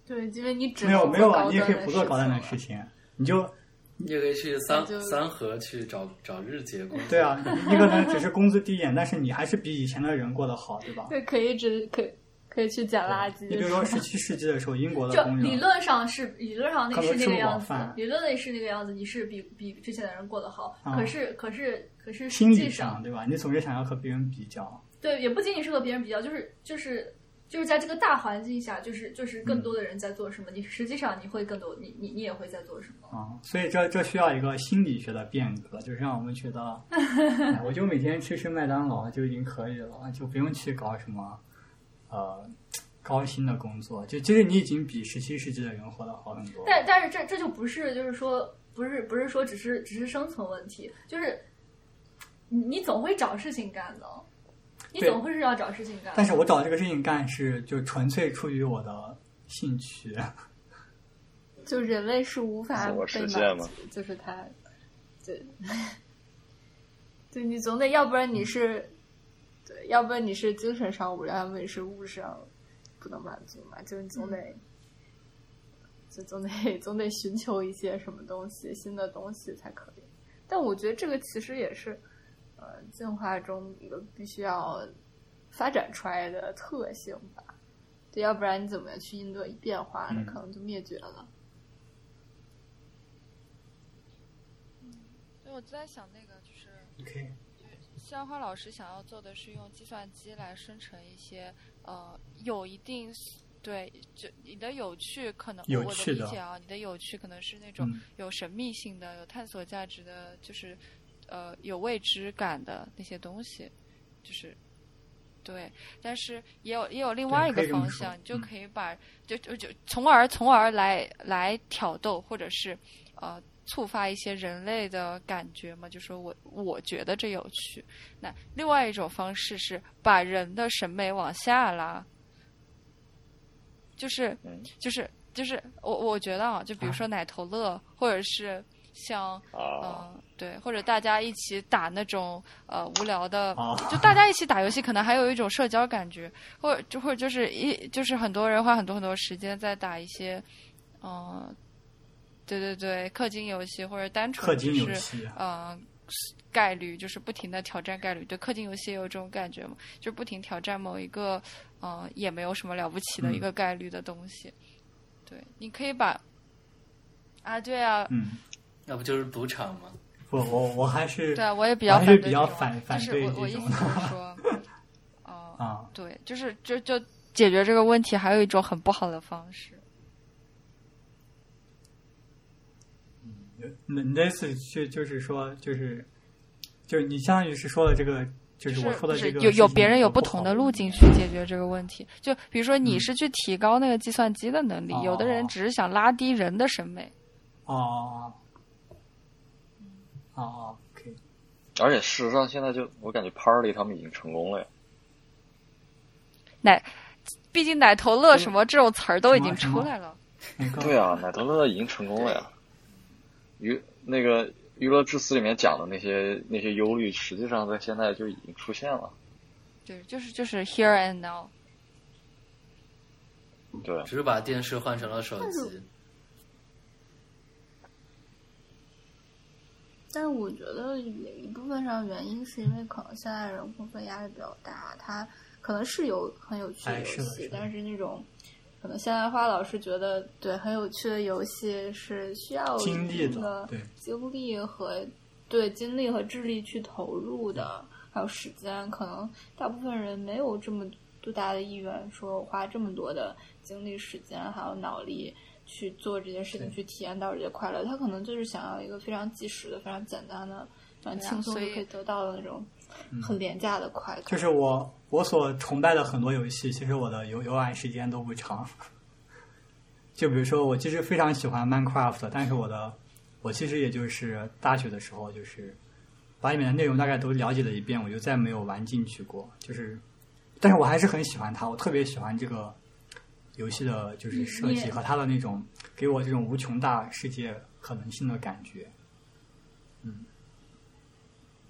对，因为你只没有没有啊，你也可以不做高端的事情，你就你也可以去三三河去找找日结工作。对啊，你可能只是工资低一点，但是你还是比以前的人过得好，对吧？对，可以只可以可以去捡垃圾。你比如说十七世纪的时候，英国的就工人，理论上是理论上那是那个样子，理论内是那个样子，你是比比之前的人过得好。啊可是可是可是实心理际上上，对吧？你总是想要和别人比较，对，也不仅仅是和别人比较，就是就是就是在这个大环境下，就是就是嗯更多的人在做什么，你实际上你会更多，你你你也会在做什么。啊，所以这这需要一个心理学的变革，就是让我们 <laughs> 觉得，哎我就每天吃吃麦当劳就已经可以了，就不用去搞什么呃高薪的工作，就其实你已经比十七世纪的人活得好很多。但但是这这就不是就是说不是不是说只是只是生存问题，就是你你总会找事情干的，你总会是要找事情干。但是我找这个事情干是就纯粹出于我的兴趣，就人类是无法被实现嘛满足，就是他，对，<laughs> 对你总得，要不然你是，对，要不然你是精神上无聊，要不然你是物质上不能满足嘛，就你总得，就总得 <laughs> 总得寻求一些什么东西，新的东西才可以。但我觉得这个其实也是，呃，进化中一个必须要发展出来的特性吧。对，要不然你怎么去应对变化呢？嗯可能就灭绝了。所以我就在想，那个就是，OK，校花老师想要做的是用计算机来生成一些呃有一定对，就你的有趣可能我有趣的的理解啊，你的有趣可能是那种嗯有神秘性的、有探索价值的，就是呃有未知感的那些东西，就是对，但是也有也有另外一个方向，你就嗯。可以把、就就就从而从而来来挑逗或者是呃触发一些人类的感觉嘛，就说我我觉得这有趣。那另外一种方式是把人的审美往下拉，就是嗯就是就是我我觉得啊，就比如说奶头乐，或者是像嗯，呃，对，或者大家一起打那种呃无聊的，啊就大家一起打游戏，可能还有一种社交感觉，或者就或者就是一就是很多人花很多很多时间在打一些，嗯、对对对，氪金游戏或者单纯就是嗯，呃概率，就是不停的挑战概率。对，氪金游戏也有这种感觉嘛，就是不停挑战某一个呃也没有什么了不起的一嗯个概率的东西。对，你可以把啊，对啊，嗯，那不就是赌场吗？不，我我还是对啊，我也比我还是比较反对这种较反反就是对这种我我意思就是说，<laughs> 呃，啊，对，就是就就解决这个问题，还有一种很不好的方式。那你的意思就就是说就是就是你相当于是说了这个，就就是我说的是这个事情有有别人有不不同的路径去解决这个问题，就比如说你嗯是去提高那个计算机的能力，有的人哦只是想拉低人的审美。哦哦哦，OK，而且事实上现在就我感觉 Party 他们已经成功了呀。奶，毕竟奶头乐什么这种词儿都已经出来了。对啊，奶头乐已经成功了呀。娱那个娱乐至死里面讲的那些那些忧虑，实际上在现在就已经出现了。对，就是就是 here and now。对，只是把电视换成了手机。但是我觉得有一部分上原因是因为可能现在人工作压力比较大，他可能是有很有趣的游哎是的戏，是但是那种可能现在花老师觉得对很有趣的游戏是需要精力的对。精力和对精力和智力去投入的，还有时间，可能大部分人没有这么多大的意愿，说我花这么多的精力、时间还有脑力去做这件事情，去体验到这些快乐。他可能就是想要一个非常即时的、非常简单的、非常轻松就可以得到的那种很廉价的快乐。就是我我所崇拜的很多游戏，其实我的游游玩时间都不长。<laughs> 就比如说，我其实非常喜欢 Minecraft，但是我的我其实也就是大学的时候，就是把里面的内容大概都了解了一遍，我就再没有玩进去过。就是，但是我还是很喜欢它，我特别喜欢这个游戏的，就是设计和它的那种给我这种无穷大世界可能性的感觉。嗯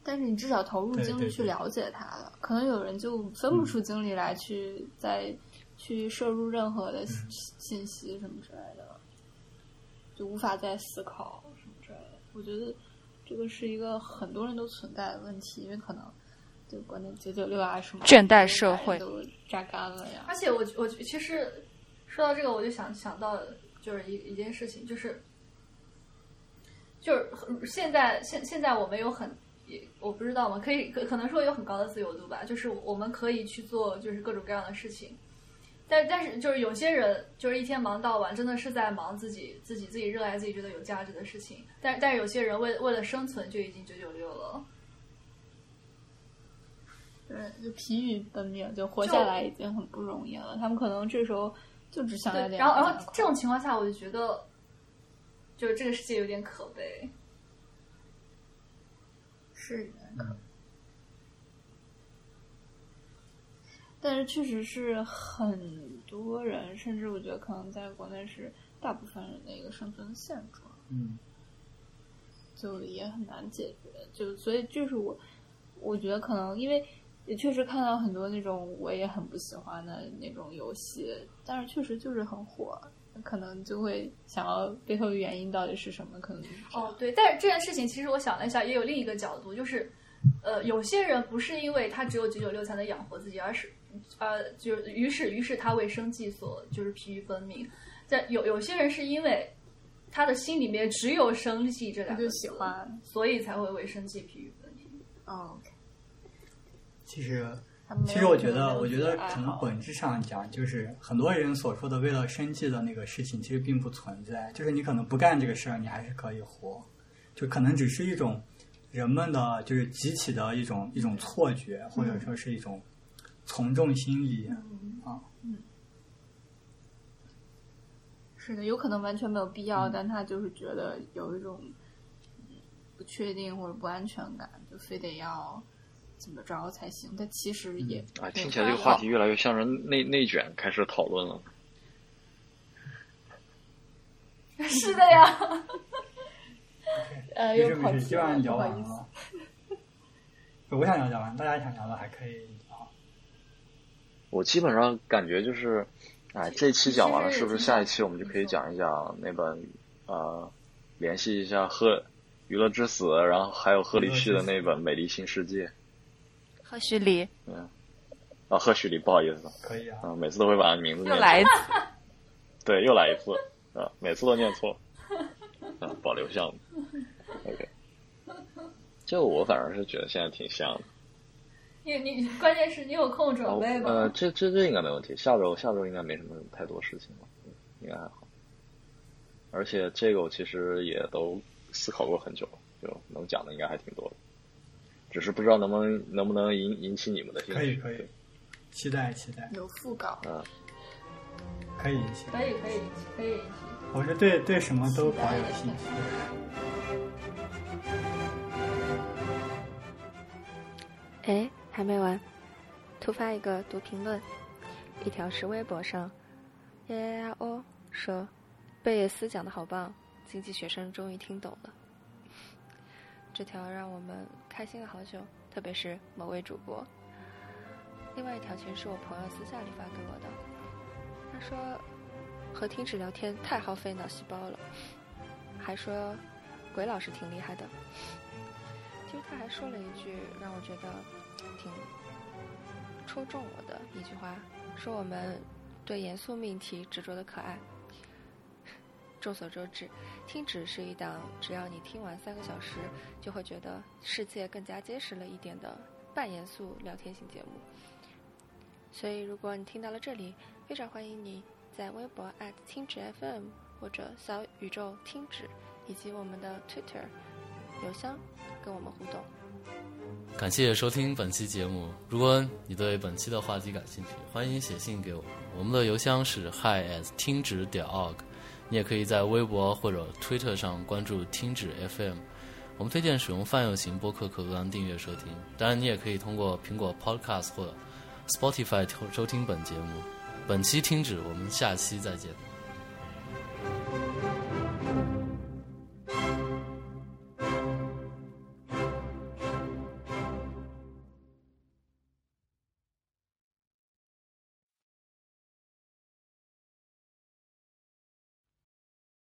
但是你至少投入精力去了解它了。可能有人就分不出精力来去再去摄入任何的信信息什么之类的，就无法再思考什么之类的。我觉得这个是一个很多人都存在的问题，因为可能就国内九九六啊什么倦怠社会都榨干了呀。而且我我其实说到这个，我就想想到就是一一件事情，就是就是现在现现在我们有很也我不知道嘛，可以可可能说有很高的自由度吧，就是我们可以去做就是各种各样的事情。但但是就是有些人就是一天忙到晚，真的是在忙自己自己自己热爱自己觉得有价值的事情。但但是有些人为为了生存就已经九九六了。对，就疲于奔命，就活下来已经很不容易了。他们可能这时候就只想要对，点然后然后这种情况下，我就觉得就是这个世界有点可悲。是但是确实是很多人，甚至我觉得可能在国内是大部分人的一个生存现状，嗯，就也很难解决。就所以就是我，我觉得可能因为也确实看到很多那种我也很不喜欢的那种游戏，但是确实就是很火，可能就会想要背后的原因到底是什么？可能就是哦，对，但是这件事情其实我想了一下，也有另一个角度，就是，呃，有些人不是因为他只有九九六才能养活自己，而是，呃，就是于是于是他为生计所就是疲于奔命。在有有些人是因为他的心里面只有生计这两个就字，喜欢。所以才会为生计疲于奔命。哦，OK，其实其实我觉得，我觉得可能本质上讲，就是很多人所说的为了生计的那个事情，其实并不存在。就是你可能不干这个事儿，你还是可以活，就可能只是一种人们的就是集体的一种一种错觉，或者说是一种从众心理。啊，是的，有可能完全没有必要，但他就是觉得有一种嗯不确定或者不安全感，就非得要怎么着才行。但其实也啊，听起来这个话题越来越像人内内卷开始讨论了。<laughs> 是的呀，<laughs> 呃，没事没事，又跑题基本上了，不好意思。聊完了。我想聊聊完，大家想聊的还可以聊。我基本上感觉就是，哎，这期讲完了，是不是下一期我们就可以讲一讲那本呃，联系一下赫娱乐之死，然后还有赫里旭的那本《美丽新世界》贺胥黎啊，赫胥黎，不好意思，可以啊，啊，每次都会把名字念错，又来一次，<laughs> 对，又来一次。啊，每次都念错，啊，保留项目，OK，就我反正是觉得现在挺像的。你你关键是你有空准哦备吗？呃，这这这应该没问题，下周下周应该没什么太多事情了，嗯应该还好。而且这个我其实也都思考过很久，就能讲的应该还挺多的，只是不知道能不能能不能引引起你们的兴趣。可以可以，期待期待，有副稿，嗯，可以引起。可以可以可以。我是对对什么都保有兴趣。哎，还没完，突发一个读评论，一条是微博上，呀呀呀哦说，贝叶斯讲的好棒，经济学生终于听懂了。这条让我们开心了好久，特别是某位主播。另外一条群是我朋友私下里发给我的，他说和听纸聊天太耗费脑细胞了，还说鬼老师挺厉害的。其实他还说了一句让我觉得挺戳中我的一句话，说我们对严肃命题执着的可爱。众所周知，听指是一档只要你听完三个小时就会觉得世界更加结实了一点的半严肃聊天型节目。所以，如果你听到了这里，非常欢迎你在微博听指 FM 或者小宇宙听指，以及我们的 Twitter 邮箱跟我们互动。感谢收听本期节目。如果你对本期的话题感兴趣，欢迎写信给我们。我们的邮箱是 hi 听指点 org。你也可以在微博或者推特上关注听指 FM。我们推荐使用泛用型播客客户端订阅收听。当然，你也可以通过苹果 Podcast 或 Spotify 收听本节目。本期听指，我们下期再见。